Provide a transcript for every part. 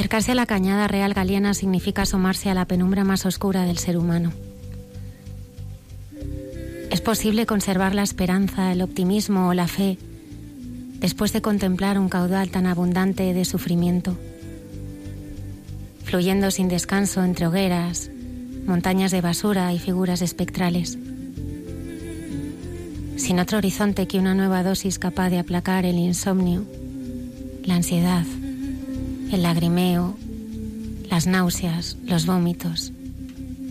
Acercarse a la cañada real galiana significa asomarse a la penumbra más oscura del ser humano. Es posible conservar la esperanza, el optimismo o la fe después de contemplar un caudal tan abundante de sufrimiento, fluyendo sin descanso entre hogueras, montañas de basura y figuras espectrales, sin otro horizonte que una nueva dosis capaz de aplacar el insomnio, la ansiedad, el lagrimeo, las náuseas, los vómitos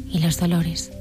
y los dolores.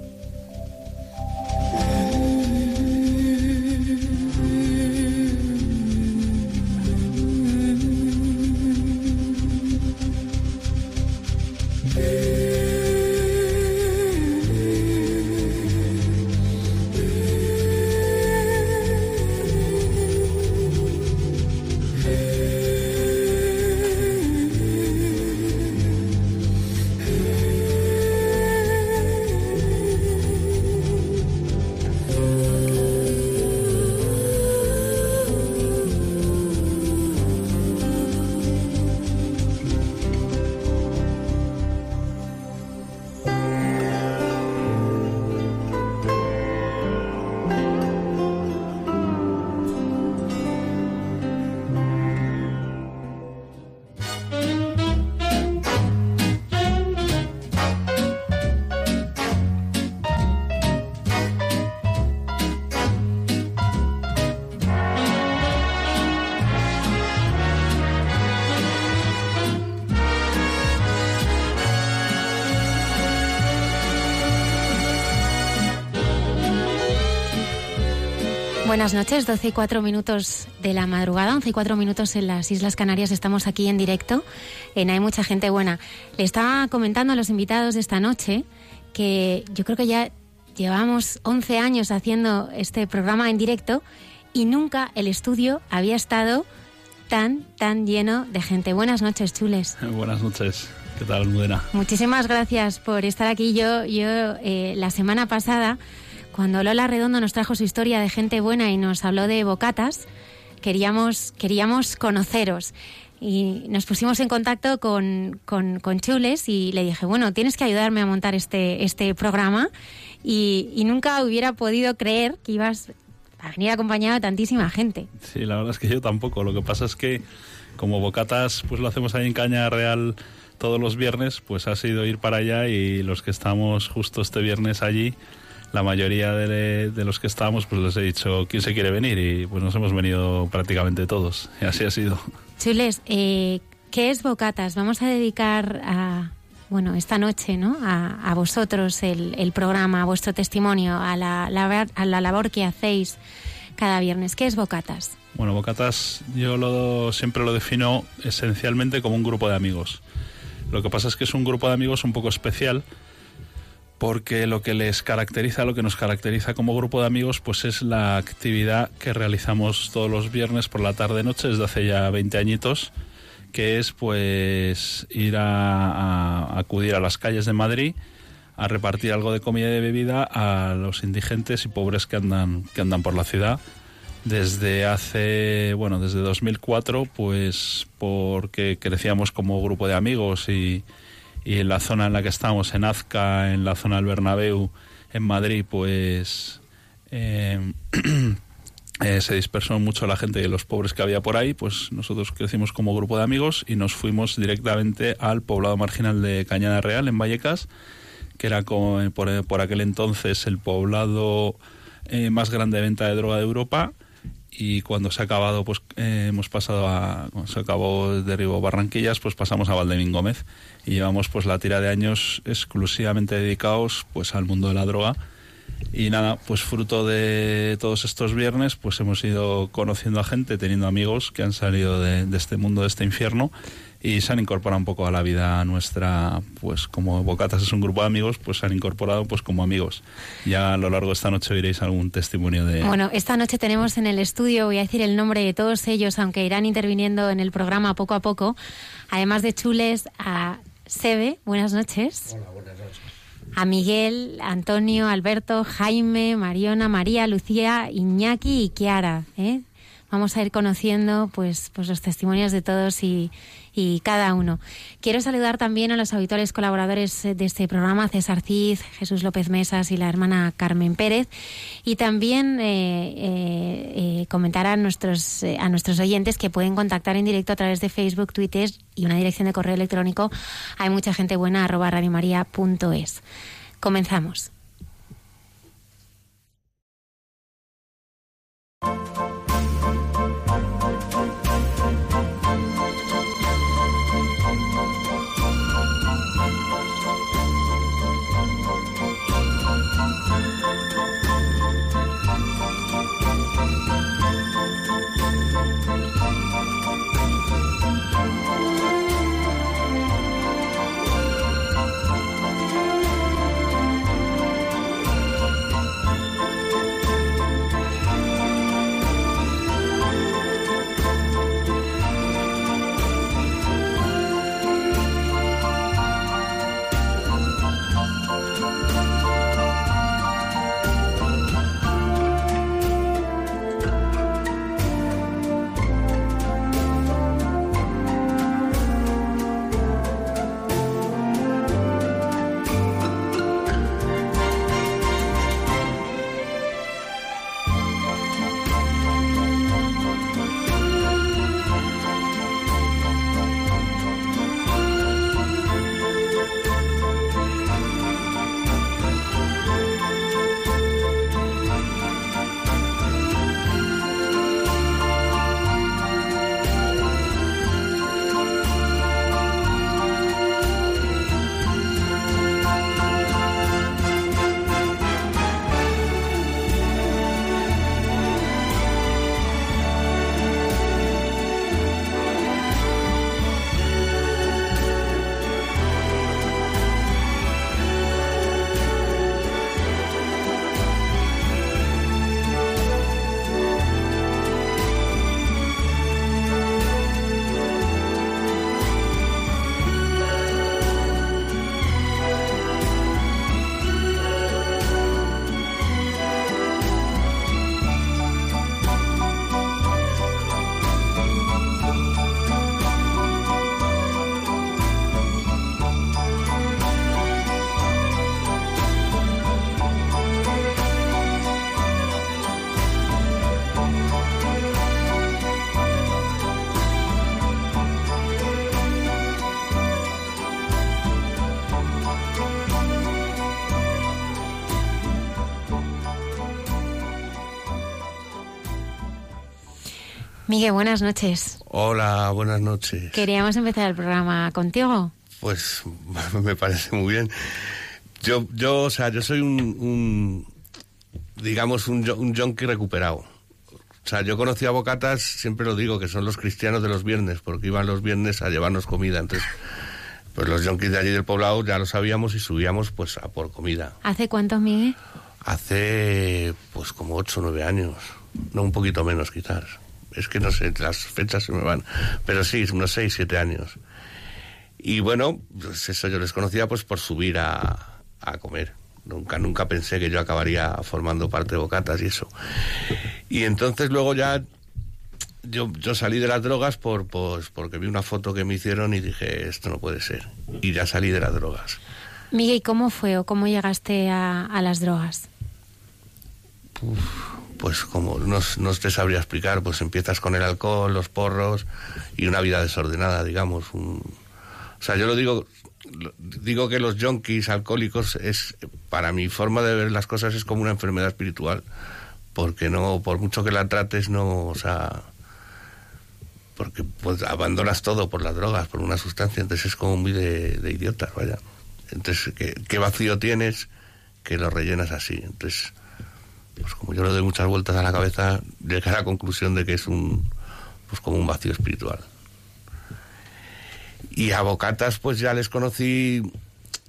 Buenas noches, 12 y 4 minutos de la madrugada, 11 y 4 minutos en las Islas Canarias. Estamos aquí en directo en Hay Mucha Gente Buena. Le estaba comentando a los invitados de esta noche que yo creo que ya llevamos 11 años haciendo este programa en directo y nunca el estudio había estado tan, tan lleno de gente. Buenas noches, chules. Buenas noches. ¿Qué tal, Mudena? Muchísimas gracias por estar aquí. Yo, yo eh, la semana pasada cuando Lola Redondo nos trajo su historia de gente buena y nos habló de bocatas, queríamos, queríamos conoceros. Y nos pusimos en contacto con, con, Chules y le dije, bueno, tienes que ayudarme a montar este, este programa. Y, nunca hubiera podido creer que ibas a venir acompañado de tantísima gente. Sí, la verdad es que yo tampoco. Lo que pasa es que como bocatas pues lo hacemos ahí en Caña Real todos los viernes, pues ha sido ir para allá y los que estamos justo este viernes allí, la mayoría de, los que estábamos, pues les he dicho quién se quiere venir y pues nos hemos venido prácticamente todos. Y así ha sido. Chules, eh, ¿qué es Bocatas? Vamos a dedicar a, bueno, esta noche, ¿no? A, vosotros el, programa, a vuestro testimonio, a la, a la labor que hacéis cada viernes. ¿Qué es Bocatas? Bueno, Bocatas yo lo, siempre lo defino esencialmente como un grupo de amigos. Lo que pasa es que es un grupo de amigos un poco especial porque lo que les caracteriza, lo que nos caracteriza como grupo de amigos, pues es la actividad que realizamos todos los viernes por la tarde-noche desde hace ya 20 añitos, que es pues ir a, acudir a las calles de Madrid a repartir algo de comida y de bebida a los indigentes y pobres que andan que andan por la ciudad. Desde hace bueno desde 2004 pues porque crecíamos como grupo de amigos y y en la zona en la que estamos, en Azca, en la zona del Bernabéu, en Madrid, pues eh, eh, se dispersó mucho la gente y los pobres que había por ahí, pues nosotros crecimos como grupo de amigos y nos fuimos directamente al poblado marginal de Cañada Real, en Vallecas, que era por, por aquel entonces el poblado eh, más grande de venta de droga de Europa y cuando se ha acabado pues eh, hemos pasado a cuando se acabó Derribo Barranquillas pues pasamos a Valdemín Gómez y llevamos pues la tira de años exclusivamente dedicados pues al mundo de la droga. Y nada pues fruto de todos estos viernes pues hemos ido conociendo a gente teniendo amigos que han salido de, de este mundo de este infierno y se han incorporado un poco a la vida nuestra, pues como Bocatas es un grupo de amigos, pues se han incorporado pues como amigos. Ya a lo largo de esta noche oiréis algún testimonio de... Bueno, esta noche tenemos en el estudio, voy a decir el nombre de todos ellos, aunque irán interviniendo en el programa poco a poco, además de Chules, a Sebe, buenas noches. Hola, buenas noches. A Miguel, Antonio, Alberto, Jaime, Mariona, María, Lucía, Iñaki y Kiara. ¿eh? Vamos a ir conociendo pues, pues los testimonios de todos y, y cada uno. Quiero saludar también a los habituales colaboradores de este programa, César Cid, Jesús López Mesas y la hermana Carmen Pérez. Y también eh, eh, eh, comentar a nuestros, a nuestros oyentes que pueden contactar en directo a través de Facebook, Twitter y una dirección de correo electrónico. Hay mucha gente buena, arroba radiomaria.es. Comenzamos. Miguel, buenas noches. Hola, buenas noches. Queríamos empezar el programa contigo. Pues me parece muy bien. Yo, yo o sea, yo soy un, un digamos, un, un junkie recuperado. O sea, yo conocí a Bocatas, siempre lo digo, que son los cristianos de los viernes, porque iban los viernes a llevarnos comida. Entonces, pues los junkies de allí del poblado ya lo sabíamos y subíamos pues a por comida. ¿Hace cuántos, Miguel? Hace pues como ocho o nueve años. No, un poquito menos quizás es que no sé, las fechas se me van, pero sí, unos 6, 7 años. Y bueno, pues eso yo les conocía pues por subir a, a comer. Nunca, nunca pensé que yo acabaría formando parte de Bocatas y eso. Y entonces luego ya, yo, yo salí de las drogas por, pues, porque vi una foto que me hicieron y dije, esto no puede ser. Y ya salí de las drogas. Miguel, ¿y cómo fue o cómo llegaste a, a las drogas? Pues como no, no, te sabría explicar, pues empiezas con el alcohol, los porros y una vida desordenada, digamos. Un, o sea, yo lo digo, digo que los junkies alcohólicos es, para mi forma de ver las cosas, es como una enfermedad espiritual, porque no, por mucho que la trates, no, o sea, porque pues abandonas todo por las drogas, por una sustancia, entonces es como muy de, de idiotas, vaya. Entonces, ¿qué, ¿qué vacío tienes que lo rellenas así? Entonces pues como yo le doy muchas vueltas a la cabeza, llegué a la conclusión de que es un, pues como un vacío espiritual. Y a Bocatas, pues ya les conocí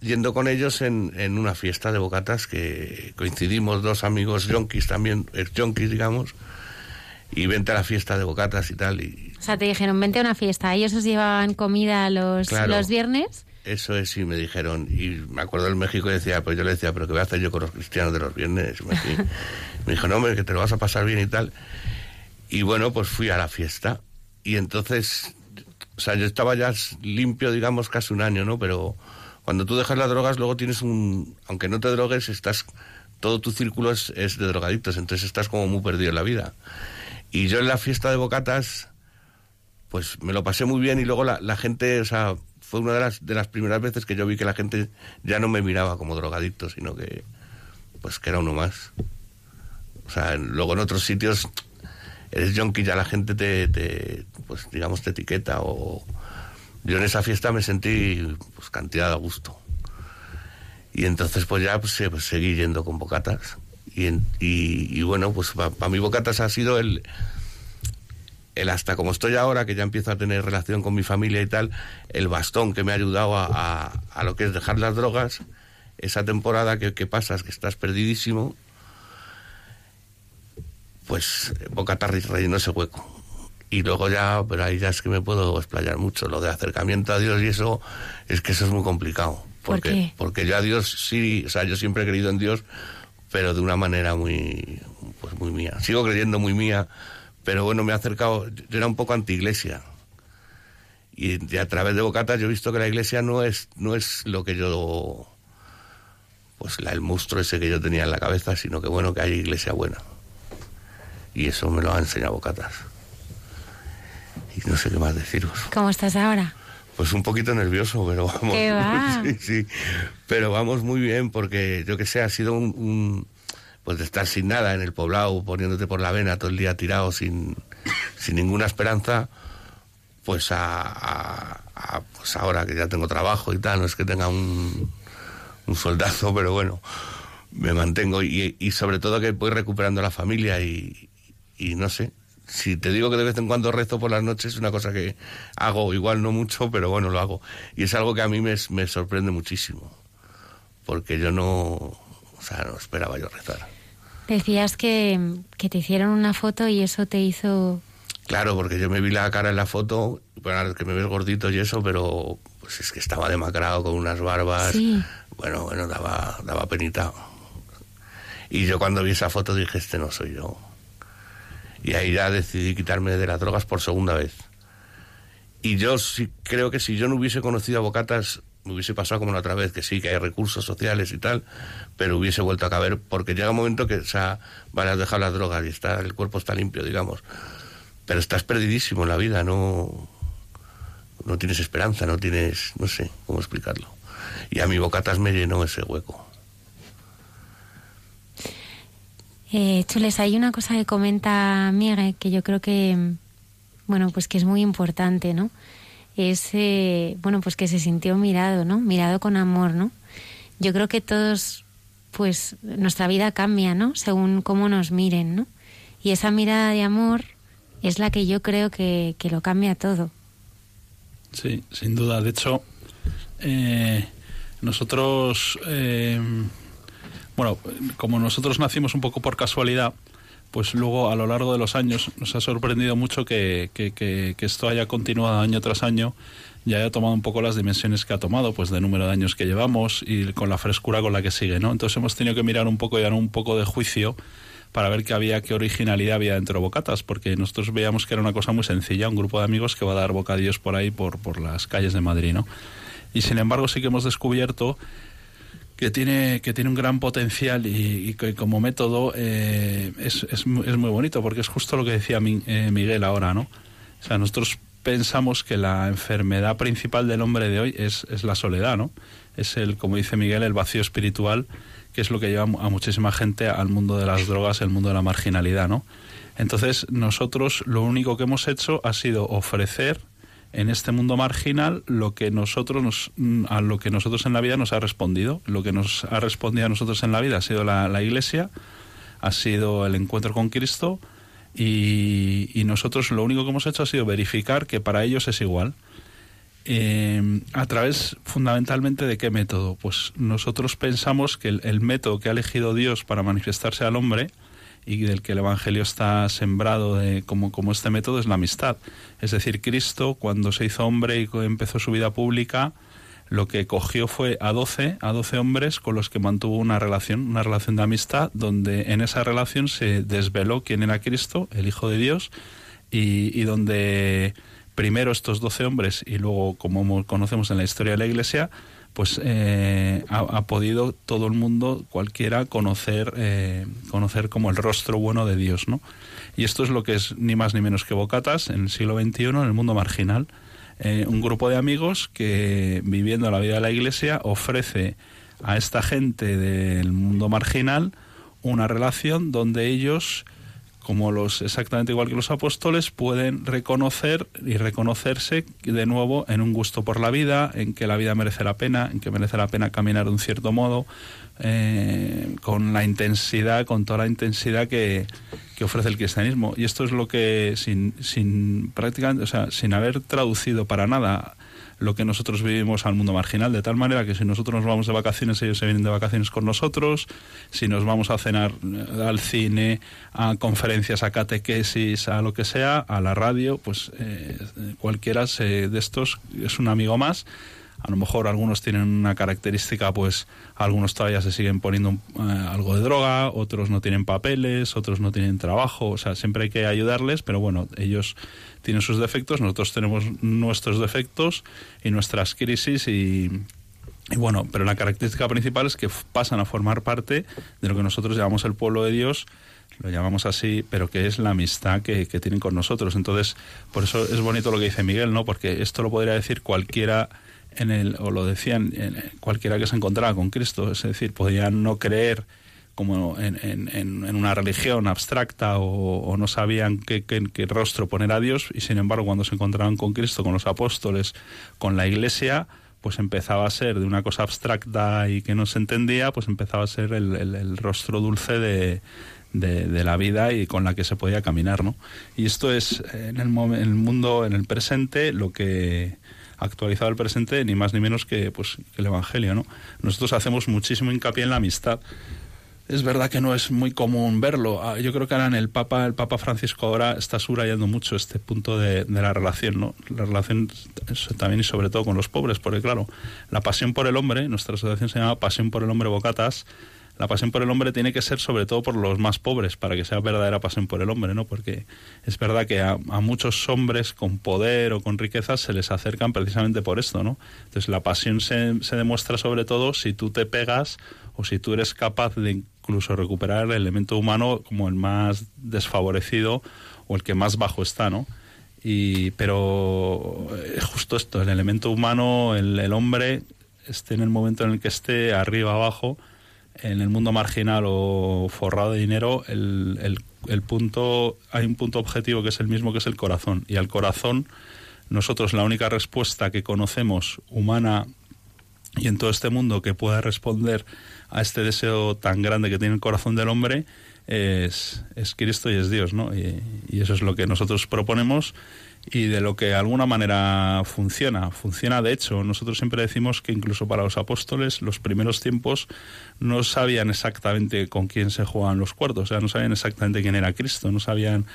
yendo con ellos en, en una fiesta de Bocatas que coincidimos dos amigos yonkis también, ex yonkis, digamos, y vente a la fiesta de Bocatas y tal. Y... O sea, te dijeron, vente a una fiesta. ¿Ellos os llevaban comida los, Claro. los viernes? Eso es, sí, me dijeron. Y me acuerdo en México y decía, pues yo le decía, pero ¿qué voy a hacer yo con los cristianos de los viernes? Me, me dijo, no, hombre, que te lo vas a pasar bien y tal. Y bueno, pues fui a la fiesta. Y entonces, o sea, yo estaba ya limpio, digamos, casi un año, ¿no? Pero cuando tú dejas las drogas, luego tienes un. Aunque no te drogues, estás. Todo tu círculo es, es de drogadictos, entonces estás como muy perdido en la vida. Y yo en la fiesta de Bocatas, pues me lo pasé muy bien y luego la, la gente, o sea, fue una de las, de las primeras veces que yo vi que la gente ya no me miraba como drogadicto, sino que, pues que era uno más. O sea, luego en otros sitios eres junkie, ya la gente te, pues digamos, te etiqueta o... Yo en esa fiesta me sentí, pues, cantidad de gusto. Y entonces, pues ya pues, pues, seguí yendo con bocatas. Y, y, bueno, pues para mí bocatas ha sido el, el hasta como estoy ahora, que ya empiezo a tener relación con mi familia y tal, el bastón que me ha ayudado a, a- a lo que es dejar las drogas, esa temporada que, que pasas, que estás perdidísimo, pues Bocata re- rellenó ese hueco. Y luego ya, pero ahí ya es que me puedo explayar mucho. Lo de acercamiento a Dios y eso, es que eso es muy complicado. ¿Por Porque, qué? porque yo a Dios sí, o sea, yo siempre he creído en Dios, pero de una manera muy, pues muy mía. Sigo creyendo muy mía, pero bueno, me he acercado, yo era un poco anti-iglesia. Y, y a través de Bocatas yo he visto que la iglesia no es, no es lo que yo, pues la, el monstruo ese que yo tenía en la cabeza, sino que bueno, que hay iglesia buena. Y eso me lo ha enseñado Bocatas. Y no sé qué más deciros. ¿Cómo estás ahora? Pues un poquito nervioso, pero vamos. ¿Qué va? Sí, sí. Pero vamos muy bien porque yo que sé, ha sido un, un- pues de estar sin nada en el poblado, poniéndote por la vena todo el día tirado sin, sin ninguna esperanza, pues a, pues ahora que ya tengo trabajo y tal, no es que tenga un, un soldazo, pero bueno, me mantengo y, y sobre todo que voy recuperando la familia y, y no sé. Si te digo que de vez en cuando rezo por las noches, es una cosa que hago, igual no mucho, pero bueno, lo hago. Y es algo que a mí me, me sorprende muchísimo, porque yo no, o sea, no esperaba yo rezar. Decías que, que te hicieron una foto y eso te hizo... Claro, porque yo me vi la cara en la foto, bueno, que me ves gordito y eso, pero pues es que estaba demacrado con unas barbas. Sí. Bueno, bueno, daba, daba penita. Y yo cuando vi esa foto dije, este no soy yo. Y ahí ya decidí quitarme de las drogas por segunda vez. Y yo sí creo que si yo no hubiese conocido a Bocatas, me hubiese pasado como la otra vez, que sí, que hay recursos sociales y tal, pero hubiese vuelto a caber, porque llega un momento que, o sea, vale, has dejado las drogas y está, el cuerpo está limpio, digamos. Pero estás perdidísimo en la vida, no, no tienes esperanza, no tienes, no sé cómo explicarlo. Y a mi Bocatas me llenó ese hueco. Eh, Chules, hay una cosa que comenta Miguel que yo creo que, bueno, pues que es muy importante, ¿no? Es, eh, bueno, pues que se sintió mirado, ¿no? Mirado con amor, ¿no? Yo creo que todos, pues nuestra vida cambia, ¿no? Según cómo nos miren, ¿no? Y esa mirada de amor es la que yo creo que, que lo cambia todo. Sí, sin duda. De hecho, eh, nosotros, eh, bueno, como nosotros nacimos un poco por casualidad, pues luego a lo largo de los años nos ha sorprendido mucho que, que- esto haya continuado año tras año y haya tomado un poco las dimensiones que ha tomado, pues de número de años que llevamos y con la frescura con la que sigue, ¿no? Entonces hemos tenido que mirar un poco y dar un poco de juicio para ver qué había, qué originalidad había dentro de Bocatas, porque nosotros veíamos que era una cosa muy sencilla, un grupo de amigos que va a dar bocadillos por ahí, por, por las calles de Madrid, ¿no? Y sin embargo sí que hemos descubierto que tiene, que tiene un gran potencial y, que como método eh, es, es, muy bonito, porque es justo lo que decía eh, Miguel ahora, ¿no? O sea, nosotros pensamos que la enfermedad principal del hombre de hoy es, es la soledad, ¿no? Es el, como dice Miguel, el vacío espiritual que es lo que lleva a muchísima gente al mundo de las drogas, el mundo de la marginalidad, ¿no? Entonces, nosotros lo único que hemos hecho ha sido ofrecer en este mundo marginal lo que nosotros nos, a lo que nosotros en la vida nos ha respondido. Lo que nos ha respondido a nosotros en la vida ha sido la, la Iglesia, ha sido el encuentro con Cristo y, y, nosotros lo único que hemos hecho ha sido verificar que para ellos es igual. Eh, a través fundamentalmente de qué método? Pues nosotros pensamos que el, método que ha elegido Dios para manifestarse al hombre y del que el Evangelio está sembrado de, como, como este método es la amistad. Es decir, Cristo cuando se hizo hombre y empezó su vida pública, lo que cogió fue a 12, a 12 hombres con los que mantuvo una relación, una relación de amistad, donde en esa relación se desveló quién era Cristo, el Hijo de Dios, y, y donde primero estos doce hombres y luego, como conocemos en la historia de la Iglesia, pues eh, ha, podido todo el mundo, cualquiera, conocer, eh, conocer como el rostro bueno de Dios, ¿no? Y esto es lo que es ni más ni menos que Bocatas en el siglo XXI, en el mundo marginal. Eh, un grupo de amigos que, viviendo la vida de la Iglesia, ofrece a esta gente del mundo marginal una relación donde ellos como los exactamente igual que los apóstoles, pueden reconocer y reconocerse de nuevo en un gusto por la vida, en que la vida merece la pena, en que merece la pena caminar de un cierto modo, eh, con la intensidad, con toda la intensidad que, que, ofrece el cristianismo. Y esto es lo que, sin, sin prácticamente, o sea, sin haber traducido para nada lo que nosotros vivimos al mundo marginal, de tal manera que si nosotros nos vamos de vacaciones, ellos se vienen de vacaciones con nosotros, si nos vamos a cenar eh, al cine, a conferencias, a catequesis, a lo que sea, a la radio, pues eh, cualquiera de estos es un amigo más. A lo mejor algunos tienen una característica, pues algunos todavía se siguen poniendo eh, algo de droga, otros no tienen papeles, otros no tienen trabajo, o sea, siempre hay que ayudarles, pero bueno, ellos tienen sus defectos, nosotros tenemos nuestros defectos y nuestras crisis y, bueno, pero la característica principal es que pasan a formar parte de lo que nosotros llamamos el pueblo de Dios, lo llamamos así, pero que es la amistad que, que, tienen con nosotros. Entonces, por eso es bonito lo que dice Miguel, ¿no? Porque esto lo podría decir cualquiera en el, o lo decían cualquiera que se encontraba con Cristo, es decir, podían no creer como en, en, una religión abstracta o, no sabían qué, rostro poner a Dios y sin embargo cuando se encontraban con Cristo, con los apóstoles, con la iglesia, pues empezaba a ser de una cosa abstracta y que no se entendía, pues empezaba a ser el, el, rostro dulce de, de, la vida y con la que se podía caminar, ¿no? Y esto es en el, el mundo, en el presente, lo que actualizado al presente, ni más ni menos que, pues, que el Evangelio, ¿no? Nosotros hacemos muchísimo hincapié en la amistad, es verdad que no es muy común verlo. Ah, yo creo que ahora en el Papa, el Papa Francisco ahora está subrayando mucho este punto de, la relación, ¿no? La relación también y sobre todo con los pobres, porque claro, la pasión por el hombre, nuestra asociación se llama Pasión por el Hombre Bocatas, la pasión por el hombre tiene que ser sobre todo por los más pobres, para que sea verdadera pasión por el hombre, ¿no? Porque es verdad que a, muchos hombres con poder o con riquezas se les acercan precisamente por esto, ¿no? Entonces la pasión se, se demuestra sobre todo si tú te pegas o si tú eres capaz de incluso recuperar el elemento humano como el más desfavorecido o el que más bajo está, ¿no? Y, pero es justo esto, el elemento humano, el, el hombre, esté en el momento en el que esté, arriba, abajo, en el mundo marginal o forrado de dinero, el, el, punto, hay un punto objetivo que es el mismo, que es el corazón. Y al corazón, nosotros la única respuesta que conocemos humana y en todo este mundo que pueda responder a este deseo tan grande que tiene el corazón del hombre es, es Cristo y es Dios, ¿no? Y, y eso es lo que nosotros proponemos y de lo que de alguna manera funciona. Funciona, de hecho, nosotros siempre decimos que incluso para los apóstoles los primeros tiempos no sabían exactamente con quién se jugaban los cuartos, o sea, no sabían exactamente quién era Cristo, no sabían...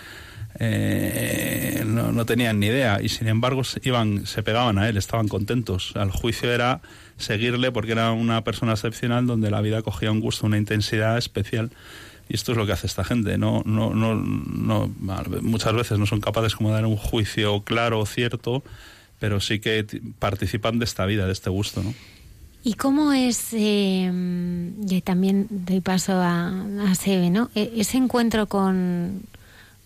Eh, no, tenían ni idea y sin embargo iban se pegaban a él estaban contentos el juicio era seguirle porque era una persona excepcional donde la vida cogía un gusto una intensidad especial Y esto es lo que hace esta gente. No, no, no, no, muchas veces no son capaces como de dar un juicio claro cierto, pero sí que participan de esta vida, de este gusto, ¿no? ¿Y cómo es, eh, y también doy paso a, a Sebe, ¿no? E, ese encuentro con,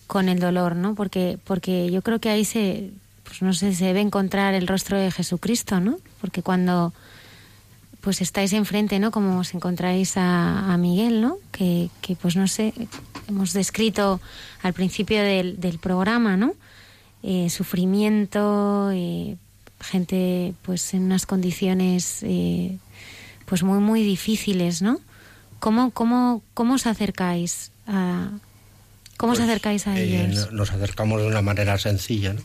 con el dolor, ¿no? Porque, porque yo creo que ahí se, pues no sé, se debe encontrar el rostro de Jesucristo, ¿no? Porque cuando pues estáis enfrente, ¿no? Como os encontráis a, Miguel, ¿no? Que, que, pues no sé, hemos descrito al principio del, del programa, ¿no? Eh, sufrimiento, eh, gente pues en unas condiciones eh, pues muy muy difíciles, ¿no? ¿Cómo, cómo, cómo os acercáis a cómo os pues, acercáis a ellos? Nos acercamos de una manera sencilla, ¿no?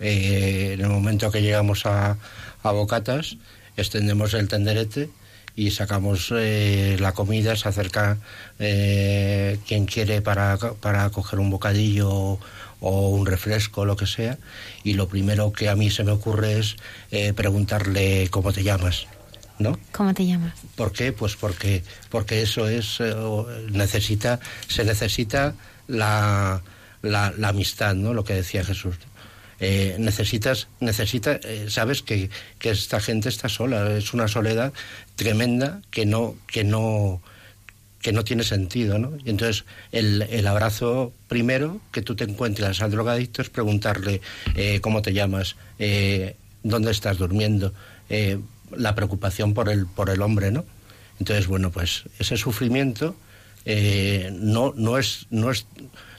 en el momento que llegamos a, a Bocatas, extendemos el tenderete y sacamos eh, la comida, se acerca eh, quien quiere para, para coger un bocadillo o, un refresco, lo que sea, y lo primero que a mí se me ocurre es eh, preguntarle cómo te llamas. ¿No? ¿Cómo te llamas? ¿Por qué? Pues porque, porque eso es, necesita, se necesita la, la, amistad, ¿no? Lo que decía Jesús. Eh, necesitas, necesita, eh, sabes que, que, esta gente está sola, es una soledad tremenda que no, que no, que no tiene sentido, ¿no? Y entonces el, el abrazo primero que tú te encuentras al drogadicto es preguntarle eh, cómo te llamas, dónde estás durmiendo, la preocupación por el, por el hombre, ¿no? Entonces, bueno, pues ese sufrimiento no, no, es, no, es,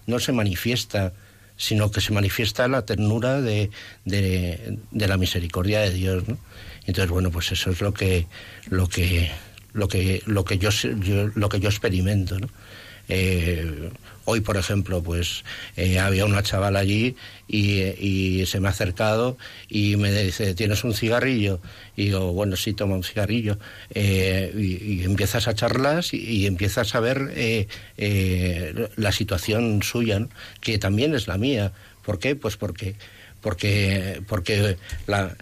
no se manifiesta sino que se manifiesta la ternura de, de, la misericordia de Dios, ¿no? Entonces, bueno, pues eso es lo que, lo que, lo que, lo que yo, lo que yo experimento, ¿no? Eh, hoy, por ejemplo, pues eh, había una chavala allí y, se me ha acercado y me dice, ¿tienes un cigarrillo? Y digo, bueno, sí, toma un cigarrillo. Eh, y, empiezas a charlas y, empiezas a ver la situación suya, que también es la mía. ¿Por qué? Pues porque, porque, porque la,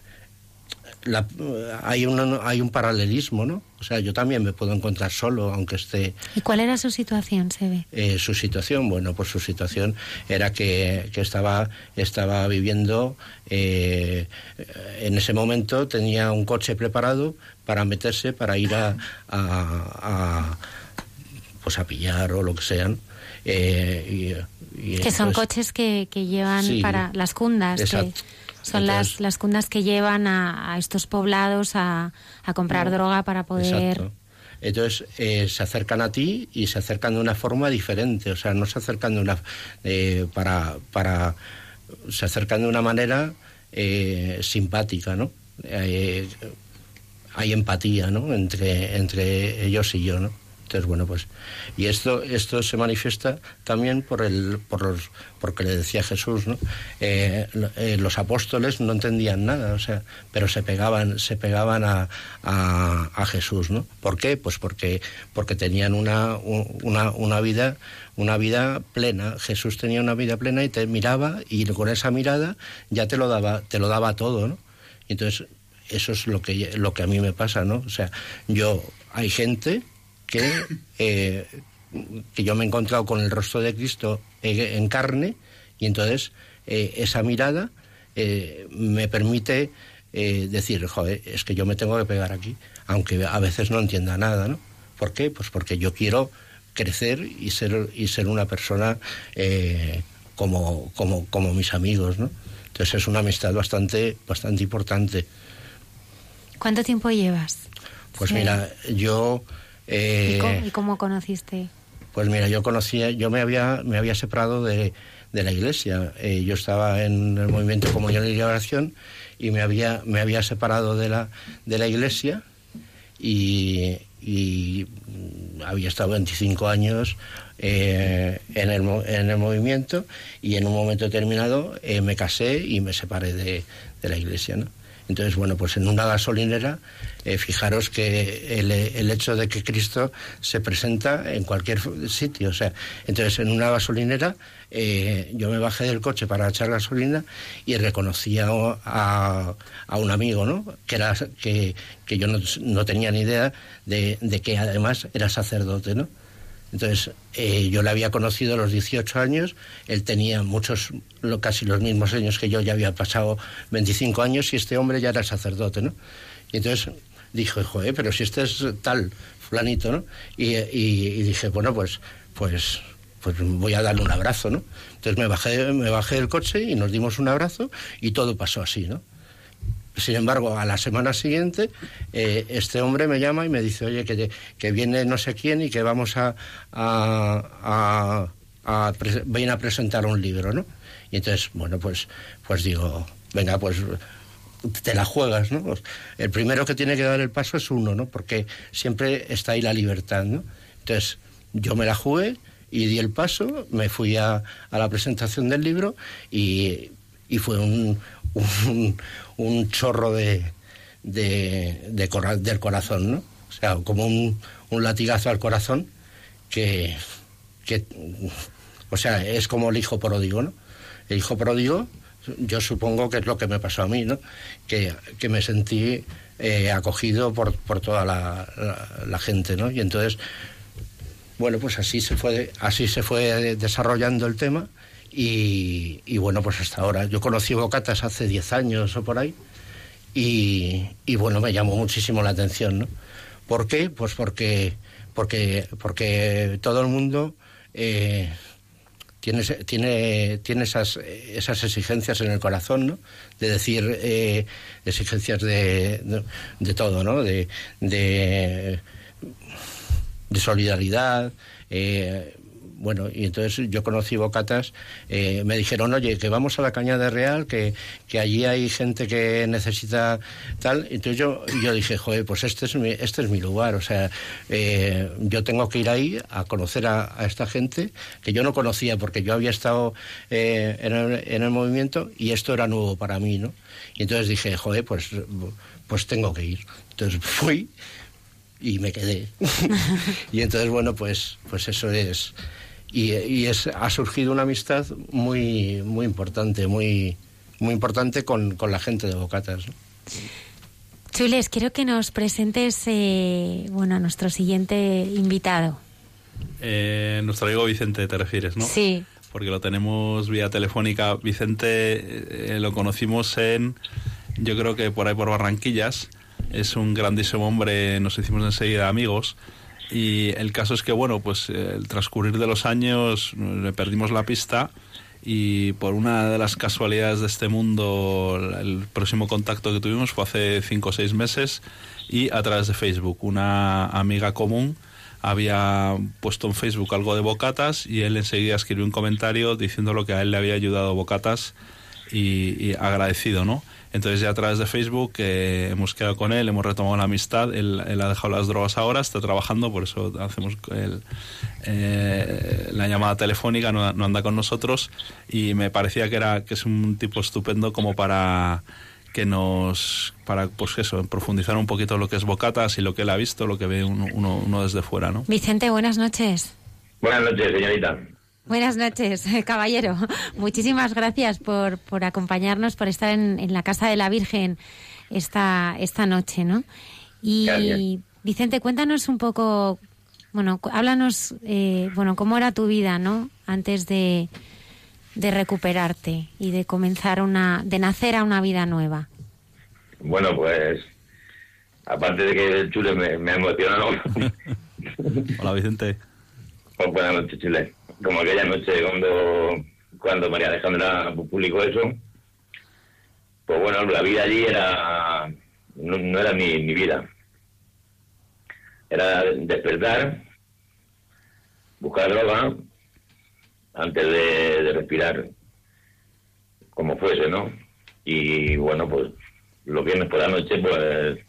hay, un, hay un paralelismo, ¿no? O sea, yo también me puedo encontrar solo, aunque esté... ¿Y cuál era su situación, se ve? Eh, su situación, bueno, pues su situación era que, que estaba, estaba viviendo, eh, en ese momento tenía un coche preparado para meterse, para ir a, a, pues a pillar o lo que sean. Eh, que son coches que, que llevan para las cundas. Exacto. Son las, las cundas que llevan a, estos poblados a, a comprar droga para poder... Entonces eh, se acercan a ti y se acercan de una forma diferente, o sea, no se acercan de una eh, para para se acercan de una manera eh, simpática, ¿no? hay empatía, ¿no? Entre entre ellos y yo, ¿no? Entonces, bueno, pues, y esto, esto se manifiesta también por el, por los, porque le decía Jesús, ¿no? Eh, eh, los apóstoles no entendían nada, o sea, pero se pegaban, se pegaban a, a, Jesús, ¿no? ¿Por qué? Pues porque, porque tenían una, una, una vida, una vida plena. Jesús tenía una vida plena y te miraba y con esa mirada ya te lo daba, te lo daba todo, ¿no? entonces, eso es lo que, lo que a mí me pasa, ¿no? O sea, yo, hay gente que, eh, que yo me he encontrado con el rostro de Cristo en carne y entonces eh, esa mirada eh, me permite decir, joder, es que yo me tengo que pegar aquí, aunque a veces no entienda nada, ¿no? ¿Por qué? Pues porque yo quiero crecer y ser, y ser una persona como, como, como mis amigos, ¿no? Entonces es una amistad bastante, bastante importante. ¿Cuánto tiempo llevas? Pues mira, yo eh, ¿Y, cómo, conociste? Pues mira, yo conocía, yo me había, me había separado de, de la iglesia. Eh, yo estaba en el movimiento Comunión y Oración y me había, me había separado de la, de la iglesia y, y había estado 25 años eh, en, el, en el movimiento y en un momento determinado me casé y me separé de, de la iglesia, ¿no? Entonces, bueno, pues en una gasolinera, eh, fijaros que el, hecho de que Cristo se presenta en cualquier sitio, o sea, entonces en una gasolinera eh, yo me bajé del coche para echar gasolina y reconocí a, a, un amigo, ¿no? Que, era, que, que yo no, no, tenía ni idea de, de que además era sacerdote, ¿no? Entonces, eh, yo le había conocido a los 18 años, él tenía muchos, casi los mismos años que yo, ya había pasado 25 años y este hombre ya era sacerdote, ¿no? Y entonces dije, joder, pero si este es tal, fulanito, ¿no? Y, y dije, bueno, pues, pues, pues voy a darle un abrazo, ¿no? Entonces me bajé, me bajé del coche y nos dimos un abrazo y todo pasó así, ¿no? Sin embargo, a la semana siguiente, eh, este hombre me llama y me dice, oye, que, que viene no sé quién y que vamos a, a, a, a viene a presentar un libro, ¿no? Y entonces, bueno, pues, pues digo, venga, pues te la juegas, ¿no? Pues, el primero que tiene que dar el paso es uno, ¿no? Porque siempre está ahí la libertad, ¿no? Entonces, yo me la jugué y di el paso, me fui a, a la presentación del libro y, y fue un, un, chorro de, de, de del corazón, ¿no? O sea, como un, un latigazo al corazón que, que, o sea, es como el hijo pródigo, ¿no? El hijo pródigo, yo supongo que es lo que me pasó a mí, ¿no? Que, que me sentí eh, acogido por, por toda la, gente, ¿no? Y entonces, bueno, pues así se fue, así se fue desarrollando el tema y, y, bueno, pues hasta ahora. Yo conocí Bocatas hace 10 años o por ahí y, y, bueno, me llamó muchísimo la atención, ¿no? ¿Por qué? Pues porque, porque, porque todo el mundo eh, tiene, tiene, tiene esas, esas exigencias en el corazón, ¿no? De decir, eh, exigencias de, de, todo, ¿no? De, de, de solidaridad, eh, bueno, y entonces yo conocí Bocatas, eh, me dijeron, oye, que vamos a la Cañada Real, que, que allí hay gente que necesita tal. Entonces yo, yo dije, joder, pues este es mi, este es mi lugar, o sea, eh, yo tengo que ir ahí a conocer a, a, esta gente que yo no conocía porque yo había estado eh, en, el, en el movimiento y esto era nuevo para mí, ¿no? Y entonces dije, joder, pues, pues tengo que ir. Entonces fui y me quedé. y entonces, bueno, pues, pues eso es y, y es, ha surgido una amistad muy, muy importante, muy, muy importante con, con la gente de Bocatas. ¿no? Chules, quiero que nos presentes eh, bueno, a nuestro siguiente invitado. Eh, nuestro amigo Vicente, te refieres, ¿no? Sí. Porque lo tenemos vía telefónica. Vicente eh, lo conocimos en, yo creo que por ahí por Barranquillas. Es un grandísimo hombre, nos hicimos enseguida amigos. Y el caso es que, bueno, pues el transcurrir de los años le perdimos la pista y por una de las casualidades de este mundo, el próximo contacto que tuvimos fue hace cinco o seis meses y a través de Facebook. Una amiga común había puesto en Facebook algo de Bocatas y él enseguida escribió un comentario diciendo lo que a él le había ayudado Bocatas y agradecido, ¿no? Entonces ya a través de Facebook eh, hemos quedado con él, hemos retomado la amistad, él, él, ha dejado las drogas ahora, está trabajando, por eso hacemos el, eh, la llamada telefónica, no, no, anda con nosotros y me parecía que, era, que es un tipo estupendo como para que nos, para pues eso, profundizar un poquito lo que es Bocatas y lo que él ha visto, lo que ve uno, uno, uno desde fuera. ¿no? Vicente, buenas noches. Buenas noches, señorita. Buenas noches, caballero. Muchísimas gracias por, por acompañarnos, por estar en, en, la Casa de la Virgen esta, esta noche, ¿no? Y gracias. Vicente, cuéntanos un poco, bueno, háblanos, eh, bueno, cómo era tu vida, ¿no? Antes de, de recuperarte y de comenzar una, de nacer a una vida nueva. Bueno, pues, aparte de que el chule me, me emocionado. Hola, Vicente. Pues buenas noches, Chile como aquella noche cuando, cuando María Alejandra publicó eso, pues bueno, la vida allí era no, no era mi, mi, vida. Era despertar, buscar droga antes de, respirar, como fuese, ¿no? Y bueno, pues los viernes por la noche, pues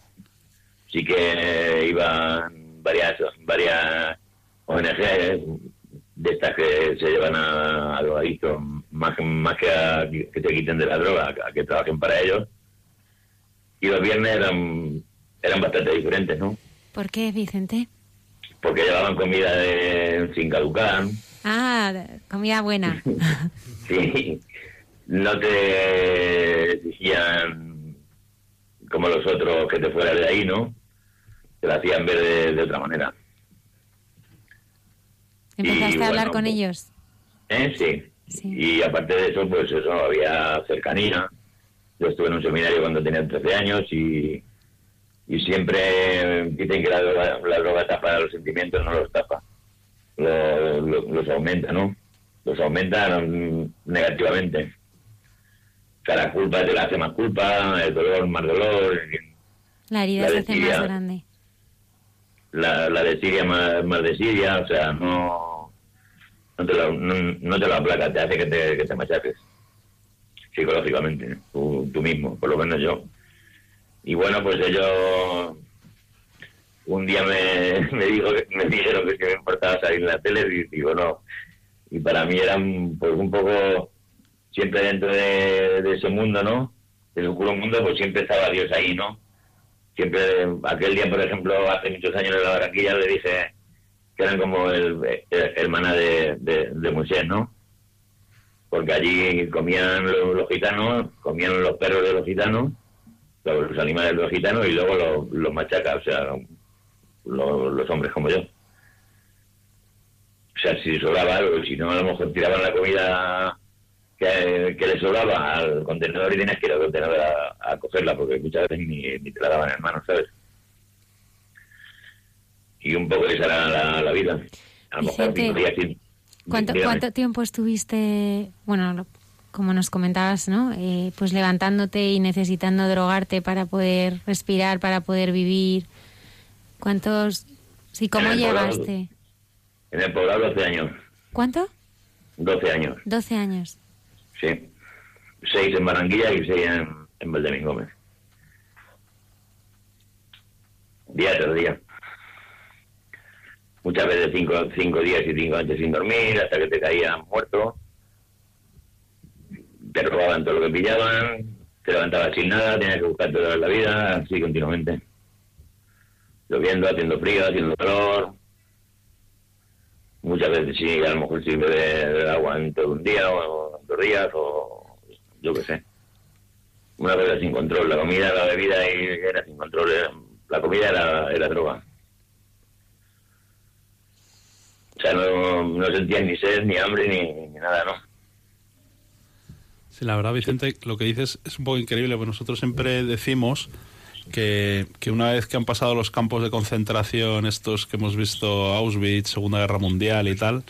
sí que iban varias, varias ONG, de estas que se llevan a, a drogadictos, más, más que a que te quiten de la droga, a que trabajen para ellos. Y los viernes eran, eran bastante diferentes, ¿no? ¿Por qué, Vicente? Porque llevaban comida de, sin caducar. Ah, comida buena. sí, no te exigían como los otros que te fueras de ahí, ¿no? Te lo hacían ver de, de otra manera. ¿Empezaste Y, a hablar bueno, con pues- ellos? ¿Eh? Sí. Sí. Y aparte de eso, pues eso, había cercanía. Yo estuve en un seminario cuando tenía 13 años y, y siempre dicen que la droga, la droga tapa los sentimientos, no los tapa. Lo- lo- los aumenta, ¿no? Los aumenta negativamente. La culpa te la hace más culpa, el dolor más dolor, La herida La se hace más grande. La, la desidia más, más desidia, o sea, no, no, te lo, no, te te hace que te, que te machaques psicológicamente, tú, mismo, por lo menos yo. Y bueno, pues ellos un día me, me, dijo me dijeron que, que me importaba salir en la tele y digo no. Y para mí era un, pues un poco, siempre dentro de, de ese mundo, ¿no? Del oscuro mundo, pues siempre estaba Dios ahí, ¿no? Siempre aquel día por ejemplo hace muchos años en la barranquilla le dije que eran como el, maná de, de, de Moisés no porque allí comían los, gitanos comían los perros de los gitanos los, animales de los gitanos y luego los, los machacas o sea los, los hombres como yo. O sea si sobraba algo si no a lo mejor tiraban la comida que, que le sobraba al contenedor y tenías que ir al contenedor a, a cogerla porque muchas veces ni, ni te la daban en mano, ¿sabes? Y un poco esa era la, la vida. A lo mejor cinco días sin... ¿Cuánto, dígame. ¿Cuánto tiempo estuviste, bueno, como nos comentabas, ¿no? Eh, pues levantándote y necesitando drogarte para poder respirar, para poder vivir. ¿Cuántos, sí, cómo poblado. llegaste? En el poblado 12 años. ¿Cuánto? 12 años, 12 años. Sí. Seis en Barranquilla y seis en, en Valdemín Gómez. Día tras día. Muchas veces cinco, cinco días y cinco noches sin dormir hasta que te caías muerto. Te robaban todo lo que pillaban, te levantabas sin nada, tenías que buscarte toda la vida, así continuamente. Lloviendo, haciendo frío, haciendo calor. Muchas veces sí, a lo mejor sin beber agua en todo un día o dos días o yo qué sé. Una vida sin control. La comida, la bebida y era sin control. La comida era, era droga. O sea, no, no sentías ni sed, ni hambre, ni, ni nada, ¿no? Sí, la verdad, Vicente, lo que dices es un poco increíble, porque nosotros siempre decimos que, que una vez que han pasado los campos de concentración, estos que hemos visto, Auschwitz, Segunda Guerra Mundial y tal,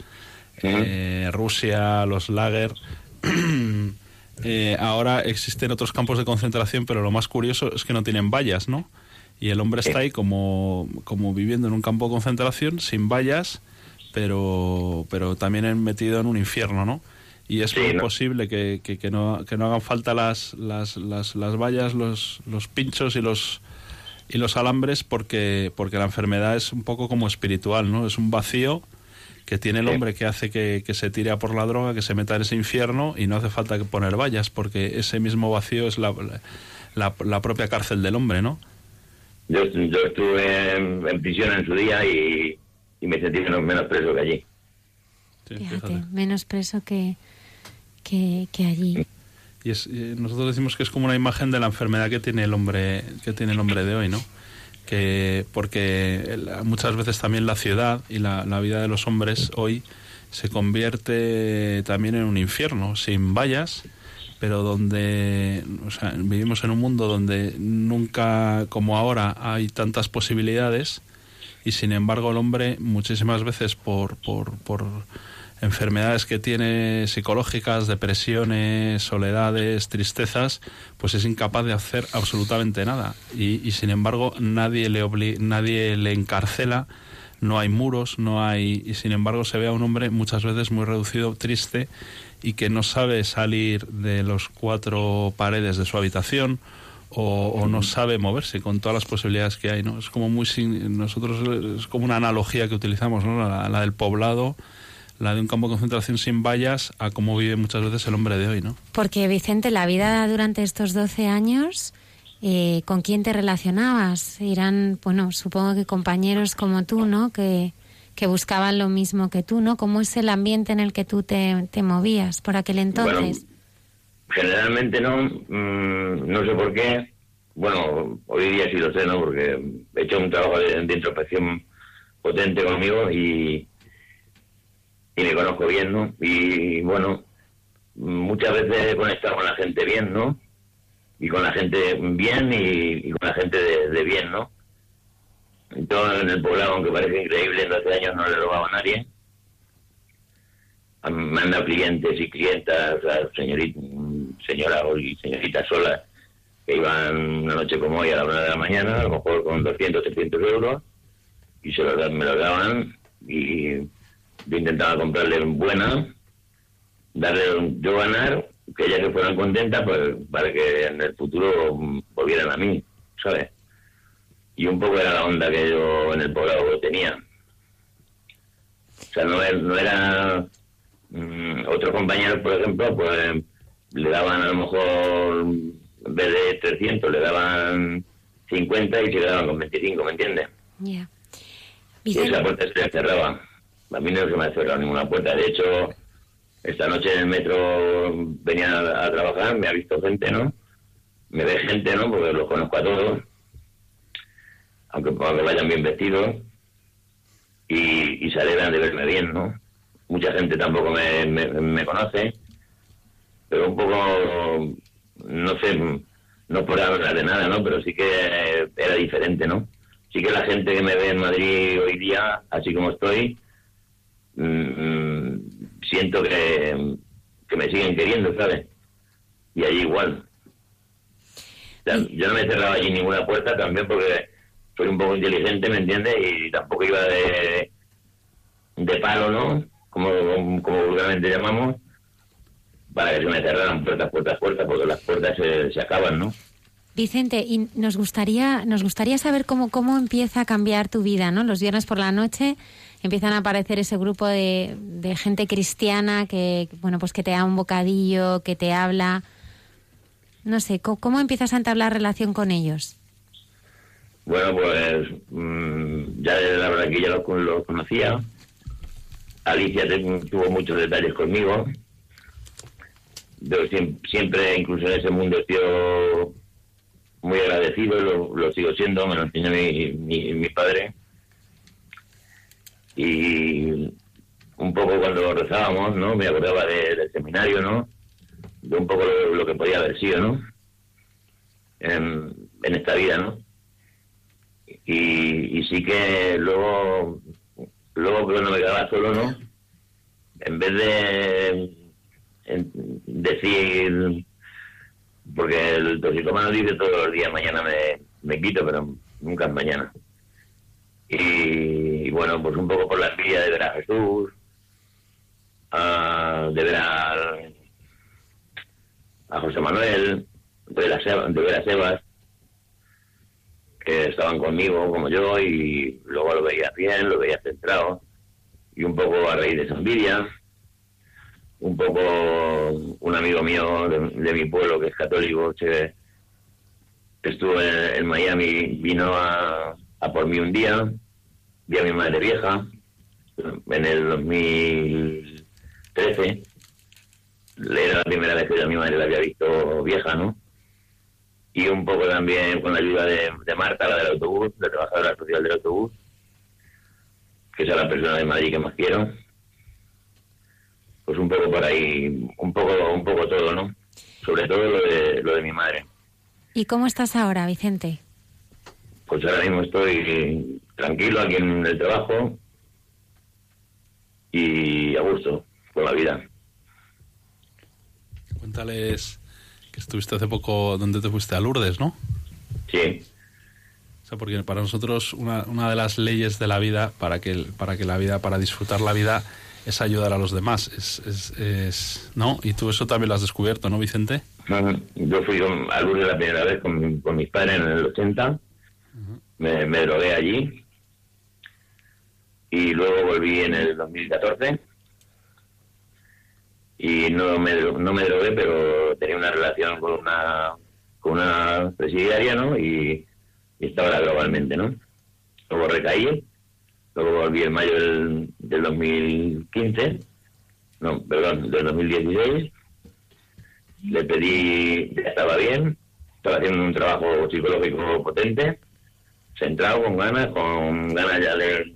eh, Rusia, los lager, eh, ahora existen otros campos de concentración, pero lo más curioso es que no tienen vallas, ¿no? Y el hombre está ahí como, como viviendo en un campo de concentración, sin vallas, pero, pero también metido en un infierno, ¿no? Y es Sí, muy ¿no? posible que, que, que no, que no hagan falta las, las, las, las vallas, los, los pinchos y los, y los alambres porque, porque la enfermedad es un poco como espiritual, ¿no? Es un vacío que tiene el hombre que hace que, que se tire a por la droga, que se meta en ese infierno y no hace falta que poner vallas porque ese mismo vacío es la, la, la propia cárcel del hombre, ¿no? Yo, yo estuve en, en prisión en su día y, y me sentí menos, menos preso que allí. Sí, Fíjate, fíjate. menos preso que, que, allí. Y es, y nosotros decimos que es como una imagen de la enfermedad que tiene el hombre, que tiene el hombre de hoy, ¿no? Que porque muchas veces también la ciudad y la, la vida de los hombres hoy se convierte también en un infierno, sin vallas, pero donde o sea, vivimos en un mundo donde nunca como ahora hay tantas posibilidades y sin embargo el hombre muchísimas veces por, por, por enfermedades que tiene psicológicas, depresiones, soledades, tristezas, pues es incapaz de hacer absolutamente nada. Y, y sin embargo nadie le, obli- nadie le encarcela, no hay muros, no hay... Y sin embargo se ve a un hombre muchas veces muy reducido, triste y que no sabe salir de los cuatro paredes de su habitación o, o no sabe moverse con todas las posibilidades que hay, ¿no? Es como muy sin- nosotros es como una analogía que utilizamos, ¿no? La, la del poblado, la de un campo de concentración sin vallas a cómo vive muchas veces el hombre de hoy, ¿no? Porque, Vicente, la vida durante estos 12 años, eh, ¿con quién te relacionabas? Eran, bueno, supongo que compañeros como tú, ¿no? Que, que buscaban lo mismo que tú, ¿no? ¿Cómo es el ambiente en el que tú te, te movías por aquel entonces? Generalmente no, mm, no sé por qué. Bueno, hoy día sí lo sé, ¿no? Porque he hecho un trabajo de, de introspección potente conmigo y, y me conozco bien, ¿no? Y bueno, muchas veces he conectado con la gente bien, ¿no? Y con la gente bien y, con la gente de, bien, ¿no? Todo en el poblado, aunque parece increíble, en 12 años no le he robado a nadie. Dado clientes y clientas, o sea, señorita, señora y señoritas solas que iban una noche como hoy a la una de la mañana, a lo mejor con 200, 300 euros, y se los, me los daban y yo intentaba comprarle buena, darle yo ganar, que ellas se fueran contentas pues, para que en el futuro volvieran a mí, ¿sabes? Y un poco era la onda que yo en el poblado tenía. O sea, no, no era... Mm, otros compañeros, por ejemplo, pues le daban a lo mejor, en vez de 300, le daban 50 y se quedaban con 25, ¿me entiendes? Ya. Y esa puerta se cerraba. A mí no se me ha cerrado ninguna puerta. De hecho, esta noche en el metro venía a, trabajar, me ha visto gente, ¿no? Me ve gente, ¿no? Porque los conozco a todos, aunque, vayan bien vestidos, y, se alegran de verme bien, ¿no? Mucha gente tampoco me, me, conoce, pero un poco, no sé, no por hablar de nada, ¿no? Pero sí que era diferente, ¿no? Sí que la gente que me ve en Madrid hoy día, así como estoy, Mm, siento que, me siguen queriendo, ¿sabes? Y allí igual. yo no me he cerrado allí ninguna puerta también porque soy un poco inteligente, ¿me entiendes? Y tampoco iba de, de palo, ¿no? Como, como vulgarmente llamamos, para que se me cerraran puertas, puertas, puertas, porque las puertas se, se acaban, ¿no? Vicente, y nos gustaría, nos gustaría saber cómo, cómo empieza a cambiar tu vida, ¿no? Los viernes por la noche empiezan a aparecer ese grupo de, gente cristiana que, bueno, pues que te da un bocadillo, que te habla. No sé, ¿cómo, empiezas a entablar relación con ellos? Bueno, pues mm, ya la verdad que ya lo, conocía. Alicia tuvo muchos detalles conmigo. Yo siempre, incluso en ese mundo, he sido muy agradecido, lo, lo sigo siendo, me lo enseñó mi, mi padre y un poco cuando rezábamos, ¿no? Me acordaba del seminario, ¿no? De un poco lo, que podía haber sido, ¿no? En, esta vida, ¿no? Y, y, sí que luego, luego cuando me quedaba solo, ¿no? En vez de decir, porque el toxicomano dice todos los días, mañana me, me quito, pero nunca es mañana. Y, bueno, pues un poco por la envidia de ver a Jesús, de ver a, José Manuel, de ver a, Sebas, que estaban conmigo como yo y luego lo veía bien, lo veía centrado y un poco a raíz de esa envidia, un poco un amigo mío de, mi pueblo que es católico, estuvo en Miami, vino a, a por mí un día, vi a mi madre vieja en el 2013. Era la primera vez que yo a mi madre la había visto vieja, ¿no? Y un poco también con la ayuda de, Marta, la del autobús, la trabajadora social del autobús, que es la persona de Madrid que más quiero. Pues un poco por ahí, un poco, un poco todo, ¿no? Sobre todo lo de, lo de mi madre. ¿Y cómo estás ahora, Vicente? Pues ahora mismo estoy tranquilo aquí en el trabajo y a gusto con la vida. Cuéntales que estuviste hace poco donde te fuiste a Lourdes, ¿no? Sí. O sea, porque para nosotros una, una de las leyes de la vida, para que, para que la vida, para disfrutar la vida, es ayudar a los demás. Es, es, ¿no? Y tú eso también lo has descubierto, ¿no, Vicente? Yo fui a Lourdes la primera vez con, con mis padres en el 80. Me, me drogué allí. Y luego volví en el 2014 y no me, no me drogué, pero tenía una relación con una con una presidiaria, ¿no? Y, estaba globalmente, ¿no? Luego recaí, luego volví en mayo del, del 2015, no, perdón, del 2016, le pedí, ya estaba bien, estaba haciendo un trabajo psicológico potente, centrado, con ganas, con ganas ya de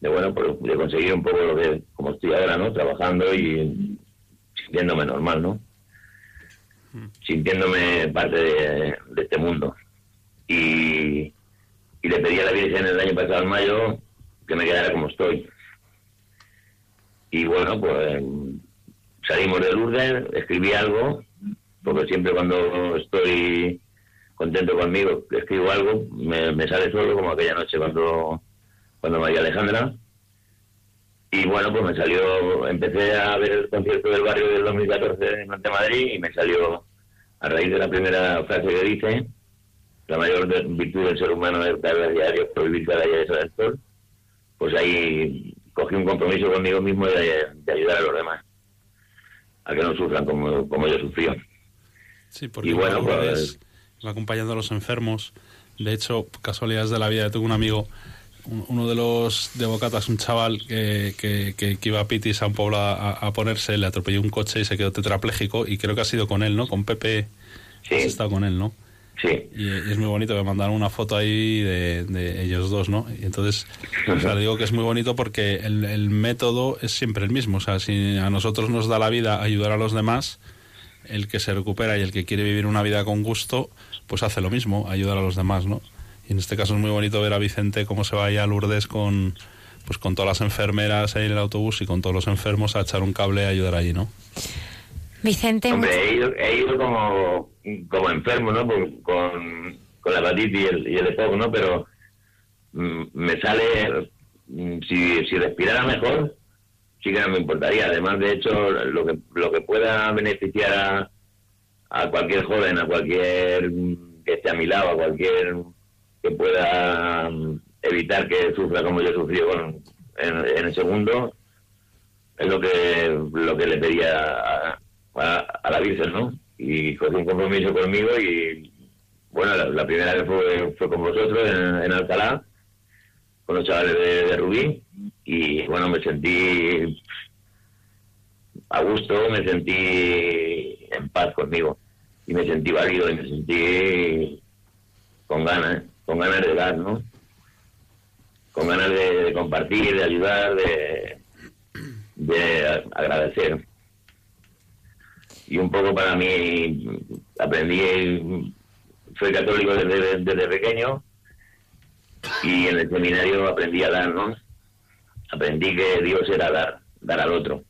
de bueno, de conseguir un poco lo que, como estoy ahora, ¿no? Trabajando y sintiéndome normal, ¿no? Sintiéndome parte de, este mundo. Y, y le pedí a la Virgen el año pasado, en mayo, que me quedara como estoy. Y bueno, pues salimos de Lourdes, escribí algo, porque siempre cuando estoy contento conmigo, escribo algo, me, me sale solo, como aquella noche cuando cuando María Alejandra. Y bueno, pues me salió, empecé a ver el concierto del barrio del 2014 en Madrid y me salió, a raíz de la primera frase que dice, la mayor virtud del ser humano es dar diario, prohibir cada día de del sol, pues ahí cogí un compromiso conmigo mismo de, ayudar a los demás, a que no sufran como, como yo sufrí. Sí, porque y bueno, pues, va acompañando a los enfermos. De hecho, casualidades de la vida, tuve un amigo uno de los de Bocatas, un chaval que, que, iba a Pitis a un pueblo a, ponerse, le atropelló un coche y se quedó tetrapléjico y creo que ha sido con él, ¿no? Con Pepe. Sí. Has estado con él, ¿no? Sí. Y, es muy bonito, me mandaron una foto ahí de, ellos dos, ¿no? Y entonces, o sea, digo que es muy bonito porque el, el, método es siempre el mismo. O sea, si a nosotros nos da la vida ayudar a los demás, el que se recupera y el que quiere vivir una vida con gusto, pues hace lo mismo, ayudar a los demás, ¿no? Y en este caso es muy bonito ver a Vicente cómo se va a Lourdes con, pues con todas las enfermeras ahí en el autobús y con todos los enfermos a echar un cable a ayudar allí, ¿no? Vicente... Hombre, he ido, como, como enfermo, ¿no? Con, con la hepatitis y el, y el ¿no? Pero mm, me sale, mm, si, si respirara mejor, sí que no me importaría. Además, de hecho, lo que, lo que pueda beneficiar a, a cualquier joven, a cualquier que esté a mi lado, a cualquier que pueda mm, evitar que sufra como yo sufrí con, en, el segundo es lo que lo que le pedía a, la Virgen, ¿no? Y fue un compromiso conmigo y bueno, la, primera vez fue, fue con vosotros en, Alcalá, con los chavales de, Rubí y bueno, me sentí a gusto, me sentí en paz conmigo y me sentí válido y me sentí con ganas con ganas de dar, ¿no? Con ganas de, compartir, de ayudar, de, de agradecer. Y un poco para mí, aprendí, soy católico desde, desde pequeño y en el seminario aprendí a dar, ¿no? Aprendí que Dios era dar, dar al otro.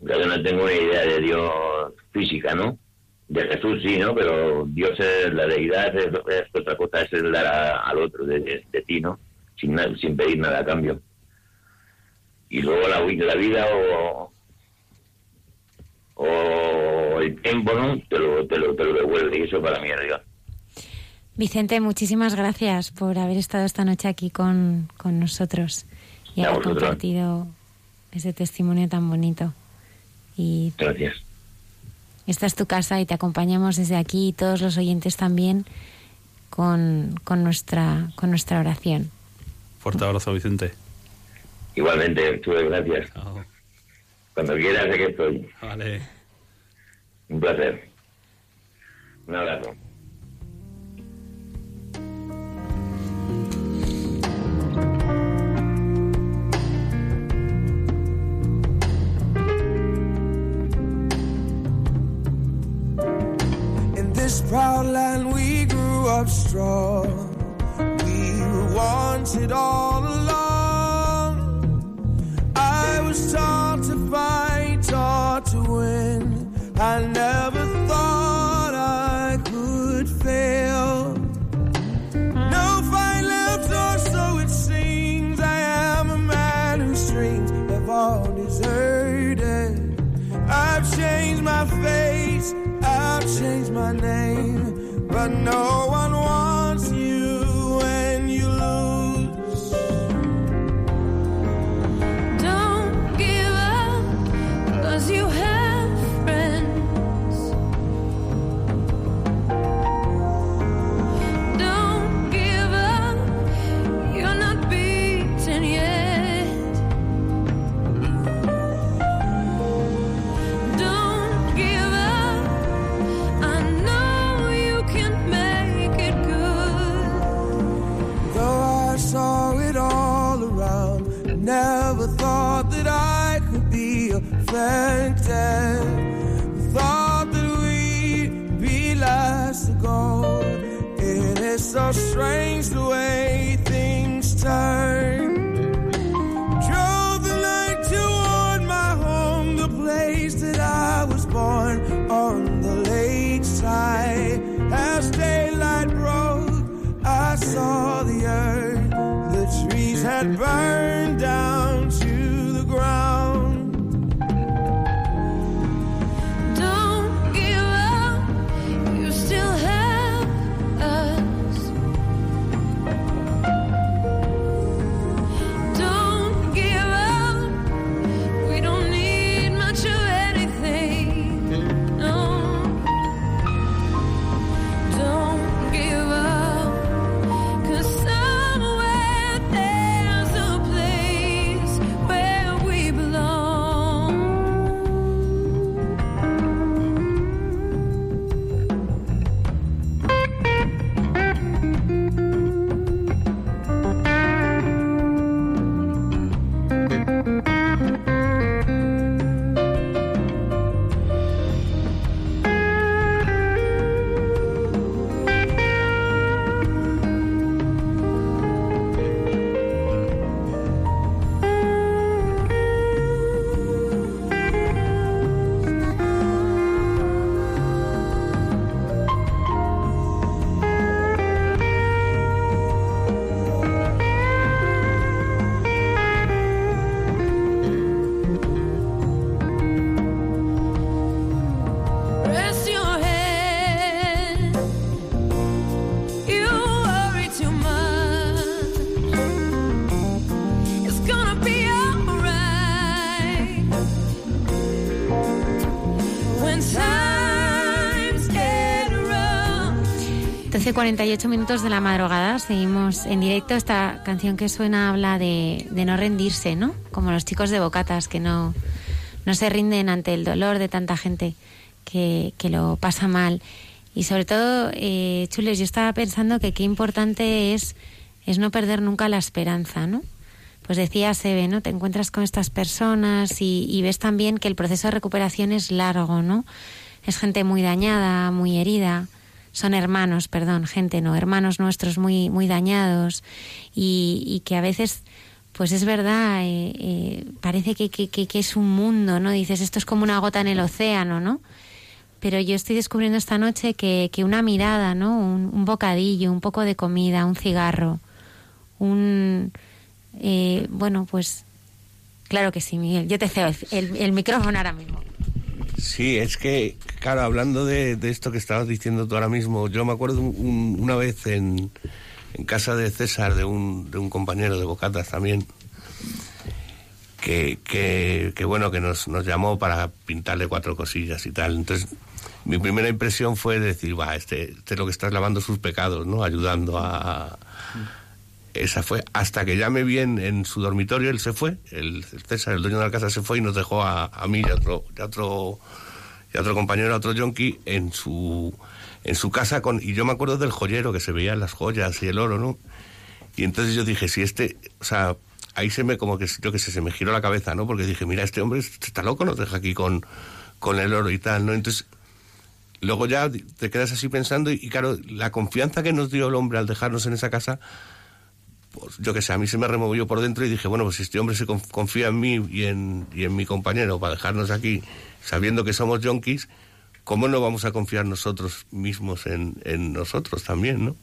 Yo no tengo una idea de Dios física, ¿no? de Jesús sí, ¿no? Pero Dios es la deidad, es, otra cosa, es el dar al otro de, ti, ¿no? Sin, sin pedir nada a cambio. Y luego la, la vida o, o el tiempo, ¿no? Te lo, te lo, te lo devuelve y eso para mí es Dios. Vicente, muchísimas gracias por haber estado esta noche aquí con, con nosotros y haber compartido ese testimonio tan bonito. Y gracias. Esta es tu casa y te acompañamos desde aquí y todos los oyentes también con, con, nuestra, con nuestra oración. Fuerte abrazo, Vicente. Igualmente, tuve gracias. Cuando quieras, sé que estoy. Vale. Un placer. Un abrazo. This proud land we grew up strong. We were wanted all along. I was taught to fight, taught to win. I never know 11.48 minutos de la madrugada, seguimos en directo. Esta canción que suena habla de, de, no rendirse, ¿no? Como los chicos de bocatas que no, no se rinden ante el dolor de tanta gente que, que lo pasa mal. Y sobre todo, eh, Chules, yo estaba pensando que qué importante es, es no perder nunca la esperanza, ¿no? Pues decía Sebe, ¿no? Te encuentras con estas personas y, y ves también que el proceso de recuperación es largo, ¿no? Es gente muy dañada, muy herida son hermanos, perdón, gente no, hermanos nuestros muy, muy dañados y, y que a veces, pues es verdad, eh, eh, parece que, que, que, es un mundo, ¿no? Dices, esto es como una gota en el océano, ¿no? Pero yo estoy descubriendo esta noche que, que una mirada, ¿no? Un, un bocadillo, un poco de comida, un cigarro, un... eh, bueno, pues claro que sí, Miguel. Yo te cedo el, el, el micrófono ahora mismo. Sí, es que, claro, hablando de, de esto que estabas diciendo tú ahora mismo, yo me acuerdo un- un- una vez en, en casa de César, de un, de un compañero de Bocatas también, que, que, que, bueno, que nos, nos llamó para pintarle cuatro cosillas y tal. Entonces, mi primera impresión fue decir, va, este, este es lo que está lavando sus pecados, ¿no? Ayudando a... Esa fue, hasta que ya me vi en, en su dormitorio, él se fue, el, el César, el dueño de la casa, se fue y nos dejó a, a mí y a otro, y a otro, otro compañero, a otro yonki, en su, en su casa, con, y yo me acuerdo del joyero, que se veían las joyas y el oro, ¿no? Y entonces yo dije, si este, o sea, ahí se me como que, yo que sé, se me giró la cabeza, ¿no? Porque dije, mira, este hombre está loco, nos deja aquí con, con el oro y tal, ¿no? Entonces, luego ya te quedas así pensando y, y claro, la confianza que nos dio el hombre al dejarnos en esa casa, yo que sé, a mí se me removió por dentro y dije, bueno, pues si este hombre se conf- confía en mí y en, y en mi compañero para dejarnos aquí, sabiendo que somos yonkis, ¿cómo no vamos a confiar nosotros mismos en, en nosotros también, no?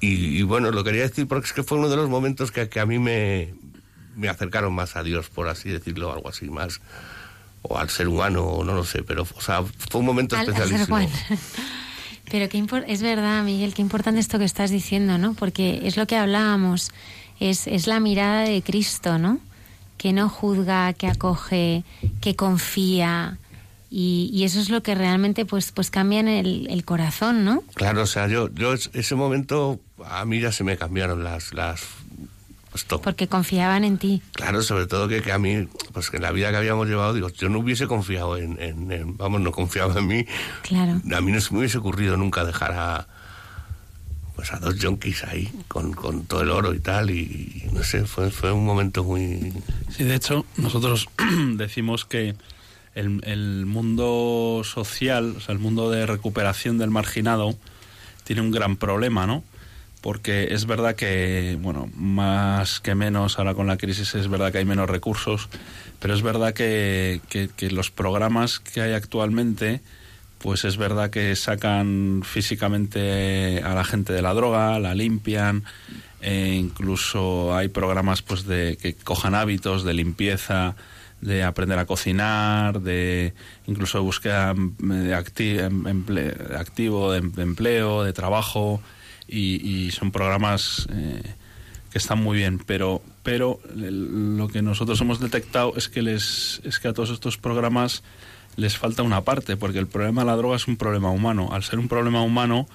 Y, y bueno, lo quería decir porque es que fue uno de los momentos que, que a mí me, me acercaron más a Dios, por así decirlo, algo así más, o al ser humano, o no lo sé, pero o sea, fue un momento Al- especialísimo. Pero qué es verdad, Miguel, qué importante esto que estás diciendo, ¿no? Porque es lo que hablábamos, es, es la mirada de Cristo, ¿no? Que no juzga, que acoge, que confía. Y, y eso es lo que realmente pues, pues cambia en el, el corazón, ¿no? Claro, o sea, yo, yo es- ese momento a mí ya se me cambiaron las, las Porque confiaban en ti. Claro, sobre todo que, que a mí, pues que en la vida que habíamos llevado, digo, yo no hubiese confiado en, en- en- vamos, no confiaba en mí. Claro. A mí no se me hubiese ocurrido nunca dejar a, pues a dos junkies ahí, con, con todo el oro y tal, y, no sé, fue, fue un momento muy... Sí, de hecho, nosotros decimos que el, el mundo social, o sea, el mundo de recuperación del marginado, tiene un gran problema, ¿no? Porque es verdad que, bueno, más que menos, ahora con la crisis es verdad que hay menos recursos, pero es verdad que, que- que los programas que hay actualmente, pues es verdad que sacan físicamente a la gente de la droga, la limpian, e incluso hay programas pues de que cojan hábitos de limpieza, de aprender a cocinar, de incluso de búsqueda de activo, de, em- de empleo, de trabajo, y, y son programas eh, que están muy bien, pero pero lo que nosotros hemos detectado es que les es que a todos estos programas les falta una parte, porque el problema de la droga es un problema humano. Al ser un problema humano,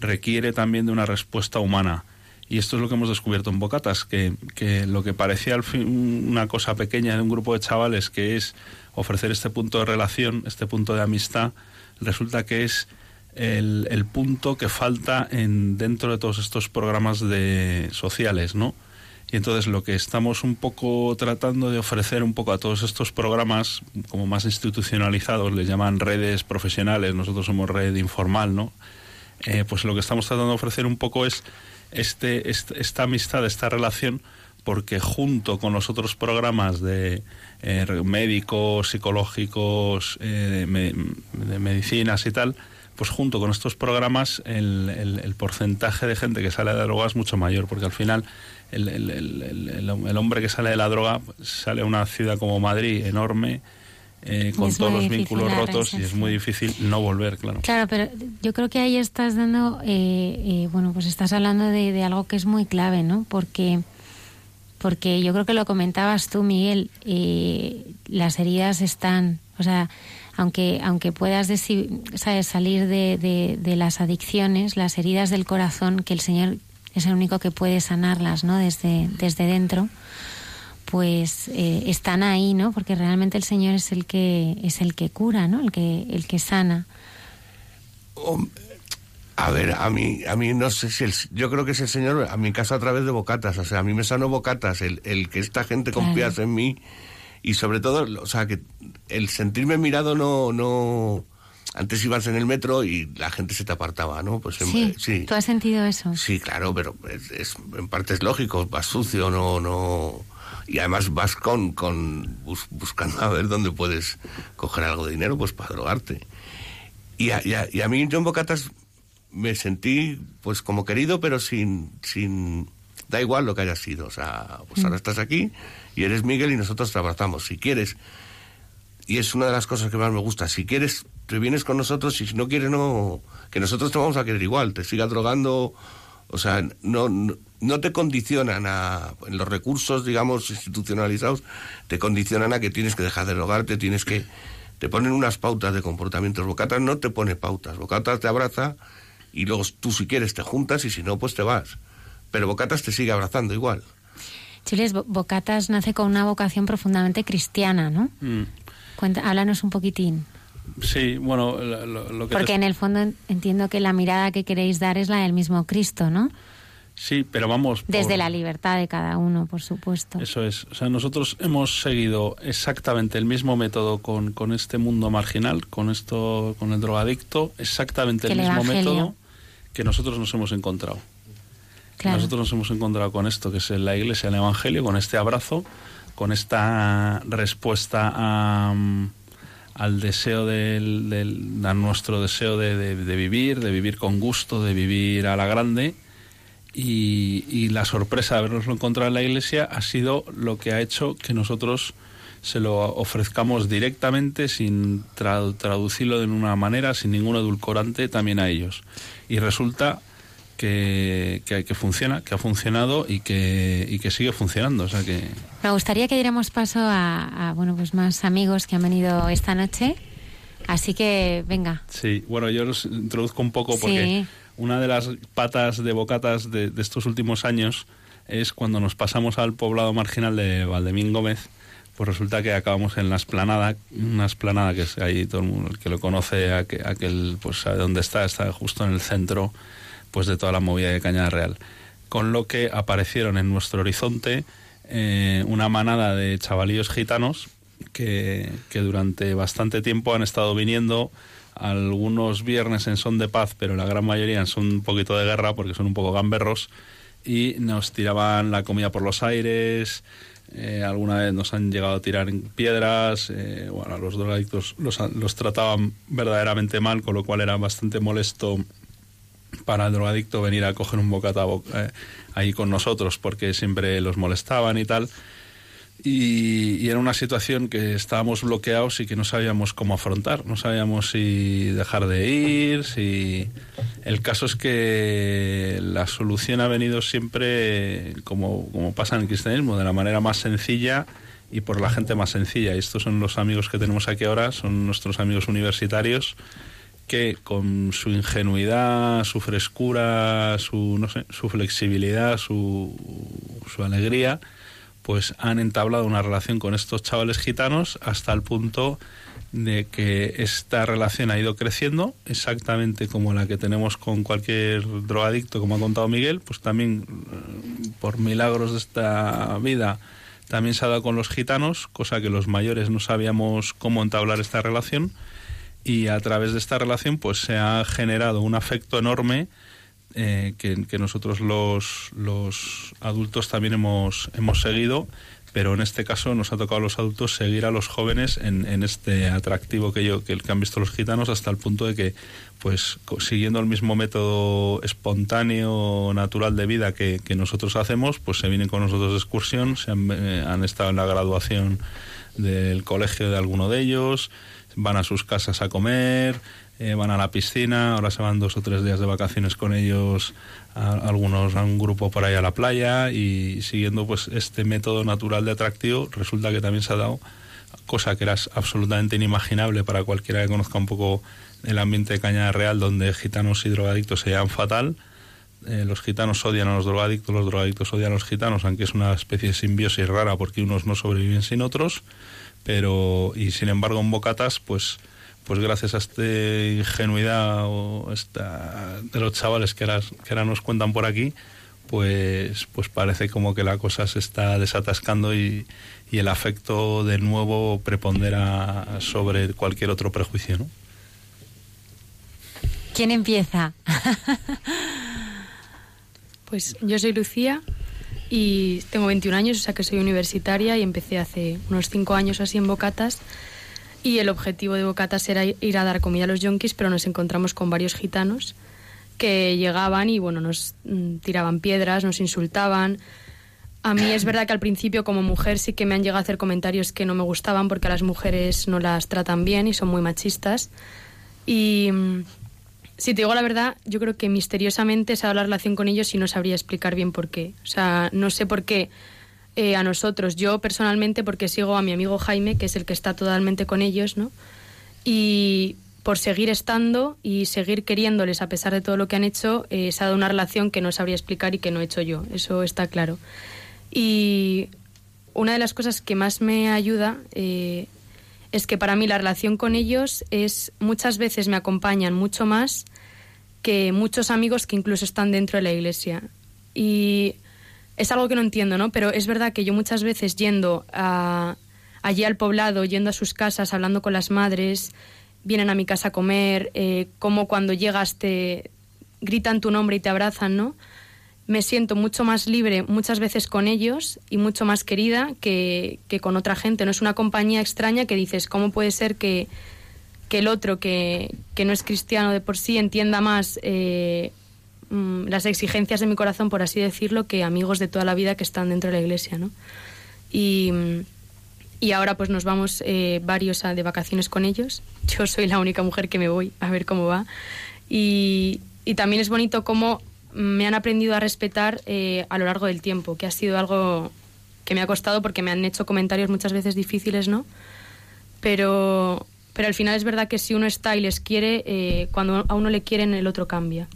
requiere también de una respuesta humana. Y esto es lo que hemos descubierto en Bocatas, que, que lo que parecía al fin una cosa pequeña de un grupo de chavales, que es ofrecer este punto de relación, este punto de amistad, resulta que es el, punto que falta en, dentro de todos estos programas de, sociales, ¿no? Y entonces lo que estamos un poco tratando de ofrecer un poco a todos estos programas, como más institucionalizados, les llaman redes profesionales, nosotros somos red informal, ¿no? Eh, pues lo que estamos tratando de ofrecer un poco es este, este- esta amistad, esta relación, porque junto con los otros programas de eh, médicos, psicológicos, eh, de, me- de medicinas y tal, pues junto con estos programas el, el- el porcentaje de gente que sale de la droga es mucho mayor, porque al final el, el- hombre que sale de la droga sale a una ciudad como Madrid enorme, eh, con todos los vínculos rotos y es muy difícil no volver, claro. Claro, pero yo creo que ahí estás dando, eh, eh, bueno, pues estás hablando de, de algo que es muy clave, ¿no? Porque, porque yo creo que lo comentabas tú, Miguel, eh, las heridas están, o sea, aunque, aunque puedas ¿sabes? salir de, de- de las adicciones, las heridas del corazón, que el Señor es el único que puede sanarlas, ¿no? Desde, desde dentro pues eh, están ahí, ¿no? Porque realmente el Señor es el que es el que cura, ¿no? El que el que sana. A ver, a mí, a mí no sé si el, yo creo que es el Señor, a mi caso a través de bocatas, o sea, a mí me sanó bocatas, el, el que esta gente Claro. en mí y sobre todo, o sea, que el sentirme mirado no, no, antes ibas en el metro y la gente se te apartaba, ¿no? Pues en- Sí, sí. ¿Tú has sentido eso? Sí, claro, pero es, es- en parte es lógico, vas sucio, no, no, y además vas con, con bus- buscando a ver dónde puedes coger algo de dinero, pues para drogarte. Y a, y a- y a mí John Bocatas me sentí pues como querido, pero sin, sin, da igual lo que haya sido, o sea, pues ahora estás aquí y eres Miguel y nosotros te abrazamos. Si quieres, y es una de las cosas que más me gusta, si quieres te vienes con nosotros y si no quieres no, que nosotros te vamos a querer igual, te sigas drogando, o sea, no, no, te condicionan a, en los recursos, digamos, institucionalizados, te condicionan a que tienes que dejar de drogarte, tienes que, te ponen unas pautas de comportamientos. Bocatas no te pone pautas, Bocatas te abraza y luego tú si quieres te juntas y si no, pues te vas. Pero Bocatas te sigue abrazando igual. Chiles, Bo- Bocatas nace con una vocación profundamente cristiana, ¿no? Mm. Cuenta, háblanos un poquitín. Sí, bueno, lo, que te Porque en el fondo en- entiendo que la mirada que queréis dar es la del mismo Cristo, ¿no? Sí, pero vamos. por- Desde la libertad de cada uno, por supuesto. Eso es. O sea, nosotros hemos seguido exactamente el mismo método con, con este mundo marginal, con esto, con el drogadicto, exactamente el el mismo Evangelio. método que nosotros nos hemos encontrado. Nosotros nos hemos encontrado con esto, que es la Iglesia, el Evangelio, con este abrazo, con esta respuesta a, mm, al deseo del, a nuestro deseo de, vivir, de vivir con gusto, de vivir a la grande. Y, y la sorpresa de habernoslo encontrado en la Iglesia ha sido lo que ha hecho que nosotros se lo ofrezcamos directamente, sin tra- traducirlo de una manera, sin ningún edulcorante, también a ellos. Y resulta que, que, que funciona, que ha funcionado y que, y que sigue funcionando. O sea que Me gustaría que diéramos paso a, a, bueno pues más amigos que han venido esta noche. Así que venga. sí, bueno, yo los introduzco un poco porque Sí. una de las patas de bocatas de, de estos últimos años es cuando nos pasamos al poblado marginal de Valdemín Gómez. Pues resulta que acabamos en la esplanada, una esplanada que es ahí todo el mundo el que lo conoce, aquel, aquel, pues sabe dónde está, está justo en el centro de toda la movida de Cañada Real. Con lo que aparecieron en nuestro horizonte eh, una manada de chavalillos gitanos que, que durante bastante tiempo han estado viniendo algunos viernes en son de paz, pero la gran mayoría en son un poquito de guerra porque son un poco gamberros y nos tiraban la comida por los aires, eh, alguna vez nos han llegado a tirar piedras, eh, bueno, a los drogadictos los, los trataban verdaderamente mal, con lo cual era bastante molesto para el drogadicto venir a coger un bocata bo- eh, ahí con nosotros porque siempre los molestaban y tal. Y, y era una situación que estábamos bloqueados y que no sabíamos cómo afrontar, no sabíamos si dejar de ir, si... El caso es que la solución ha venido siempre, como, como pasa en el cristianismo, de la manera más sencilla y por la gente más sencilla. Y estos son los amigos que tenemos aquí ahora, son nuestros amigos universitarios que con su ingenuidad, su frescura, su, no sé, su flexibilidad, su, su alegría, pues han entablado una relación con estos chavales gitanos hasta el punto de que esta relación ha ido creciendo, exactamente como la que tenemos con cualquier drogadicto, como ha contado Miguel, pues también eh, por milagros de esta vida también se ha dado con los gitanos, cosa que los mayores no sabíamos cómo entablar esta relación y a través de esta relación pues se ha generado un afecto enorme eh, que, que nosotros los, los adultos también hemos, hemos seguido, pero en este caso nos ha tocado a los adultos seguir a los jóvenes en, en este atractivo que, yo, que, que han visto los gitanos hasta el punto de que, pues siguiendo el mismo método espontáneo, natural de vida que, que nosotros hacemos, pues se vienen con nosotros de excursión, se han, eh, han estado en la graduación del colegio de alguno de ellos, van a sus casas a comer, eh, van a la piscina, ahora se van dos o tres días de vacaciones con ellos, algunos a un grupo por ahí a la playa y siguiendo pues este método natural de atractivo, resulta que también se ha dado cosa que era absolutamente inimaginable para cualquiera que conozca un poco el ambiente de Cañada Real, donde gitanos y drogadictos se llevan fatal. Eh, los gitanos odian a los drogadictos, los drogadictos odian a los gitanos, aunque es una especie de simbiosis rara porque unos no sobreviven sin otros, pero y sin embargo en Bocatas, pues pues gracias a esta ingenuidad o esta, de los chavales que ahora, que ahora nos cuentan por aquí, pues, pues parece como que la cosa se está desatascando y, y el afecto de nuevo prepondera sobre cualquier otro prejuicio, ¿no? ¿Quién empieza? Pues yo soy Lucía y tengo 21 años, o sea que soy universitaria y empecé hace unos 5 años así en Bocatas. Y el objetivo de Bocatas era ir a dar comida a los yonkis, pero nos encontramos con varios gitanos que llegaban y bueno, nos mm, tiraban piedras, nos insultaban. A mí es verdad que al principio como mujer sí que me han llegado a hacer comentarios que no me gustaban porque a las mujeres no las tratan bien y son muy machistas. Y mm, si te digo la verdad, yo creo que misteriosamente se ha dado la relación con ellos y no sabría explicar bien por qué. O sea, no sé por qué eh, a nosotros, yo personalmente, porque sigo a mi amigo Jaime, que es el que está totalmente con ellos, ¿no? Y por seguir estando y seguir queriéndoles a pesar de todo lo que han hecho, eh, se ha dado una relación que no sabría explicar y que no he hecho yo. Eso está claro. Y una de las cosas que más me ayuda eh, es que para mí la relación con ellos es muchas veces me acompañan mucho más que muchos amigos que incluso están dentro de la iglesia. Y es algo que no entiendo, ¿no? Pero es verdad que yo muchas veces yendo a, allí al poblado, yendo a sus casas, hablando con las madres, vienen a mi casa a comer, eh, como cuando llegas te gritan tu nombre y te abrazan, ¿no? Me siento mucho más libre muchas veces con ellos y mucho más querida que, que con otra gente. No es una compañía extraña que dices, ¿cómo puede ser que, que el otro, que, que no es cristiano de por sí, entienda más eh, mm, las exigencias de mi corazón, por así decirlo, que amigos de toda la vida que están dentro de la iglesia, ¿no? Y, y ahora pues nos vamos eh, varios a- de vacaciones con ellos. Yo soy la única mujer que me voy a ver cómo va. Y, y también es bonito cómo me han aprendido a respetar eh, a lo largo del tiempo, que ha sido algo que me ha costado porque me han hecho comentarios muchas veces difíciles, ¿no? Pero, pero al final es verdad que si uno está y les quiere, eh, cuando a uno le quieren, el otro cambia.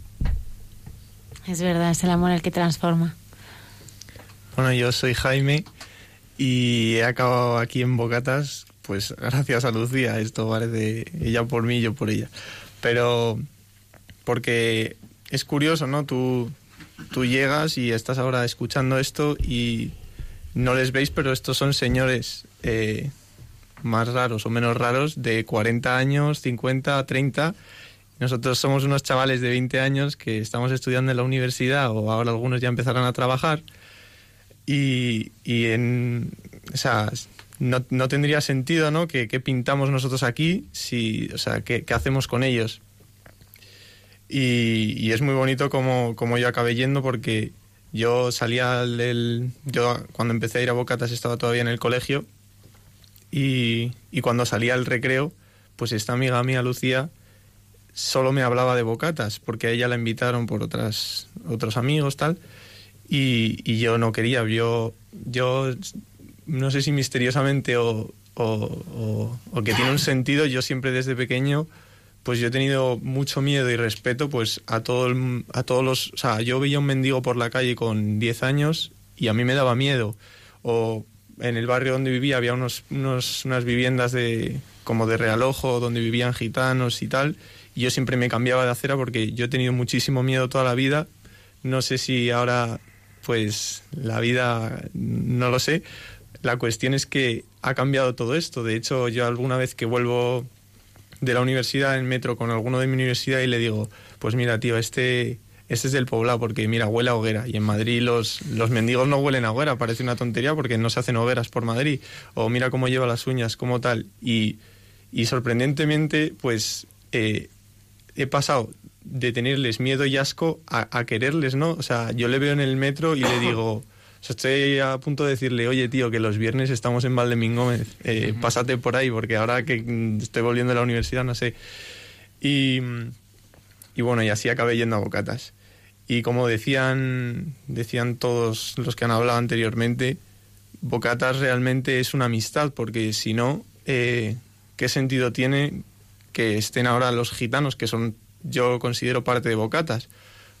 Es verdad, es el amor el que transforma. Bueno, yo soy Jaime y he acabado aquí en Bocatas, pues gracias a Lucía. Esto parece ella por mí, yo por ella. Pero porque es curioso, ¿no? Tú, tú llegas y estás ahora escuchando esto y no les veis, pero estos son señores eh, más raros o menos raros de 40 años, 50, 30. Nosotros somos unos chavales de 20 años que estamos estudiando en la universidad o ahora algunos ya empezarán a trabajar y, en, o sea, no, tendría sentido, ¿no? Que, pintamos nosotros aquí, si, o sea, ¿qué, qué hacemos con ellos? Y, es muy bonito como, como yo acabé yendo porque yo salía del... Yo cuando empecé a ir a Bocatas estaba todavía en el colegio y, y cuando salía al recreo, pues esta amiga mía, Lucía, solo me hablaba de Bocatas porque a ella la invitaron por otras, otros amigos, tal, y, y yo no quería. Yo, yo no sé si misteriosamente o, o- o que tiene un sentido, yo siempre desde pequeño, pues yo he tenido mucho miedo y respeto pues a, todo el- a todos los... O sea, yo veía un mendigo por la calle con 10 años y a mí me daba miedo. O en el barrio donde vivía había unos, unos- unas viviendas de como de realojo donde vivían gitanos y tal. Y yo siempre me cambiaba de acera porque yo he tenido muchísimo miedo toda la vida. No sé si ahora, pues, la vida, no lo sé. La cuestión es que ha cambiado todo esto. De hecho, yo alguna vez que vuelvo de la universidad en metro con alguno de mi universidad y le digo, pues mira, tío, este, este es del poblado porque mira, huele a hoguera. Y en Madrid los, los mendigos no huelen a hoguera, parece una tontería porque no se hacen hogueras por Madrid. O mira cómo lleva las uñas, como tal. Y, y sorprendentemente, pues eh, he pasado de tenerles miedo y asco a, a quererles, ¿no? O sea, yo le veo en el metro y le digo, sea, estoy a punto de decirle, oye, tío, que los viernes estamos en Valdemín Gómez, eh, pásate por ahí, porque ahora que estoy volviendo a la universidad, no sé. Y, y bueno, y así acabé yendo a Bocatas. Y como decían, decían todos los que han hablado anteriormente, Bocatas realmente es una amistad, porque si no, eh, ¿qué sentido tiene que estén ahora los gitanos, que son, yo considero parte de Bocatas?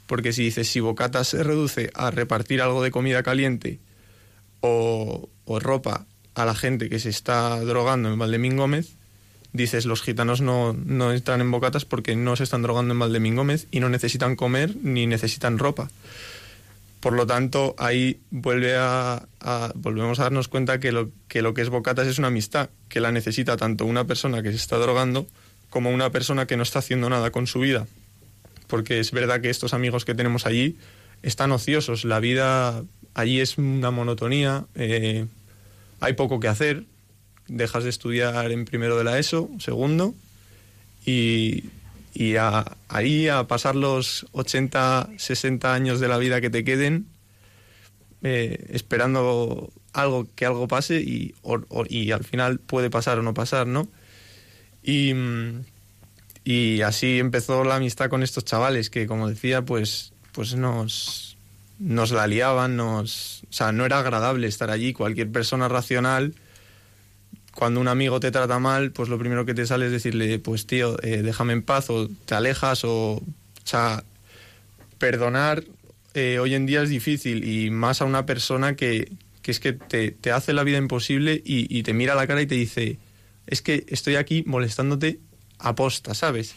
Porque si dices, si Bocatas se reduce a repartir algo de comida caliente o, ropa a la gente que se está drogando en Valdemín Gómez, dices, los gitanos no, no entran en Bocatas porque no se están drogando en Valdemín Gómez y no necesitan comer ni necesitan ropa. Por lo tanto, ahí vuelve a, a- volvemos a darnos cuenta que lo, que lo que es Bocatas es una amistad, que la necesita tanto una persona que se está drogando como una persona que no está haciendo nada con su vida. Porque es verdad que estos amigos que tenemos allí están ociosos, la vida allí es una monotonía, eh, hay poco que hacer, dejas de estudiar en primero de la ESO, segundo, y, y a- ahí a pasar los 80, 60 años de la vida que te queden eh, esperando algo que algo pase y, al final puede pasar o no pasar, ¿no? Y, mm, y así empezó la amistad con estos chavales que, como decía, pues, pues nos, nos la liaban, nos, o sea, no era agradable estar allí. Cualquier persona racional cuando un amigo te trata mal, pues lo primero que te sale es decirle, pues tío, eh, déjame en paz, o te alejas, o, o sea, perdonar eh, hoy en día es difícil, y más a una persona que, que es que te, te hace la vida imposible y, y te mira a la cara y te dice, es que estoy aquí molestándote aposta, ¿sabes?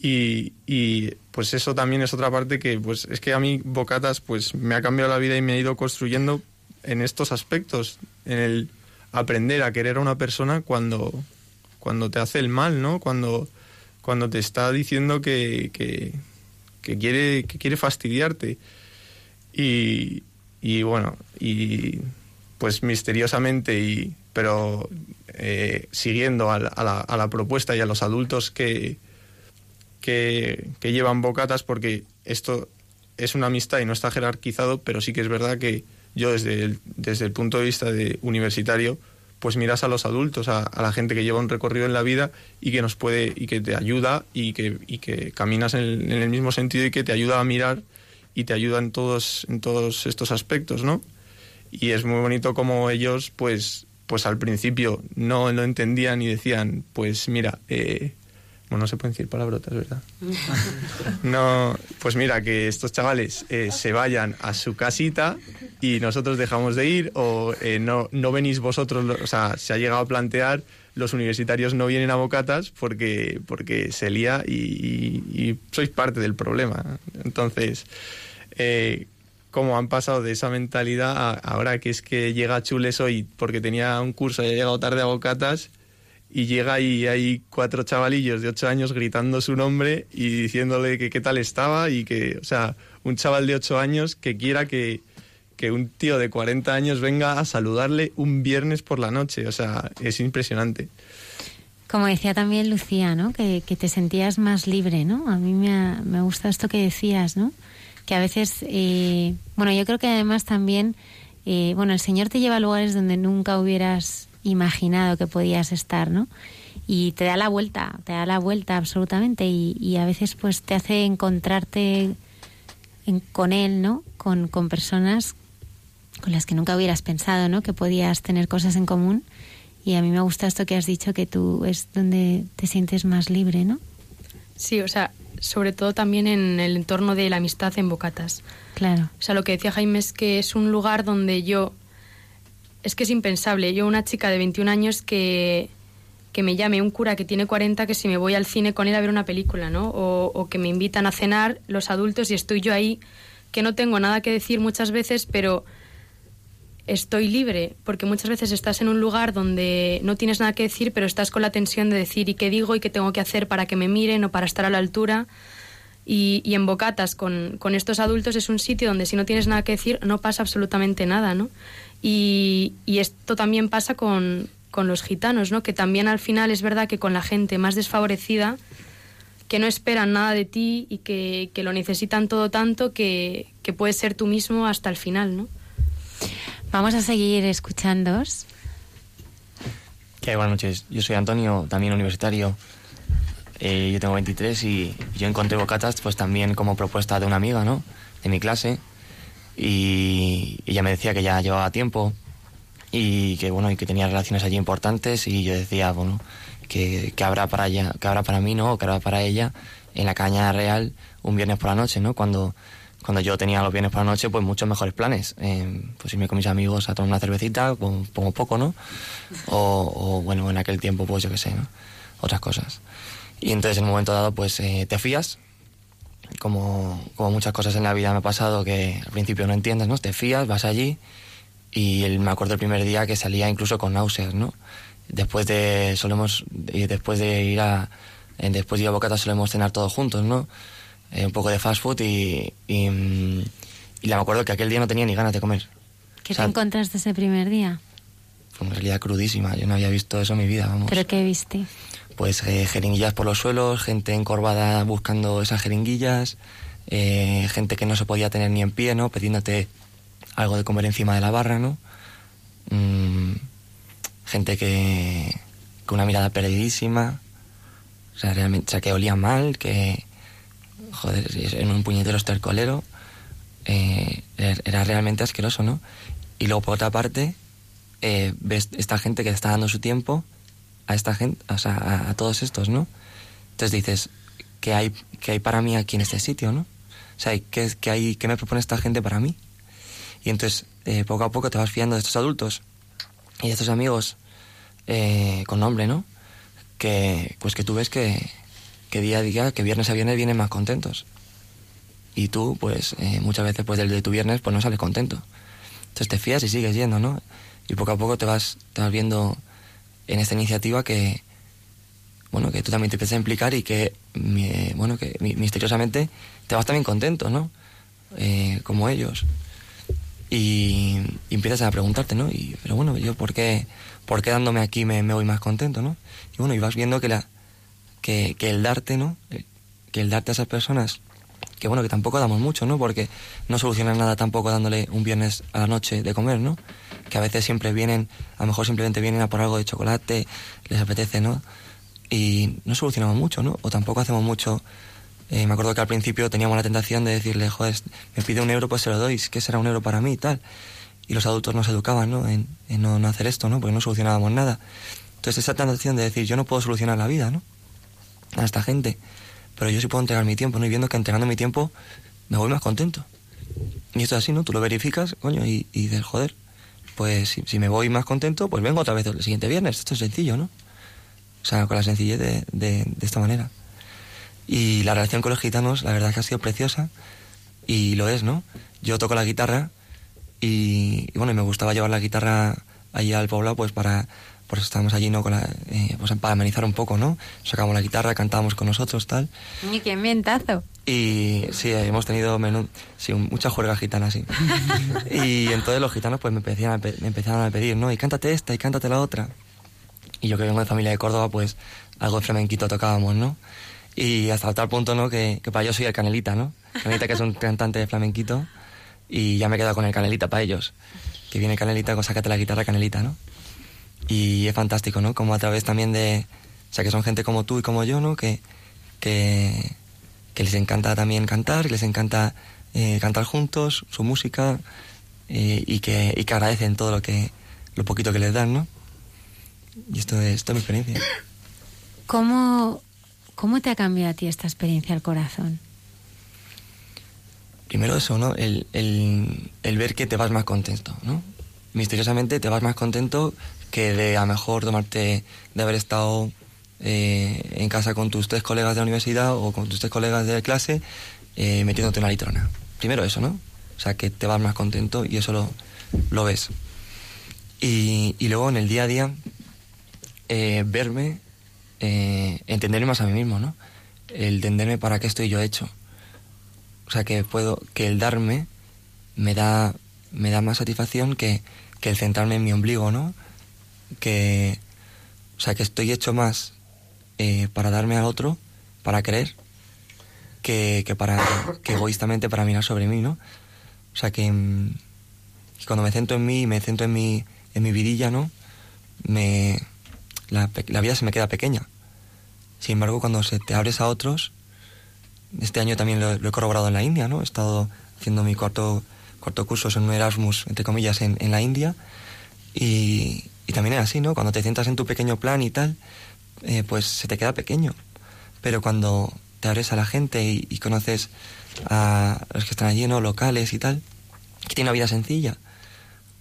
Y, y, pues eso también es otra parte que pues es que a mí Bocatas pues me ha cambiado la vida y me ha ido construyendo en estos aspectos, en el aprender a querer a una persona cuando, cuando te hace el mal, ¿no? Cuando, cuando te está diciendo que, que, que quiere, que quiere fastidiarte. Y, y bueno, y pues misteriosamente, y, pero eh, siguiendo a la, propuesta y a los adultos que, que, llevan bocatas, porque esto es una amistad y no está jerarquizado, pero sí que es verdad que yo desde el, desde el punto de vista de universitario, pues miras a los adultos, a, la gente que lleva un recorrido en la vida y que nos puede, y que te ayuda y que, y que caminas en el, en el mismo sentido y que te ayuda a mirar y te ayuda en todos, en todos estos aspectos, ¿no? Y es muy bonito como ellos, pues, pues al principio no lo entendían y decían, pues mira, eh, bueno, no se pueden decir palabrotas, ¿verdad? No, pues mira, que estos chavales eh, se vayan a su casita y nosotros dejamos de ir o eh, no, no venís vosotros, o sea, se ha llegado a plantear los universitarios no vienen a bocatas porque, porque se lía y, y- y sois parte del problema. Entonces, eh, cómo han pasado de esa mentalidad a ahora que es que llega Chules hoy porque tenía un curso y ha llegado tarde a bocatas y llega y hay cuatro chavalillos de ocho años gritando su nombre y diciéndole que qué tal estaba y que, o sea, un chaval de ocho años que quiera que, que un tío de 40 años venga a saludarle un viernes por la noche, o sea, es impresionante. Como decía también Lucía, ¿no? Que, que te sentías más libre, ¿no? A mí me, ha- me gusta esto que decías, ¿no? Que a veces, eh, bueno, yo creo que además también, eh, bueno, el Señor te lleva a lugares donde nunca hubieras imaginado que podías estar, ¿no? Y te da la vuelta, te da la vuelta absolutamente y, a veces pues te hace encontrarte en- con Él, ¿no? Con, con personas con las que nunca hubieras pensado, ¿no? Que podías tener cosas en común. Y a mí me gusta esto que has dicho, que tú es donde te sientes más libre, ¿no? Sí, o sea, sobre todo también en el entorno de la amistad en Bocatas. Claro. O sea, lo que decía Jaime es que es un lugar donde yo... Es que es impensable. Yo, una chica de 21 años que, que me llame un cura que tiene 40, que si me voy al cine con él a ver una película, ¿no? O, o que me invitan a cenar los adultos y estoy yo ahí, que no tengo nada que decir muchas veces, pero estoy libre, porque muchas veces estás en un lugar donde no tienes nada que decir, pero estás con la tensión de decir y qué digo y qué tengo que hacer para que me miren o para estar a la altura. Y, en Bocatas, con, con estos adultos, es un sitio donde si no tienes nada que decir, no pasa absolutamente nada, ¿no? Y, y esto también pasa con, con los gitanos, ¿no? Que también al final es verdad que con la gente más desfavorecida, que no esperan nada de ti y que, que lo necesitan todo tanto que, que puedes ser tú mismo hasta el final, ¿no? Vamos a seguir escuchándoos. ¿Qué? Buenas noches. Yo soy Antonio, también universitario. Eh, yo tengo 23 y yo encontré Bocatas pues también como propuesta de una amiga, ¿no? De mi clase. Y ella me decía que ya llevaba tiempo y que bueno y que tenía relaciones allí importantes y yo decía bueno que, que habrá para ella que habrá para mí no que habrá para ella en la caña real un viernes por la noche no cuando cuando yo tenía los viernes por la noche pues muchos mejores planes Eh, pues irme con mis amigos a tomar una cervecita como, como poco no o, o, bueno en aquel tiempo pues yo qué sé ¿no? otras cosas y entonces en un momento dado pues eh, te fías como, como muchas cosas en la vida me ha pasado que al principio no entiendes, ¿no? Te fías, vas allí y el- me acuerdo el primer día que salía incluso con náuseas, ¿no? Después de solemos y después de ir a eh, después de ir a Bocata solemos cenar todos juntos, ¿no? Eh, un poco de fast food y, y, mm, y me acuerdo que aquel día no tenía ni ganas de comer. ¿Qué O sea, te encontraste ese primer día? Fue una realidad crudísima, yo no había visto eso en mi vida, vamos. ¿Pero qué viste? pues eh, jeringuillas por los suelos, gente encorvada buscando esas jeringuillas, eh, gente que no se podía tener ni en pie, ¿no? Pidiéndote algo de comer encima de la barra, ¿no? Mm, gente que con una mirada perdidísima, o sea, realmente, o sea, que olía mal, que, joder, en un puñetero estercolero, eh, era era realmente asqueroso, ¿no? Y luego por otra parte, eh, ves esta gente que está dando su tiempo a esta gente, o sea, a, a todos estos, ¿no? Entonces dices, ¿qué hay, qué hay para mí aquí en este sitio, no? O sea, ¿qué, qué hay, ¿qué me propone esta gente para mí? Y entonces, eh, poco a poco te vas fiando de estos adultos y de estos amigos eh, con nombre, ¿no? Que, pues que tú ves que, que día a día, que viernes a viernes vienen más contentos. Y tú, pues, eh, muchas veces, pues, del de tu viernes, pues no sales contento. Entonces te fías y sigues yendo, ¿no? Y poco a poco te vas, vas viendo en esta iniciativa que, bueno, que tú también te empiezas a implicar y que, mi- bueno, que mi- misteriosamente te vas también contento, ¿no? Eh, como ellos. Y, y empiezas a preguntarte, ¿no? Y, pero bueno, yo, ¿por qué, por qué dándome aquí me, me voy más contento, ¿no? Y bueno, y vas viendo que, la, que, que el darte, ¿no? Que el darte a esas personas, que bueno, que tampoco damos mucho, ¿no? Porque no solucionas nada tampoco dándole un viernes a la noche de comer, ¿no? Que a veces siempre vienen, a lo mejor simplemente vienen a por algo de chocolate, les apetece, ¿no? Y no solucionamos mucho, ¿no? O tampoco hacemos mucho. eh, me acuerdo que al principio teníamos la tentación de decirle, joder, me pide un euro, pues se lo doy, ¿qué será un euro para mí y tal? Y los adultos nos educaban, ¿no? En, en no, no hacer esto, ¿no? Porque no solucionábamos nada. Entonces esa tentación de decir, yo no puedo solucionar la vida, ¿no? A esta gente. Pero yo sí puedo entregar mi tiempo, ¿no? Y viendo que entregando mi tiempo me voy más contento. Y esto es así, ¿no? Tú lo verificas, coño, y, y dices, joder, pues si, me voy más contento, pues vengo otra vez el siguiente viernes. Esto es sencillo, ¿no? sea, con la sencillez de, de- esta manera. Y la relación con los gitanos, la verdad es que ha sido preciosa y lo es, ¿no? Yo toco la guitarra y, y bueno, me gustaba llevar la guitarra allí al poblado pues para pues estábamos allí no con la, eh, pues para amenizar un poco no sacamos la guitarra cantábamos con nosotros tal. Y qué ambientazo. y sí hemos tenido menú sí mucha juerga gitana sí. Y entonces los gitanos pues me empezaron a, me empezaron a pedir no y cántate esta y cántate la otra. Y yo que vengo de familia de Córdoba pues algo de flamenquito tocábamos no y hasta tal punto no que, que para ellos soy el canelita no canelita que es un cantante de flamenquito y ya me he quedado con el canelita para ellos. Que viene canelita con sácate la guitarra canelita no y es fantástico, ¿no? Como a través también de... O sea, que son gente como tú y como yo, ¿no? Que, que, que les encanta también cantar, que les encanta eh, cantar juntos, su música, eh, y, que, y que agradecen todo lo que lo poquito que les dan, ¿no? Y esto es, esto es mi experiencia. ¿Cómo, ¿Cómo te ha cambiado a ti esta experiencia al corazón? Primero eso, ¿no? El, el, el ver que te vas más contento, ¿no? Misteriosamente te vas más contento que de a lo mejor tomarte, de haber estado eh, en casa con tus tres colegas de la universidad o con tus tres colegas de clase eh, metiéndote una litrona. Primero eso, ¿no? O sea, que te vas más contento y eso lo, lo ves. Y, y luego en el día a día, eh, verme, eh, entenderme más a mí mismo, ¿no? El entenderme para qué estoy yo hecho. O sea, que puedo, que el darme me da, me da más satisfacción que, que el centrarme en mi ombligo, ¿no? Que, o sea, que estoy hecho más eh, para darme al otro, para querer, que, que para, que egoístamente para mirar sobre mí, ¿no? O sea, que, mm, que cuando me centro en mí, me centro en mi, en mi vidilla, ¿no? Me, la, la vida se me queda pequeña. Sin embargo, cuando se te abres a otros, este año también lo, lo he corroborado en la India, ¿no? He estado haciendo mi cuarto, cuarto curso en un Erasmus, entre comillas, en, en la India. Y, y también es así, ¿no? Cuando te centras en tu pequeño plan y tal, eh, pues se te queda pequeño. Pero cuando te abres a la gente y, y conoces a los que están allí, ¿no? Locales y tal, que tienen una vida sencilla,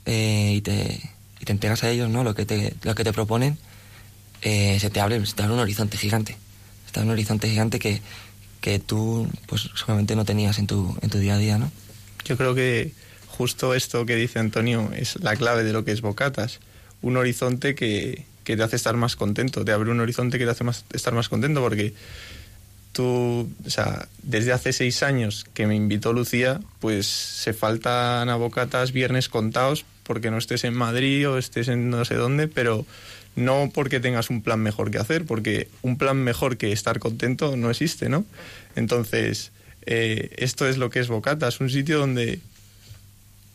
eh, y, te, y te entregas a ellos, ¿no? Lo que te, lo que te proponen, eh, se te abre, se te abre un horizonte gigante. Se te abre un horizonte gigante que, que tú, pues, seguramente no tenías en tu, en tu día a día, ¿no? Yo creo que justo esto que dice Antonio es la clave de lo que es Bocatas. Un horizonte que, que te hace estar más contento, te abre un horizonte que te hace más, estar más contento porque tú, o sea, desde hace seis años que me invitó Lucía, pues se faltan a Bocatas viernes contados porque no estés en Madrid o estés en no sé dónde, pero no porque tengas un plan mejor que hacer, porque un plan mejor que estar contento no existe, ¿no? Entonces, eh, esto es lo que es Bocatas, un sitio donde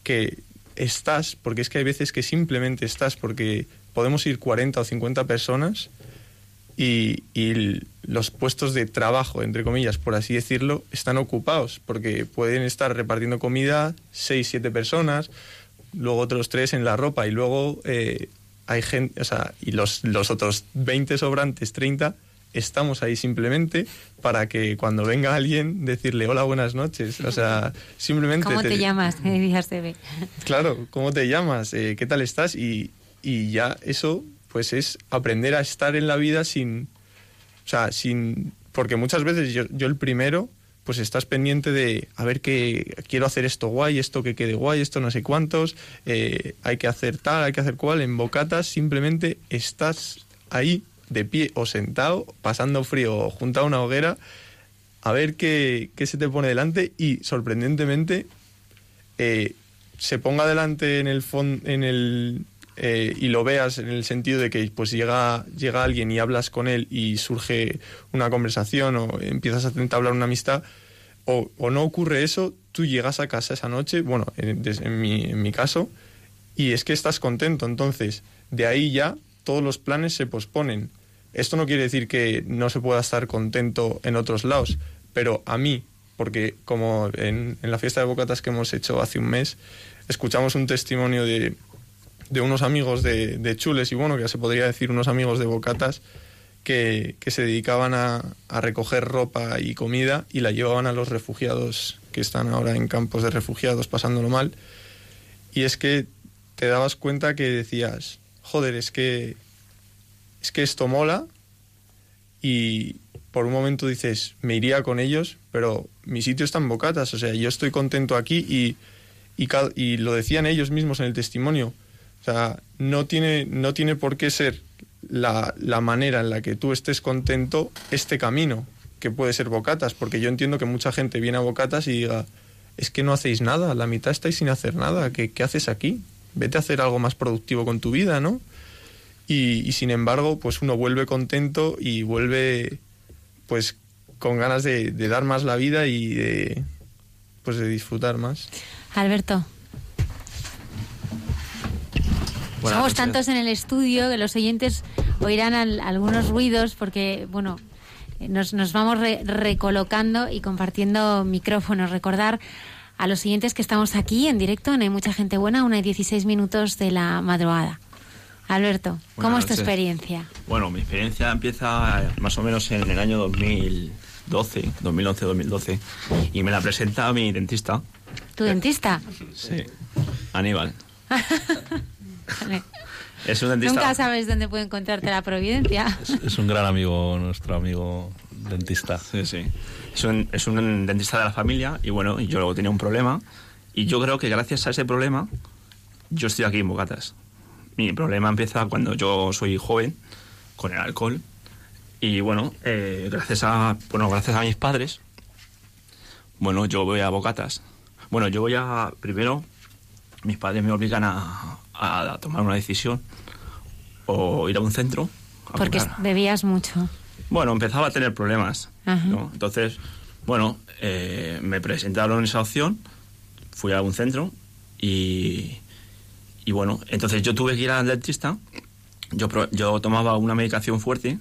que estás, porque es que hay veces que simplemente estás, porque podemos ir 40 o 50 personas y, los puestos de trabajo, entre comillas, por así decirlo, están ocupados, porque pueden estar repartiendo comida 6, 7 personas, luego otros 3 en la ropa y luego eh, hay gente, o sea, y los, los otros 20 sobrantes, 30, estamos ahí simplemente para que cuando venga alguien decirle hola, buenas noches, o sea, simplemente... ¿Cómo te llamas? Decías, Eve. Claro, ¿cómo te llamas? Eh, ¿Qué tal estás? Y, y ya eso, pues es aprender a estar en la vida sin. O sea, sin. Porque muchas veces yo, yo el primero, pues estás pendiente de a ver qué quiero hacer esto guay, esto que quede guay, esto no sé cuántos, eh, hay que hacer tal, hay que hacer cual. En bocatas simplemente estás ahí de pie o sentado, pasando frío junto a una hoguera, a ver qué, qué se te pone delante y sorprendentemente eh, se ponga delante en el fon- en el eh, y lo veas en el sentido de que pues llega llega alguien y hablas con él y surge una conversación o empiezas a entablar una amistad o, no ocurre eso tú llegas a casa esa noche bueno en mi, en mi caso y es que estás contento. Entonces de ahí ya todos los planes se posponen esto no quiere decir que no se pueda estar contento en otros lados pero a mí porque como en, la fiesta de bocatas que hemos hecho hace un mes escuchamos un testimonio de, de unos amigos de, de Chules y bueno, que se podría decir unos amigos de Bocatas que, que se dedicaban a, a recoger ropa y comida y la llevaban a los refugiados que están ahora en campos de refugiados pasándolo mal. Y es que te dabas cuenta que decías, joder, es que, es que esto mola y por un momento dices, me iría con ellos, pero mi sitio está en Bocatas, o sea, yo estoy contento aquí y, y, y lo decían ellos mismos en el testimonio. O sea, no tiene, no tiene por qué ser la, la manera en la que tú estés contento este camino, que puede ser Bocatas, porque yo entiendo que mucha gente viene a Bocatas y diga, es que no hacéis nada, la mitad estáis sin hacer nada, ¿qué, qué haces aquí? Vete a hacer algo más productivo con tu vida, ¿no? Y, y sin embargo, pues uno vuelve contento y vuelve pues con ganas de, de dar más la vida y de pues de disfrutar más. Alberto. Buenas Somos noches. tantos en el estudio que los oyentes oirán al- algunos ruidos porque, bueno, nos, nos vamos re- recolocando y compartiendo micrófonos. Recordar a los siguientes que estamos aquí en directo, en Hay Mucha Gente Buena, una y 16 minutos de la madrugada. Alberto, ¿cómo Buenas es tu noches. experiencia? Bueno, mi experiencia empieza eh, más o menos en el año 2012, 2011-2012, y me la presenta mi dentista, ¿Tu dentista? sí, Aníbal. Vale. Es un dentista... Nunca sabes dónde puede encontrarte la providencia. Es un gran amigo, nuestro amigo dentista. Sí, sí. Es un, es un dentista de la familia y bueno, yo luego tenía un problema y yo creo que gracias a ese problema yo estoy aquí en Bocatas. Mi problema empieza cuando yo soy joven con el alcohol y bueno, eh, gracias a bueno, gracias a mis padres, bueno, yo voy a Bocatas. Bueno, yo voy a primero mis padres me obligan a, a tomar una decisión o ir a un centro a Porque buscar- bebías mucho. bueno, empezaba a tener problemas. Entonces, bueno, eh, me presentaron esa opción, fui a un centro y, y bueno, entonces yo tuve que ir al dentista. Yo, yo tomaba una medicación fuerte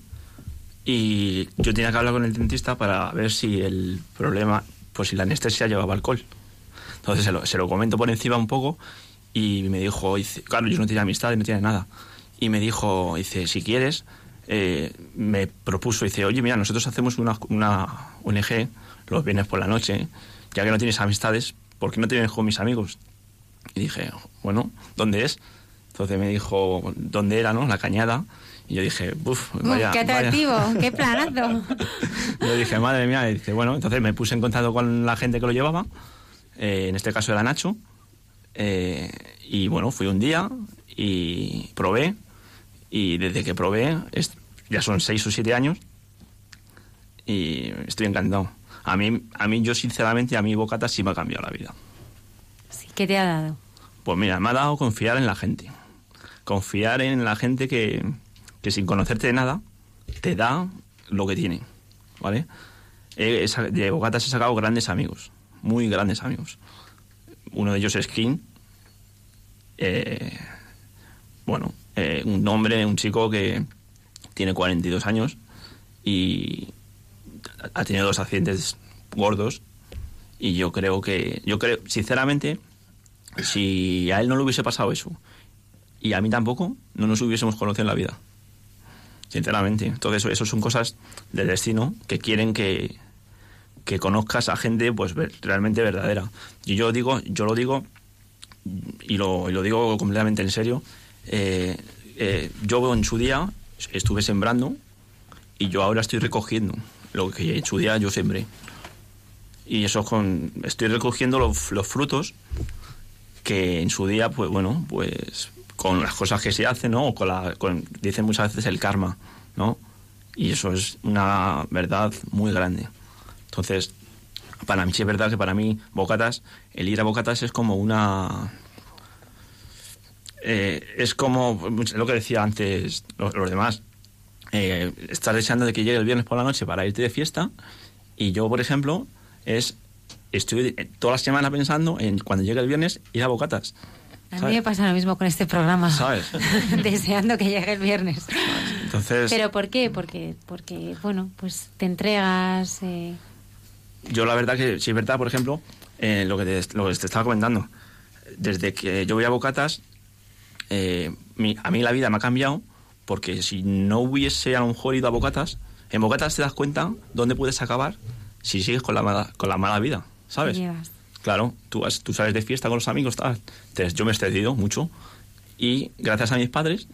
y yo tenía que hablar con el dentista para ver si el problema, pues si la anestesia llevaba alcohol. Entonces se lo, se comento por encima un poco y me dijo, dice, claro, yo no tenía amistad, no tenía nada. Y me dijo, dice, si quieres, eh, me propuso, dice, oye, mira, nosotros hacemos una, una ONG los viernes por la noche, ya que no tienes amistades, ¿por qué no te vienes con mis amigos? Y dije, bueno, ¿dónde es? Entonces me dijo, ¿dónde era, no? La cañada. Y yo dije, uff, Uf, vaya. ¡Qué vaya". atractivo! ¡Qué planazo! Yo dije, madre mía, y dice, bueno, entonces me puse en contacto con la gente que lo llevaba, eh, en este caso era Nacho, eh, y bueno, fui un día y probé, y desde que probé, es- ya son seis o siete años, y estoy encantado. A mí, a mí, yo sinceramente, a mí Bocata sí me ha cambiado la vida. ¿Qué te ha dado? Pues mira, me ha dado confiar en la gente. Confiar en la gente que, que sin conocerte de nada te da lo que tiene. ¿Vale? He- he de Bocatas he sacado grandes amigos. Muy grandes amigos. Uno de ellos es King. Eh, bueno, eh, un hombre, un chico que tiene 42 años y ha tenido dos accidentes gordos. Y yo creo que, yo creo, sinceramente, si a él no le hubiese pasado eso y a mí tampoco, no nos hubiésemos conocido en la vida. Sinceramente. Entonces, eso son cosas del destino que quieren que, que conozcas a gente pues realmente verdadera. Y yo digo, yo lo digo y lo, y lo digo completamente en serio. eh, eh, yo en su día estuve sembrando y yo ahora estoy recogiendo lo que en su día yo sembré. Y eso con estoy recogiendo los, frutos que en su día, pues bueno, pues con las cosas que se hacen, ¿no? O dicen muchas veces el karma, ¿no? Y eso es una verdad muy grande. Entonces, para mí sí es verdad que para mí Bocatas, el ir a Bocatas es como una... eh, es como lo que decía antes los, los demás. Eh, estar deseando de que llegue el viernes por la noche para irte de fiesta y yo, por ejemplo, es estoy toda la semana pensando en cuando llegue el viernes ir a Bocatas. A mí me pasa lo mismo con este programa. ¿Sabes? Deseando que llegue el viernes. Entonces, ¿Pero por qué? Porque, porque bueno, pues te entregas... eh, yo la verdad que, si es verdad, por ejemplo, eh, lo, que te, lo que te estaba comentando, desde que yo voy a Bocatas, eh, mi- a mí la vida me ha cambiado, porque si no hubiese a lo mejor ido a Bocatas, en Bocatas te das cuenta dónde puedes acabar si sigues con la mala, con la mala vida, ¿sabes? llevas. Claro, tú, vas- tú sales de fiesta con los amigos, tal. Entonces, yo me he excedido mucho y gracias a mis padres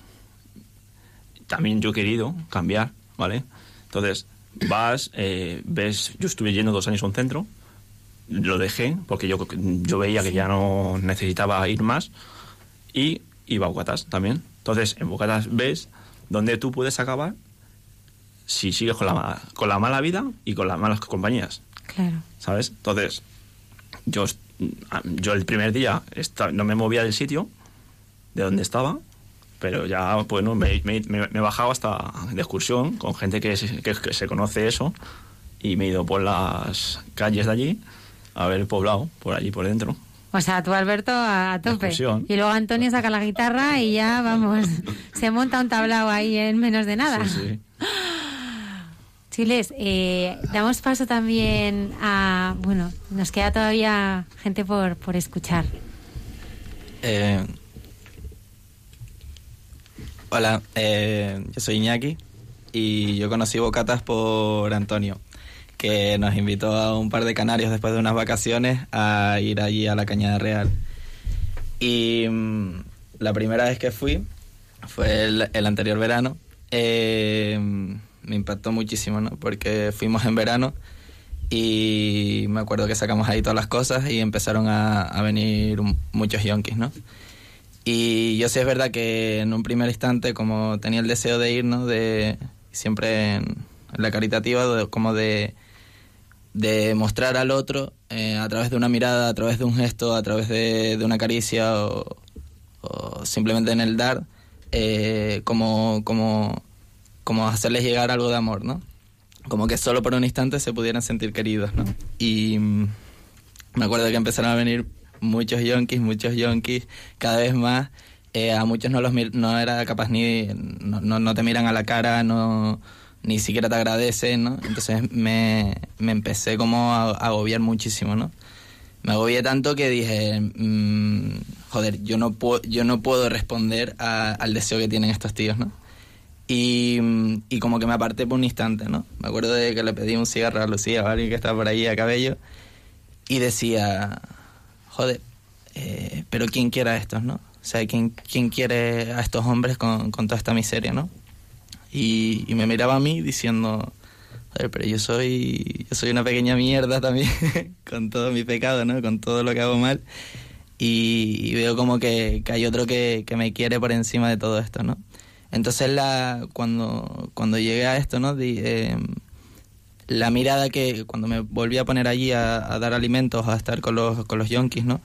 también yo he querido cambiar, ¿vale? Entonces, vas, eh, ves, yo estuve yendo dos años a un centro, lo dejé porque yo, yo veía que ya no necesitaba ir más y iba a Bocatas también. Entonces, en Bocatas ves donde tú puedes acabar si sigues con la, con la mala vida y con las malas compañías. Claro. ¿sabes? Entonces, yo, est- yo el primer día esta- no me movía del sitio, de donde estaba, pero ya, bueno, me, me, me- me he bajado hasta de excursión con gente que se, que, que se conoce eso y me he ido por las calles de allí a ver el poblado, por allí, por dentro. O sea, tú Alberto a, tope. Excursión. Y luego Antonio saca la guitarra y ya, vamos, se monta un tablao ahí en menos de nada. Sí, sí. Chiles, eh, damos paso también a, bueno, nos queda todavía gente por, por escuchar. Eh, hola, eh, yo soy Iñaki y yo conocí Bocatas por Antonio, que nos invitó a un par de canarios después de unas vacaciones a ir allí a la Cañada Real. Y mm, la primera vez que fui fue el, el anterior verano. eh, me impactó muchísimo, ¿no? Porque fuimos en verano y me acuerdo que sacamos ahí todas las cosas y empezaron a, a venir muchos yonkis, ¿no? Y yo sí es verdad que en un primer instante, como tenía el deseo de ir, ¿no? De, siempre en, la caritativa, como de, de mostrar al otro eh, a través de una mirada, a través de un gesto, a través de, de una caricia o, o simplemente en el dar, eh, como, como, como hacerles llegar algo de amor, ¿no? Como que solo por un instante se pudieran sentir queridos, ¿no? Y mm, me acuerdo que empezaron a venir muchos yonkis, muchos yonkis, cada vez más. Eh, a muchos no los no era capaz ni no, no, no te miran a la cara, no ni siquiera te agradecen, ¿no? Entonces me, me empecé como a, a agobiar muchísimo, ¿no? Me agobié tanto que dije, mm, joder, yo no puedo, yo no puedo responder a- al deseo que tienen estos tíos, ¿no? Y, mm, y como que me aparté por un instante, ¿no? Me acuerdo de que le pedí un cigarro a Lucía o a alguien que estaba por ahí a cabello y decía, joder, eh, pero ¿quién quiere a estos, no? O sea, ¿quién, quién quiere a estos hombres con, con toda esta miseria, no? Y, y me miraba a mí diciendo, joder, pero yo soy, yo soy una pequeña mierda también, con todo mi pecado, ¿no? Con todo lo que hago mal. Y, y veo como que, que hay otro que, que me quiere por encima de todo esto, ¿no? Entonces la, cuando, cuando llegué a esto, ¿no? Eh, la mirada que cuando me volví a poner allí a, dar alimentos, a estar con los, con los yonkis, ¿no?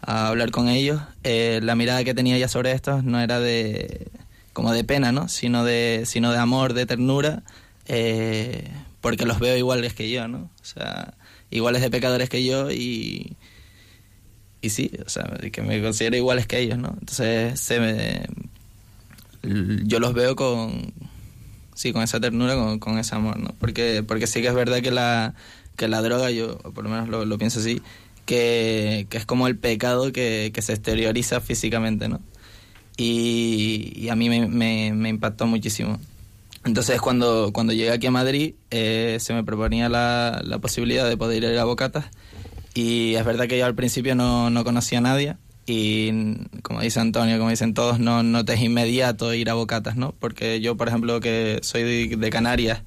A hablar con ellos, eh, la mirada que tenía ya sobre estos no era de como de pena, ¿no? Sino de, sino de amor, de ternura, eh, porque los veo iguales que yo, ¿no? O sea, iguales de pecadores que yo y, y sí, o sea, que me considero iguales que ellos, ¿no? Entonces se me, yo los veo con sí con esa ternura con, con ese amor no porque porque sí que es verdad que la que la droga yo por lo menos lo, pienso así que, que es como el pecado que, que se exterioriza físicamente no y, y a mí me, me, me impactó muchísimo. Entonces cuando cuando llegué aquí a Madrid eh, se me proponía la, la posibilidad de poder ir a Bocatas y es verdad que yo al principio no, no conocía a nadie y como dice Antonio, como dicen todos, no, no te es inmediato ir a Bocatas, ¿no? Porque yo, por ejemplo, que soy de, Canarias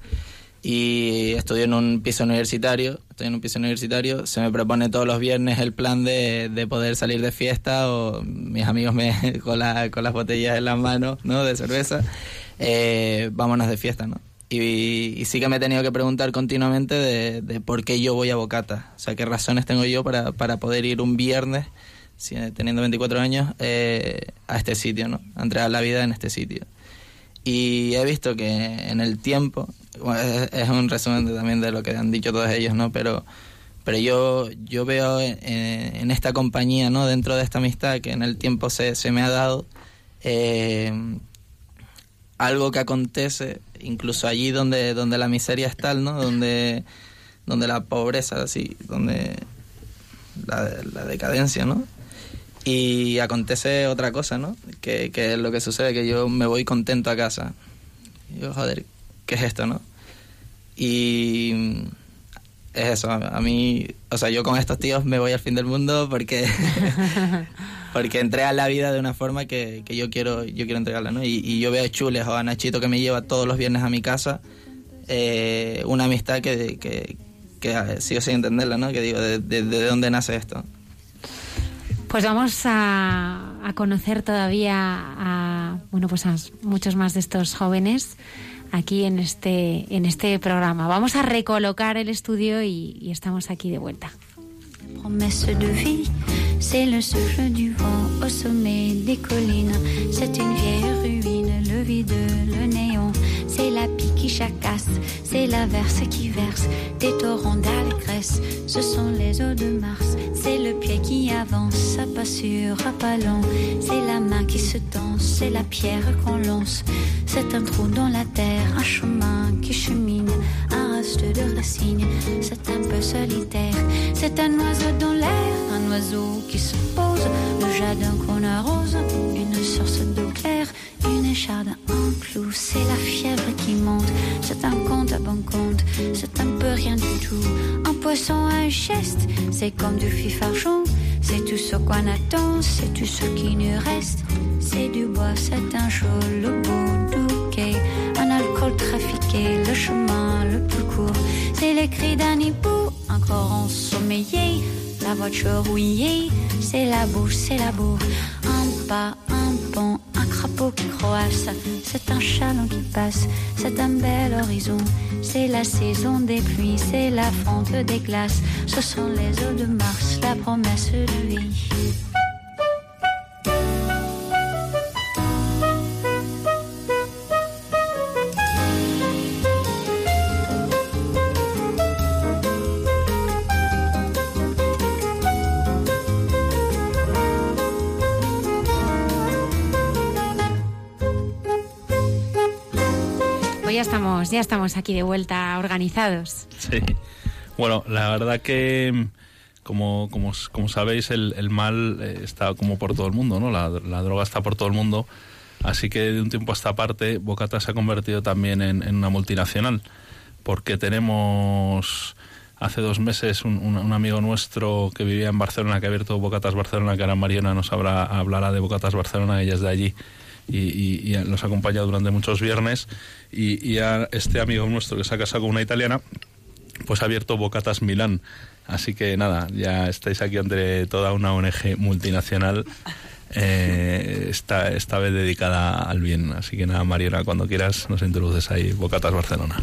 y estudio en un piso universitario, estoy en un piso universitario, se me propone todos los viernes el plan de, de poder salir de fiesta o mis amigos me con, la, con las botellas en las manos, ¿no? De cerveza, eh, vámonos de fiesta, ¿no? Y, y sí que me he tenido que preguntar continuamente de, de por qué yo voy a Bocatas, o sea, qué razones tengo yo para, para poder ir un viernes teniendo 24 años, eh, a este sitio, ¿no? A entregar la vida en este sitio. Y he visto que en el tiempo, bueno, es, es un resumen también de lo que han dicho todos ellos, ¿no? Pero, pero yo, yo veo en, en esta compañía, ¿no? Dentro de esta amistad que en el tiempo se, se me ha dado, eh, algo que acontece incluso allí donde, donde la miseria es tal, ¿no? Donde, donde la pobreza, así, donde la, la decadencia, ¿no? Y acontece otra cosa, ¿no? Que, que es lo que sucede, que yo me voy contento a casa. Y digo, joder, ¿qué es esto, no? Y es eso, a, mí, o sea, yo con estos tíos me voy al fin del mundo porque porque entregan la vida de una forma que, que yo quiero yo quiero entregarla, ¿no? Y, y yo veo a Chules o a Nachito que me lleva todos los viernes a mi casa, eh, una amistad que, que, que sigo sin entenderla, ¿no? Que digo, ¿de, de, de dónde nace esto? Pues vamos a, a conocer todavía a bueno pues a muchos más de estos jóvenes aquí en este en este programa. Vamos a recolocar el estudio y, y estamos aquí de vuelta. Promesse de vie, c'est le souffle du vent au sommet des collines. C'est une vieille ruine, le vide, le néon. C'est la pique qui chacasse, c'est l'averse qui verse des torrents d'allégresse. Ce sont les eaux de Mars, c'est le pied qui avance, à pas sûr, à pas long. C'est la main qui se tend, c'est la pierre qu'on lance. C'est un trou dans la terre, un chemin qui chemine, un reste de racines. C'est un peu solitaire, c'est un oiseau dans l'air, un oiseau qui se pose, le jardin qu'on arrose, une source d'eau claire, une écharde, un clou, c'est la fièvre qui monte, c'est un compte à bon compte, c'est un peu rien du tout, un poisson, un geste, c'est comme du fifarchon, c'est tout ce qu'on attend, c'est tout ce qui nous reste, c'est du bois, c'est un chaud, le bout un alcool trafiqué, le chemin le plus court, c'est les cris d'un hibou, encore ensommeillé, la voiture rouillée, c'est la bouche, c'est la bourre, un pas, un un crapaud qui croasse, c'est un chaland qui passe, c'est un bel horizon, c'est la saison des pluies, c'est la fonte des glaces, ce sont les eaux de Mars, la promesse de vie. Estamos, ya estamos aquí de vuelta organizados. Sí. Bueno, la verdad que, como, como, como sabéis, el, el mal eh, está como por todo el mundo, ¿no? La, la droga está por todo el mundo. Así que de un tiempo a esta parte, Bocata se ha convertido también en, en una multinacional. Porque tenemos hace dos meses un, un- un amigo nuestro que vivía en Barcelona, que ha abierto Bocatas Barcelona, que era Mariana, nos habrá, hablará de Bocatas Barcelona, ella es de allí. Y, y- y nos ha acompañado durante muchos viernes. Y, y a este amigo nuestro que se ha casado con una italiana, pues ha abierto Bocatas Milán. Así que nada, ya estáis aquí entre toda una ONG multinacional, eh, esta, esta vez dedicada al bien. Así que nada, Mariana, cuando quieras nos introduces ahí Bocatas Barcelona.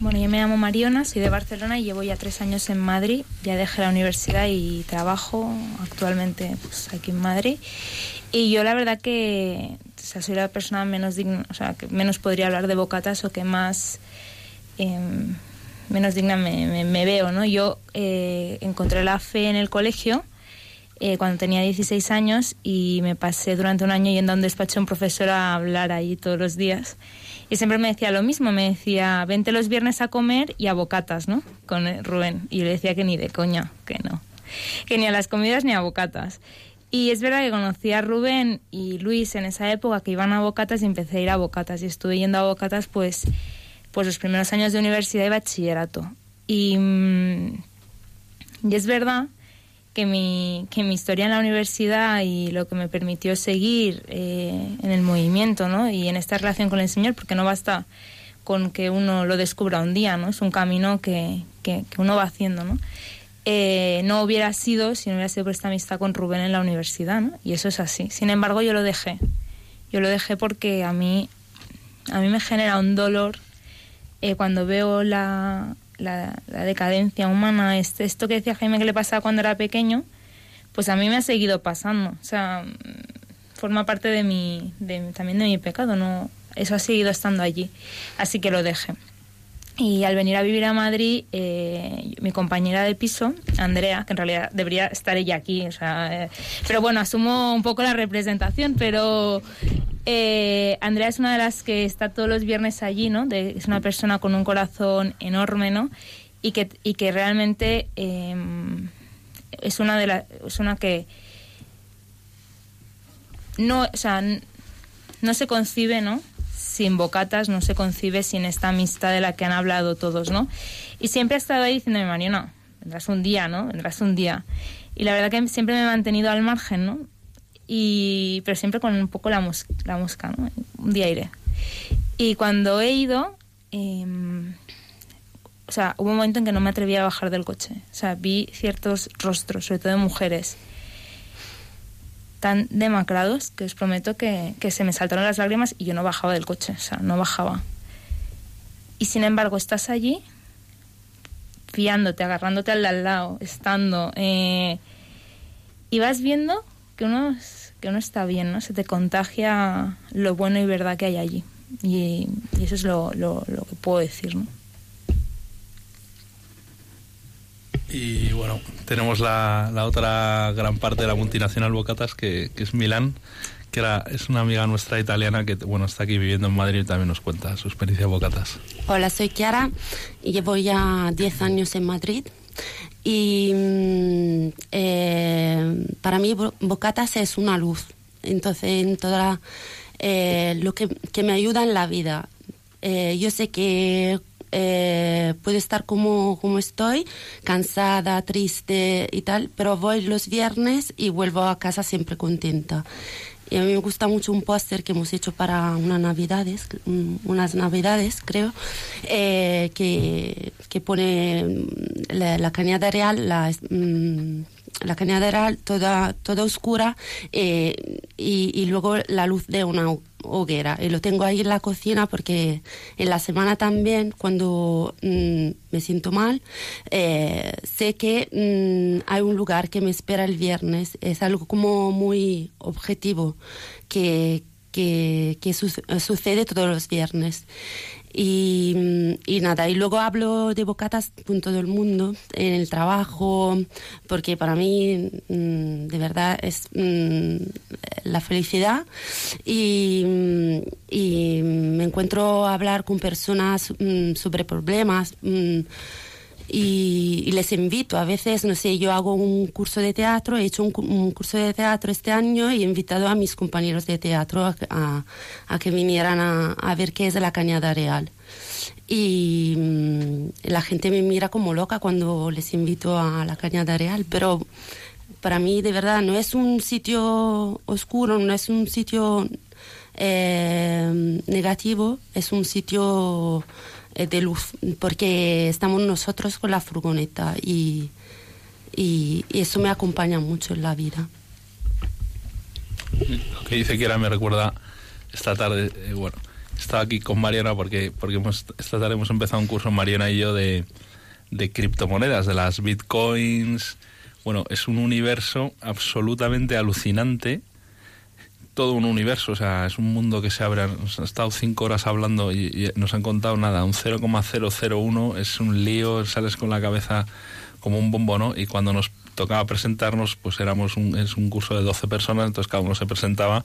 Bueno, yo me llamo Mariona, soy de Barcelona y llevo ya tres años en Madrid. Ya dejé la universidad y trabajo actualmente pues, aquí en Madrid. Y yo la verdad que sea, soy la persona menos digna, o sea, que menos podría hablar de bocatas o que más em, menos digna me, me- me veo, ¿no? Yo eh, encontré la fe en el colegio eh, cuando tenía 16 años y me pasé durante un año yendo a un despacho de un profesor a hablar ahí todos los días. Y siempre me decía lo mismo, me decía, vente los viernes a comer y a bocatas, ¿no? Con eh, Rubén. Y yo le decía que ni de coña, que no. Que ni a las comidas ni a bocatas. Y es verdad que conocí a Rubén y Luis en esa época que iban a bocatas y empecé a ir a bocatas. Y estuve yendo a bocatas pues, pues los primeros años de universidad y bachillerato. Y, mm, y es verdad que mi, que mi historia en la universidad y lo que me permitió seguir eh, en el movimiento ¿no? y en esta relación con el Señor, porque no basta con que uno lo descubra un día, ¿no? es un camino que, que, que uno va haciendo. ¿no? Eh, no hubiera sido si no hubiera sido por esta amistad con Rubén en la universidad, ¿no? y eso es así. Sin embargo, yo lo dejé. Yo lo dejé porque a mí, a mí me genera un dolor eh, cuando veo la, la, la decadencia humana, este, esto que decía Jaime que le pasaba cuando era pequeño, pues a mí me ha seguido pasando. O sea, forma parte de mi, de, también de mi pecado, no, eso ha seguido estando allí. Así que lo dejé. Y al venir a vivir a Madrid, eh, mi compañera de piso, Andrea, que en realidad debería estar ella aquí, o sea, eh, pero bueno, asumo un poco la representación, pero eh, Andrea es una de las que está todos los viernes allí, ¿no? Es una persona con un corazón enorme, ¿no? Y que, y que realmente eh, es una de las, es una que no, o sea, no se concibe, ¿no? Sin bocatas, no se concibe sin esta amistad de la que han hablado todos, ¿no? Y siempre ha estado ahí diciéndome, Mariona, vendrás un día, ¿no? Vendrás un día. Y la verdad que siempre me he mantenido al margen, ¿no? Y, pero siempre con un poco la, la mosca, ¿no? Un día iré. Y cuando he ido, em, o sea, hubo un momento en que no me atrevía a bajar del coche. O sea, vi ciertos rostros, sobre todo de mujeres, tan demacrados que os prometo que, que se me saltaron las lágrimas y yo no bajaba del coche, o sea, no bajaba. Y sin embargo, estás allí, fiándote, agarrándote al al lado, estando, eh, y vas viendo que uno, que uno está bien, ¿no? Se te contagia lo bueno y verdad que hay allí. Y, y eso es lo, lo, lo que puedo decir, ¿no? Y bueno, tenemos la, la otra gran parte de la multinacional Bocatas, que, que es Milán, que es una amiga nuestra italiana que bueno está aquí viviendo en Madrid y también nos cuenta su experiencia Bocatas. Hola, soy Chiara y llevo ya 10 años en Madrid. Y mm, eh, para mí Bo- Bocatas es una luz. Entonces, en toda eh, lo que, que me ayuda en la vida. Eh, yo sé que eh, puedo estar como, como estoy, cansada, triste y tal, pero voy los viernes y vuelvo a casa siempre contenta. Y a mí me gusta mucho un póster que hemos hecho para unas navidades, unas navidades creo, eh, que, que pone mm, la, la cañada real, la, mm, la cañada real toda, toda oscura eh, y, y luego la luz de una hoguera. Y lo tengo ahí en la cocina porque en la semana también, cuando mm, me siento mal, eh, sé que mm, hay un lugar que me espera el viernes. Es algo como muy objetivo que, que, que su- sucede todos los viernes. Y, y nada, y luego hablo de bocatas con todo el mundo, en el trabajo, porque para mí mm, de verdad es mm, la felicidad. Y, mm, y me encuentro a hablar con personas sobre problemas. Y, y les invito. A veces, no sé, yo hago un curso de teatro, he hecho un, un curso de teatro este año y he invitado a mis compañeros de teatro a, a- a que vinieran a, a ver qué es la cañada real. Y mm, la gente me mira como loca cuando les invito a la cañada real, pero para mí de verdad no es un sitio oscuro, no es un sitio eh, negativo, es un sitio de luz, porque estamos nosotros con la furgoneta y, y, y eso me acompaña mucho en la vida. Lo que dice Kiera me recuerda esta tarde, eh, bueno, estaba aquí con Mariana porque, porque hemos, esta tarde hemos empezado un curso, Mariana y yo, de, de criptomonedas, de las bitcoins. Bueno, es un universo absolutamente alucinante. Todo un universo, o sea, es un mundo que se abre. Nos han estado cinco horas hablando y, nos han contado nada. Un 0,001 es un lío, sales con la cabeza como un bombo, ¿no? Y cuando nos tocaba presentarnos, pues éramos un, es un curso de 12 personas, entonces cada uno se presentaba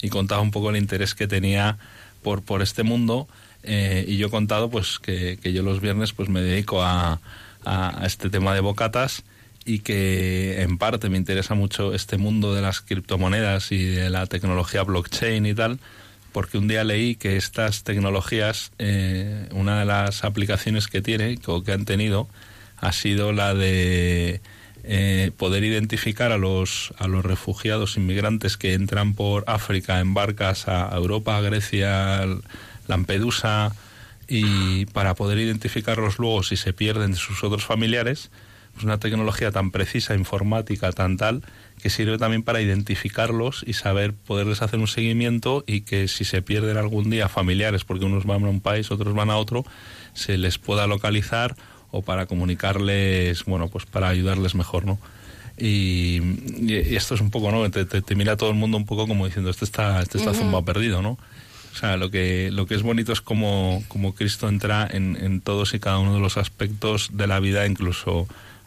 y contaba un poco el interés que tenía por, por este mundo. eh, y yo he contado pues que, que yo los viernes pues me dedico a, a este tema de bocatas y que en parte me interesa mucho este mundo de las criptomonedas y de la tecnología blockchain y tal, porque un día leí que estas tecnologías, eh, una de las aplicaciones que tiene o que han tenido ha sido la de eh, poder identificar a los, a los refugiados inmigrantes que entran por África en barcas a Europa, Grecia, Lampedusa, y para poder identificarlos luego si se pierden de sus otros familiares, una tecnología tan precisa, informática, tan tal, que sirve también para identificarlos y saber poderles hacer un seguimiento y que si se pierden algún día familiares, porque unos van a un país, otros van a otro, se les pueda localizar o para comunicarles, bueno, pues para ayudarles mejor, ¿no? Y, esto es un poco, ¿no? Te, te- te mira todo el mundo un poco como diciendo, este está, este está Ujú. zumbado perdido, ¿no? O sea, lo que, lo que es bonito es como, como Cristo entra en, en todos y cada uno de los aspectos de la vida, incluso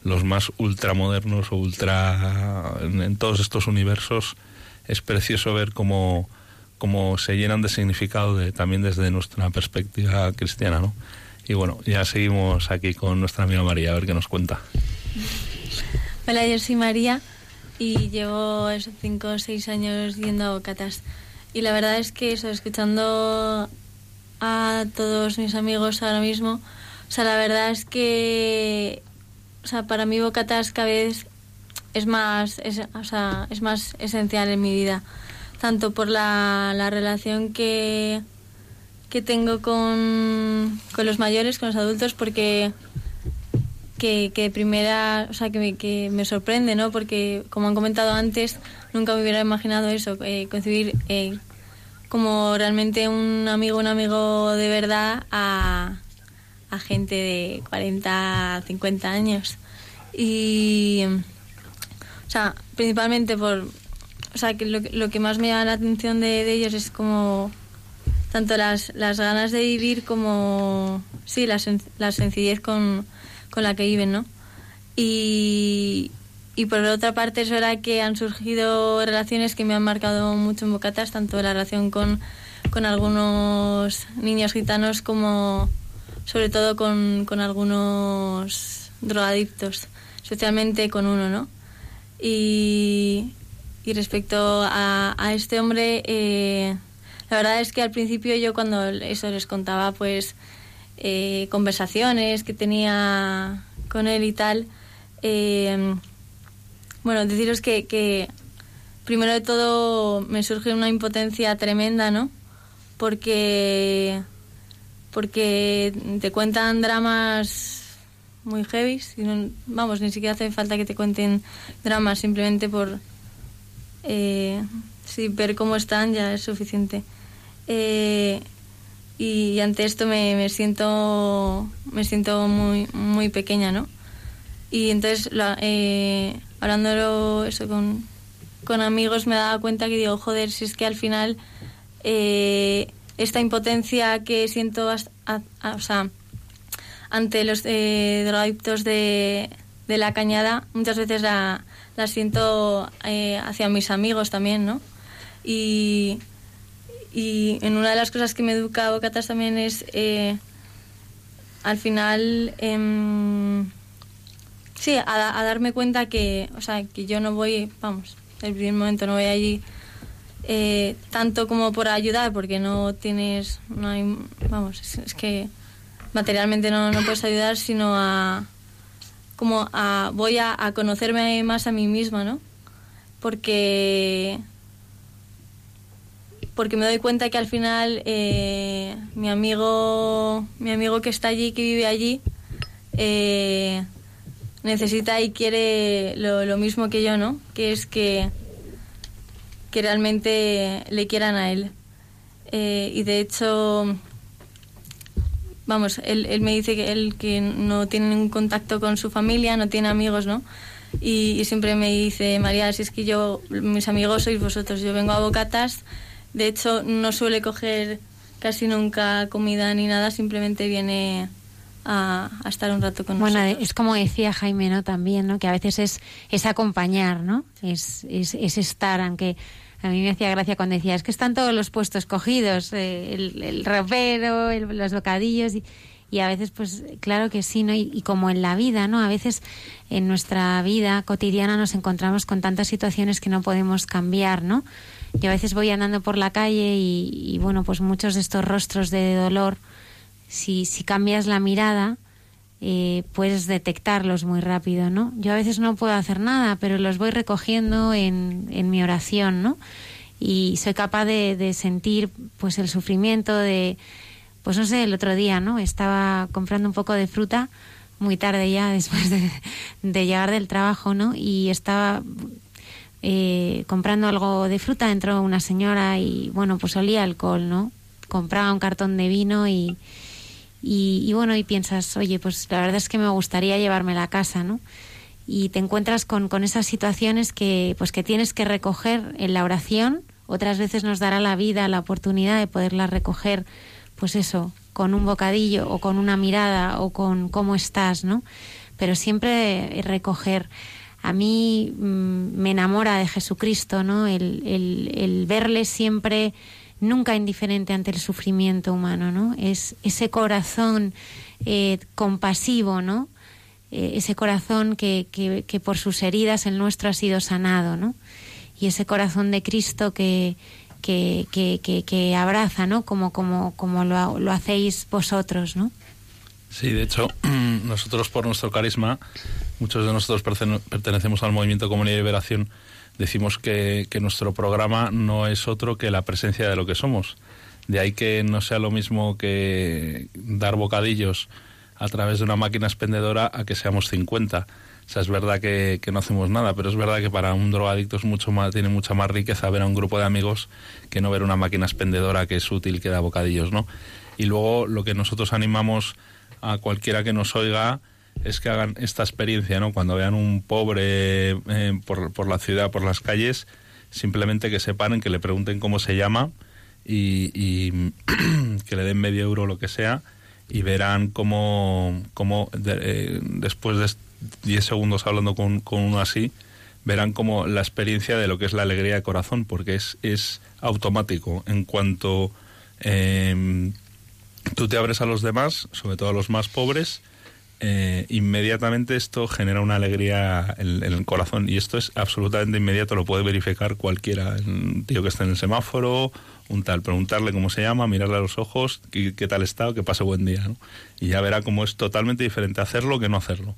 los más ultramodernos o ultra... En, en todos estos universos es precioso ver cómo, cómo se llenan de significado de, también desde nuestra perspectiva cristiana, ¿no? Y bueno, ya seguimos aquí con nuestra amiga María, a ver qué nos cuenta. Hola, yo soy María y llevo esos cinco o seis años yendo a bocatas. Y la verdad es que eso, escuchando a todos mis amigos ahora mismo, o sea, la verdad es que, o sea, para mí bocatas cada vez es más, es, o sea, es más esencial en mi vida, tanto por la, la relación que, que tengo con, con los mayores, con los adultos, porque que, que de primera, o sea, que me, que me sorprende, ¿no? Porque, como han comentado antes, nunca me hubiera imaginado eso, eh, concebir eh, como realmente un amigo, un amigo de verdad a, a gente de 40, 50 años. Y, o sea, principalmente por, o sea, que lo, que- lo que más me llama la atención de, de ellos es como tanto las, las ganas de vivir como, sí, la, sen- la sencillez con, con la que viven, ¿no? Y, y por otra parte es verdad que han surgido relaciones que me han marcado mucho en Bocatas, tanto la relación con, con algunos niños gitanos como sobre todo con, con algunos drogadictos, especialmente con uno, ¿no? Y, y respecto a, a este hombre, eh, la verdad es que al principio yo cuando eso les contaba, pues eh, conversaciones que tenía con él y tal, eh, bueno, deciros que, que primero de todo me surge una impotencia tremenda, ¿no? Porque porque te cuentan dramas muy heavy, no- vamos, ni siquiera hace falta que te cuenten dramas, simplemente por eh, ver cómo están ya es suficiente. Eh, y ante esto me, me siento me siento muy muy pequeña, ¿no? Y entonces la- eh, hablándolo eso con, con amigos me daba cuenta que digo, joder, si es que al final eh, esta impotencia que siento ante los eh, drogadictos de, la cañada, muchas veces la, la siento eh, hacia mis amigos también, ¿no? Y, y en una de las cosas que me educa Bocatas también es, eh, al final, em, sí, a, a darme cuenta que, o sea, que yo no voy, vamos, el primer momento no voy allí eh, tanto como por ayudar, porque no tienes, no hay, vamos, es, que materialmente no, no puedes ayudar, sino a, como a, voy a, a conocerme más a mí misma, ¿no? Porque, porque me doy cuenta que al final eh, mi amigo, mi amigo que está allí, que vive allí, eh, necesita y quiere lo, lo mismo que yo, ¿no? Que es que que realmente le quieran a él. Eh, y de hecho, vamos, él, él me dice que él que no tiene ningún contacto con su familia, no tiene amigos, ¿no? Y, y siempre me dice, María, si es que yo, mis amigos sois vosotros, yo vengo a Bocatas, de hecho no suele coger casi nunca comida ni nada, simplemente viene a, a estar un rato con Bueno, nosotros. es como decía Jaime, ¿no? También, ¿no? Que a veces es, es acompañar, ¿no? Es, es, es estar, aunque a mí me hacía gracia cuando decía, es que están todos los puestos cogidos, eh, el, el ropero, el- los bocadillos, y, y a veces, pues, claro que sí, ¿no? Y, y como en la vida, ¿no? A veces en nuestra vida cotidiana nos encontramos con tantas situaciones que no podemos cambiar, ¿no? Yo a veces voy andando por la calle y, y, bueno, pues muchos de estos rostros de dolor, si, si cambias la mirada, eh, puedes detectarlos muy rápido, ¿no? Yo a veces no puedo hacer nada, pero los voy recogiendo en, en mi oración, ¿no? Y soy capaz de, de sentir, pues, el sufrimiento de, pues no sé, el otro día, ¿no? Estaba comprando un poco de fruta muy tarde ya, después de, de llegar del trabajo, ¿no? Y estaba eh, comprando algo de fruta, entró una señora y, bueno, pues olía alcohol, ¿no? Compraba un cartón de vino y, y, bueno, y piensas, oye, pues la verdad es que me gustaría llevármela a casa, ¿no? Y te encuentras con, con esas situaciones que, pues que tienes que recoger en la oración, otras veces nos dará la vida la oportunidad de poderla recoger, pues eso, con un bocadillo o con una mirada o con cómo estás, ¿no? Pero siempre recoger. A mí mm, me enamora de Jesucristo, ¿no? El, el verle siempre nunca indiferente ante el sufrimiento humano, ¿no? Es ese corazón eh, compasivo, ¿no? Eh, ese corazón que, que, que por sus heridas el nuestro ha sido sanado, ¿no? Y ese corazón de Cristo que, que, que, abraza, ¿no? Como, como, como lo, lo hacéis vosotros, ¿no? Sí, de hecho, nosotros por nuestro carisma, muchos de nosotros pertene- pertenecemos al movimiento Comunidad y Liberación, decimos que, que nuestro programa no es otro que la presencia de lo que somos. De ahí que no sea lo mismo que dar bocadillos a través de una máquina expendedora a que seamos 50. O sea, es verdad que, que no hacemos nada, pero es verdad que para un drogadicto es mucho más, tiene mucha más riqueza ver a un grupo de amigos que no ver una máquina expendedora que es útil, que da bocadillos, ¿no? Y luego lo que nosotros animamos a cualquiera que nos oiga es que hagan esta experiencia, ¿no? Cuando vean un pobre eh, por, por la ciudad, por las calles, simplemente que se paren, que le pregunten cómo se llama y, y que le den medio euro o lo que sea y verán cómo, cómo de- eh, después de 10 segundos hablando con, con uno así, verán como la experiencia de lo que es la alegría de corazón, porque es, es automático. En cuanto eh, tú te abres a los demás, sobre todo a los más pobres, eh, inmediatamente esto genera una alegría en, en el corazón y esto es absolutamente inmediato, lo puede verificar cualquiera, un tío que está en el semáforo, un tal, preguntarle cómo se llama, mirarle a los ojos, qué, qué tal está, que pase buen día, ¿no? Y ya verá cómo es totalmente diferente hacerlo que no hacerlo.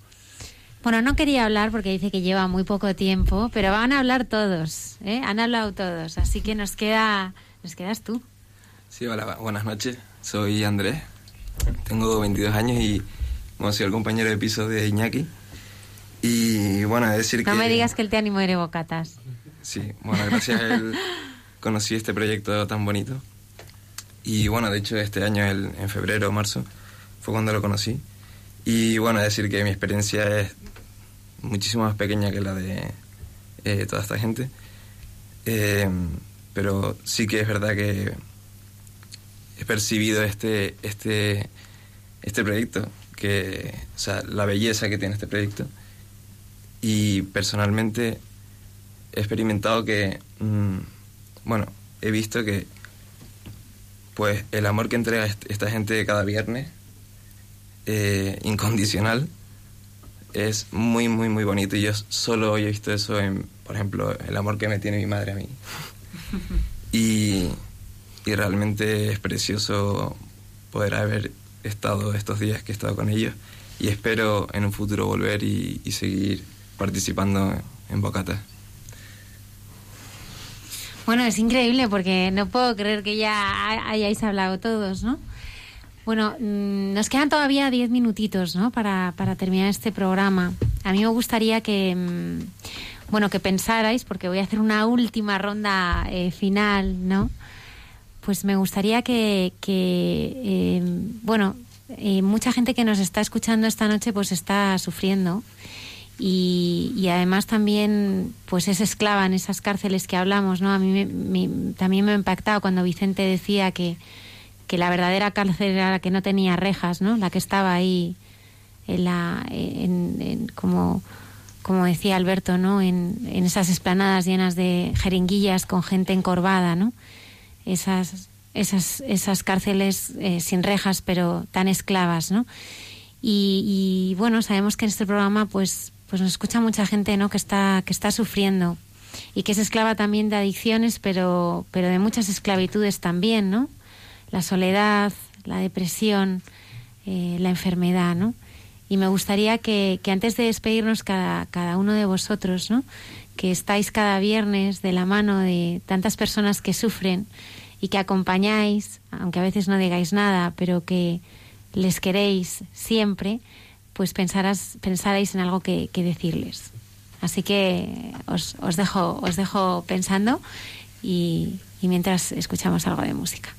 Bueno, no quería hablar porque dice que lleva muy poco tiempo, pero van a hablar todos, ¿eh? Han hablado todos, así que nos queda, nos quedas tú. Sí, hola, buenas noches. Soy Andrés. Tengo 22 años y bueno, soy el compañero de piso de Iñaki. Y bueno, a decir que... No me digas que él te animó a ir bocatas. Sí, bueno, gracias a él conocí este proyecto tan bonito. Y bueno, de hecho este año, el- en febrero o marzo, fue cuando lo conocí. Y bueno, a decir que mi experiencia es muchísimo más pequeña que la de eh, toda esta gente. Eh, pero sí que es verdad que he percibido este, este, este proyecto, que, o sea, la belleza que tiene este proyecto. Y personalmente he experimentado que, mm, bueno, he visto que, pues, el amor que entrega est- esta gente cada viernes, eh, incondicional, es muy, muy, muy bonito. Y yo solo he visto eso en, por ejemplo, el amor que me tiene mi madre a mí. Y, y realmente es precioso poder haber estado estos días que he estado con ellos y espero en un futuro volver y, seguir participando en Bocata. Bueno, es increíble porque no puedo creer que ya ha- hayáis hablado todos, ¿no? Bueno, mm, nos quedan todavía diez minutitos, ¿no? Para, para terminar este programa. A mí me gustaría que, mm, bueno, que pensarais, porque voy a hacer una última ronda eh, final, ¿no? Pues me gustaría que, que eh, bueno, eh, mucha gente que nos está escuchando esta noche pues está sufriendo y, y además también pues es esclava en esas cárceles que hablamos, ¿no? A mí me- también me ha impactado cuando Vicente decía que, que la verdadera cárcel era la que no tenía rejas, ¿no? La que estaba ahí en la, en- en- como, como decía Alberto, ¿no? En, en esas esplanadas llenas de jeringuillas con gente encorvada, ¿no? Esas, esas, esas cárceles eh, sin rejas pero tan esclavas, ¿no? Y, bueno, sabemos que en este programa pues, pues nos escucha mucha gente ¿no? que, está, que está sufriendo y que es esclava también de adicciones, pero, pero de muchas esclavitudes también, ¿no? La soledad, la depresión, eh, la enfermedad, ¿no? Y me gustaría que, que antes de despedirnos cada, cada uno de vosotros, ¿no? Que estáis cada viernes de la mano de tantas personas que sufren y que acompañáis, aunque a veces no digáis nada, pero que les queréis siempre, pues pensarás, pensaréis en algo que, que decirles. Así que os, os, dejo, os dejo pensando y, y mientras escuchamos algo de música.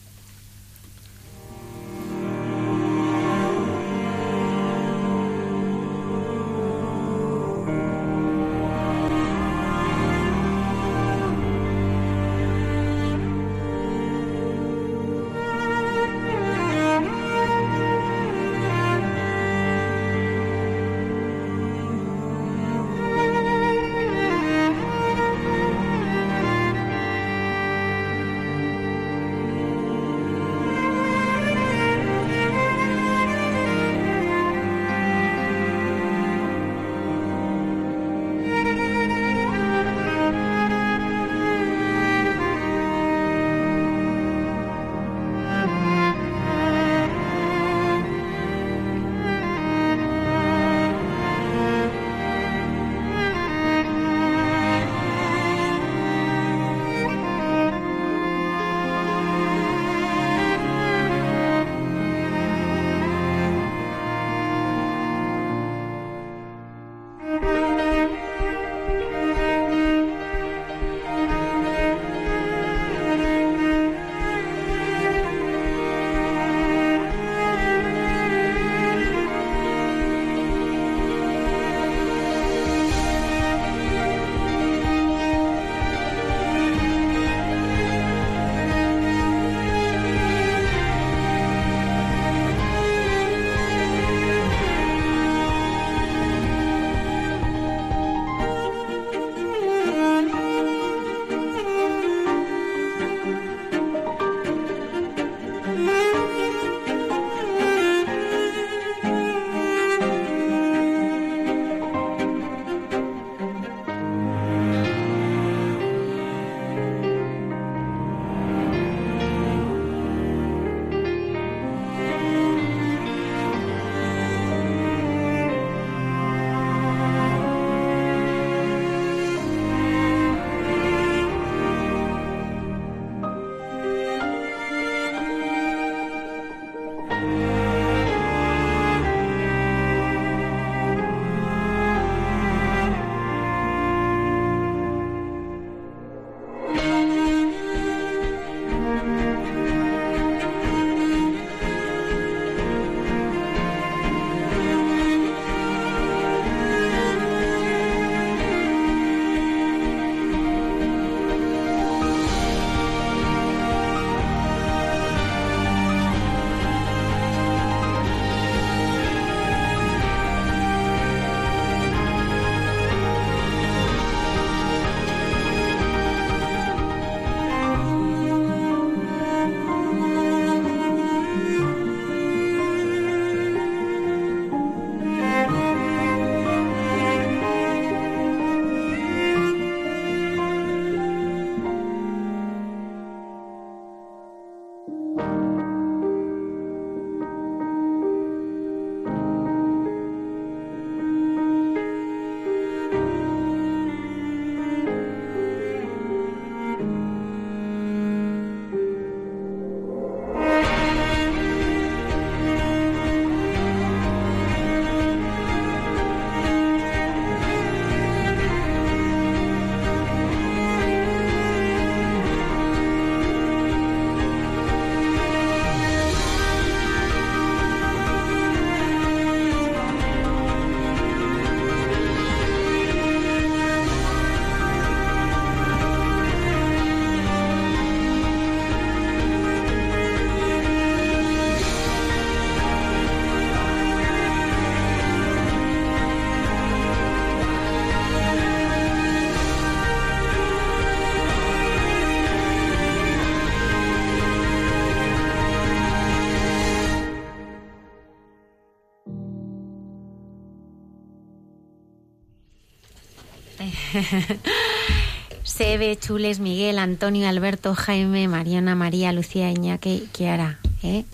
Sebe, Chules, Miguel, Antonio, Alberto, Jaime, Mariana, María, Lucía, Iñaki, Kiara. ¿eh?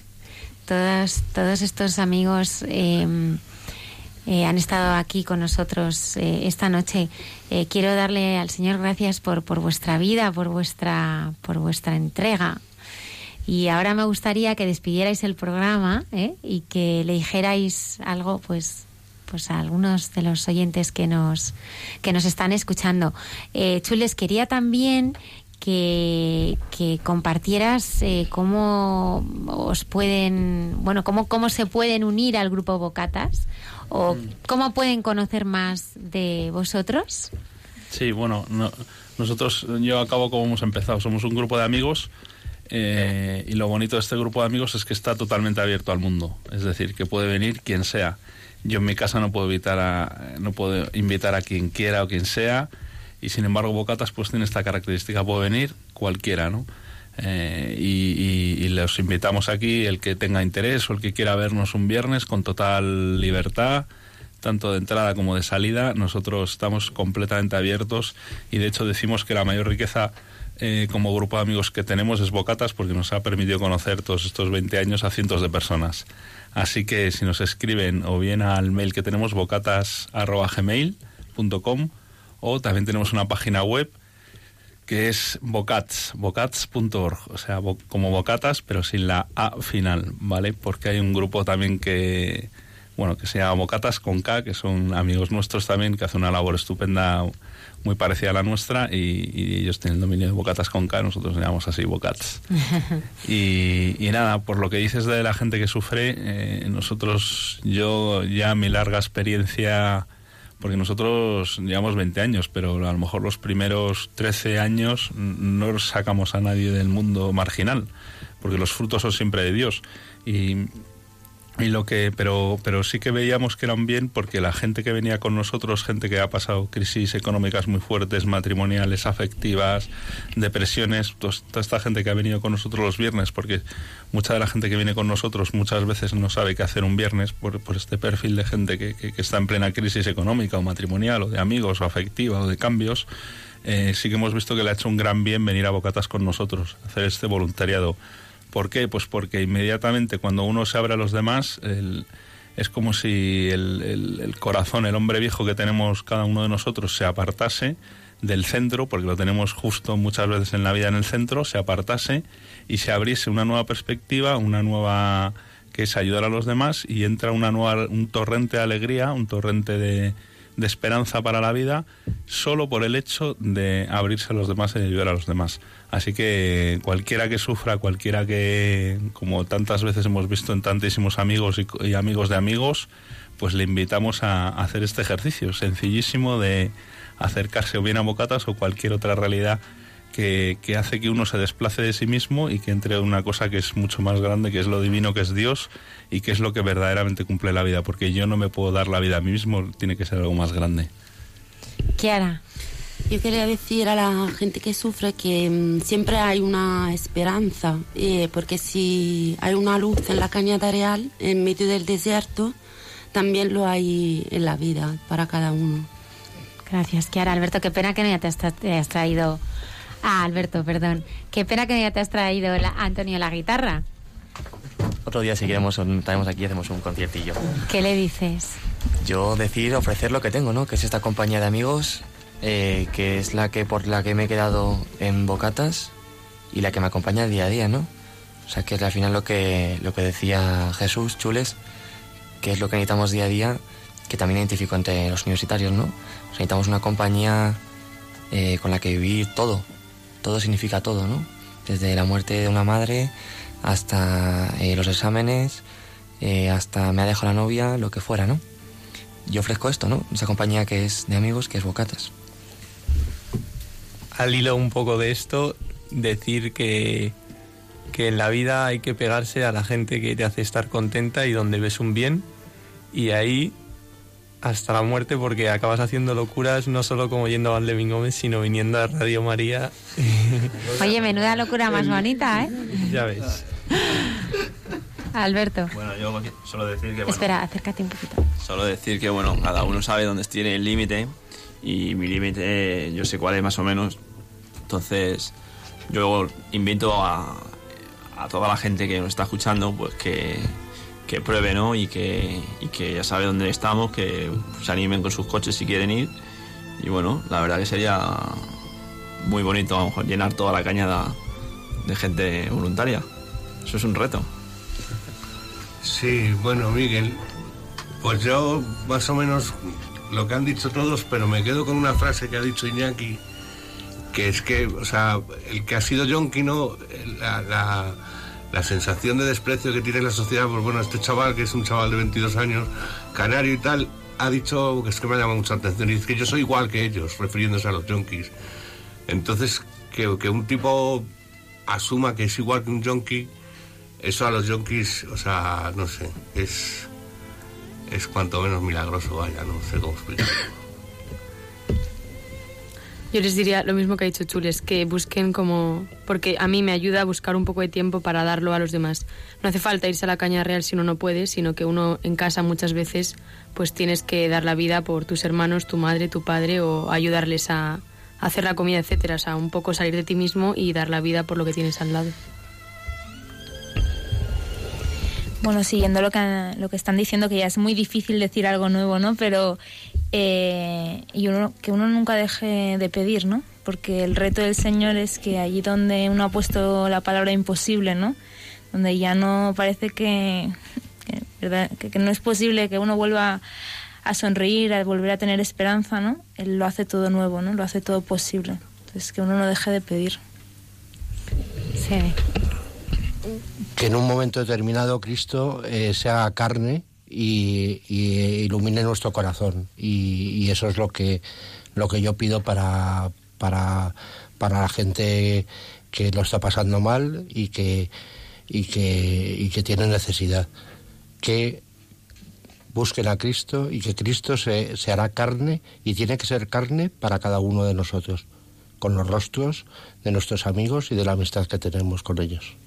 Todos, todos estos amigos eh, eh, han estado aquí con nosotros eh, esta noche. Eh, quiero darle al Señor gracias por, por vuestra vida, por vuestra, por vuestra entrega. Y ahora me gustaría que despidierais el programa y que le dijerais algo, pues, pues a algunos de los oyentes que nos, que nos están escuchando. Eh, Chules, quería también que, que compartieras eh, cómo os pueden, bueno, cómo, cómo se pueden unir al grupo Bocatas o cómo pueden conocer más de vosotros. Sí, bueno, no- nosotros, yo acabo como hemos empezado, somos un grupo de amigos eh, y lo bonito de este grupo de amigos es que está totalmente abierto al mundo, es decir, que puede venir quien sea. Yo en mi casa no puedo evitar a, no puedo invitar a quien quiera o quien sea y sin embargo Bocatas pues tiene esta característica, puede venir cualquiera, ¿no? Eh, y, y- los invitamos aquí, el que tenga interés o el que quiera vernos un viernes con total libertad, tanto de entrada como de salida. Nosotros estamos completamente abiertos y de hecho decimos que la mayor riqueza eh, como grupo de amigos que tenemos es Bocatas porque nos ha permitido conocer todos estos 20 años a cientos de personas. Así que si nos escriben o bien al mail que tenemos bocatas.gmail.com o también tenemos una página web que es bocats, bocats.org, o sea, bo- como bocatas, pero sin la A final, ¿vale? Porque hay un grupo también que, bueno, que se llama Bocatas con K, que son amigos nuestros también, que hacen una labor estupenda, muy parecida a la nuestra, y, y ellos tienen el dominio de Bocatas con K, nosotros le llamamos así Bocats. Y, y nada, por lo que dices de la gente que sufre, eh, nosotros, yo ya mi larga experiencia, porque nosotros llevamos 20 años, pero a lo mejor los primeros 13 años no sacamos a nadie del mundo marginal, porque los frutos son siempre de Dios. Y, y lo que pero pero sí que veíamos que era un bien porque la gente que venía con nosotros gente que ha pasado crisis económicas muy fuertes matrimoniales afectivas depresiones tos- toda esta gente que ha venido con nosotros los viernes porque mucha de la gente que viene con nosotros muchas veces no sabe qué hacer un viernes por, por este perfil de gente que, que- que está en plena crisis económica o matrimonial o de amigos o afectiva o de cambios eh, sí que hemos visto que le ha hecho un gran bien venir a Bocatas con nosotros hacer este voluntariado ¿Por qué? Pues porque inmediatamente cuando uno se abre a los demás, el- es como si el, corazón, el hombre viejo que tenemos cada uno de nosotros se apartase del centro, porque lo tenemos justo muchas veces en la vida en el centro, se apartase y se abriese una nueva perspectiva, una nueva que es ayudar a los demás y entra una nueva, un torrente de alegría, un torrente de, de esperanza para la vida, solo por el hecho de abrirse a los demás y ayudar a los demás. Así que cualquiera que sufra, cualquiera que, como tantas veces hemos visto en tantísimos amigos y, y amigos de amigos, pues le invitamos a, hacer este ejercicio sencillísimo de acercarse o bien a bocatas o cualquier otra realidad que, que hace que uno se desplace de sí mismo y que entre en una cosa que es mucho más grande, que es lo divino, que es Dios y que es lo que verdaderamente cumple la vida, porque yo no me puedo dar la vida a mí mismo, tiene que ser algo más grande. Kiara. Yo quería decir a la gente que sufre que mm, siempre hay una esperanza, eh, porque si hay una luz en la cañada real, en medio del desierto, también lo hay en la vida para cada uno. Gracias, Kiara. Alberto, qué pena que no ya te has, tra- te has traído... Ah, Alberto, perdón. Qué pena que no ya te has traído la- Antonio la guitarra. Otro día si queremos traemos aquí y hacemos un conciertillo. ¿Qué le dices? Yo decir, ofrecer lo que tengo, ¿no? Que es esta compañía de amigos, eh, que es la que por la que me he quedado en Bocatas y la que me acompaña día a día, ¿no? O sea, que es al final lo que, lo que decía Jesús Chules, que es lo que necesitamos día a día, que también identifico entre los universitarios, ¿no? Necesitamos una compañía eh, con la que vivir todo. Todo significa todo, ¿no? Desde la muerte de una madre hasta eh, los exámenes, hasta me ha dejado la novia, lo que fuera, ¿no? Yo ofrezco esto, ¿no? Esa compañía que es de amigos, que es Bocatas. Al hilo un poco de esto, decir que, que en la vida hay que pegarse a la gente que te hace estar contenta y donde ves un bien, y ahí hasta la muerte, porque acabas haciendo locuras no solo como yendo a Valdemín Gómez, sino viniendo a Radio María. Oye, menuda locura más bonita, ¿eh? ya ves. Alberto. Bueno, yo solo decir que bueno, Espera, acércate un poquito. Solo decir que, bueno, cada uno sabe dónde tiene el límite y mi límite yo sé cuál es más o menos. Entonces, yo invito a, toda la gente que nos está escuchando pues que, que pruebe, ¿no? Y que, y que ya sabe dónde estamos, que se animen con sus coches si quieren ir. Y bueno, la verdad que sería muy bonito a lo mejor llenar toda la cañada de gente voluntaria. Eso es un reto. Sí, bueno, Miguel, pues yo más o menos lo que han dicho todos, pero me quedo con una frase que ha dicho Iñaki, que es que, o sea, el que ha sido yonki, ¿no? La, la- sensación de desprecio que tiene la sociedad, pues bueno, este chaval, que es un chaval de 22 años, canario y tal, ha dicho, que es que me ha llamado mucha atención, y dice que yo soy igual que ellos, refiriéndose a los yonkis. Entonces, que, que un tipo asuma que es igual que un yonki, eso a los yonkis, o sea, no sé, es, es cuanto menos milagroso, vaya, no sé cómo explicarlo. Yo les diría lo mismo que ha dicho Chules, que busquen como... Porque a mí me ayuda a buscar un poco de tiempo para darlo a los demás. No hace falta irse a la caña real si uno no puede, sino que uno en casa muchas veces pues tienes que dar la vida por tus hermanos, tu madre, tu padre o ayudarles a, hacer la comida, etcétera. O sea, un poco salir de ti mismo y dar la vida por lo que tienes al lado. Bueno, siguiendo lo que, lo que están diciendo, que ya es muy difícil decir algo nuevo, ¿no? Pero eh, y uno, que uno nunca deje de pedir, ¿no? Porque el reto del Señor es que allí donde uno ha puesto la palabra imposible, ¿no? Donde ya no parece que, que, ¿verdad? que, que no es posible que uno vuelva a sonreír, a volver a tener esperanza, ¿no? Él lo hace todo nuevo, ¿no? Lo hace todo posible. Entonces, que uno no deje de pedir. Sí. que en un momento determinado Cristo eh, se haga carne y, ilumine nuestro corazón y, y eso es lo que lo que yo pido para para para la gente que lo está pasando mal y que y que y que tiene necesidad que busquen a Cristo y que Cristo se, se hará carne y tiene que ser carne para cada uno de nosotros con los rostros de nuestros amigos y de la amistad que tenemos con ellos.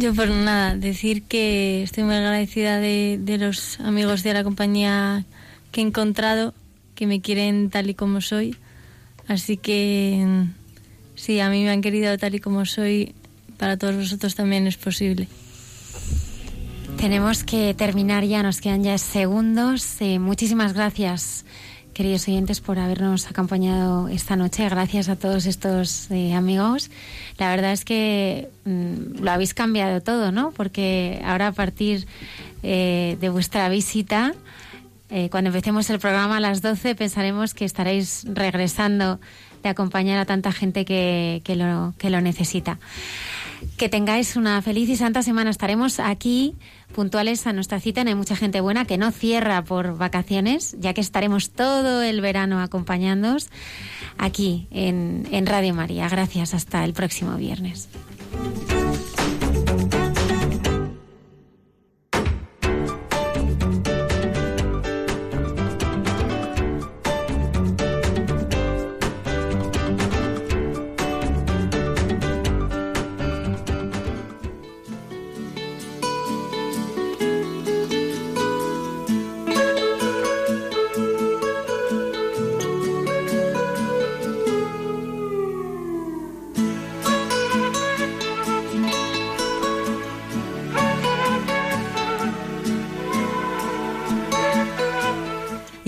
Yo por nada, decir que estoy muy agradecida de, de los amigos de la compañía que he encontrado, que me quieren tal y como soy. Así que si a mí me han querido tal y como soy, para todos vosotros también es posible. Tenemos que terminar ya, nos quedan ya segundos. Eh, muchísimas gracias, queridos oyentes, por habernos acompañado esta noche. Gracias a todos estos eh, amigos. La verdad es que mm, lo habéis cambiado todo, ¿no? Porque ahora a partir eh, de vuestra visita, eh, cuando empecemos el programa a las 12, pensaremos que estaréis regresando de acompañar a tanta gente que, que lo, que lo necesita. Que tengáis una feliz y santa semana. Estaremos aquí puntuales a nuestra cita. No hay mucha gente buena que no cierra por vacaciones, ya que estaremos todo el verano acompañándoos aquí en, en Radio María. Gracias. Hasta el próximo viernes.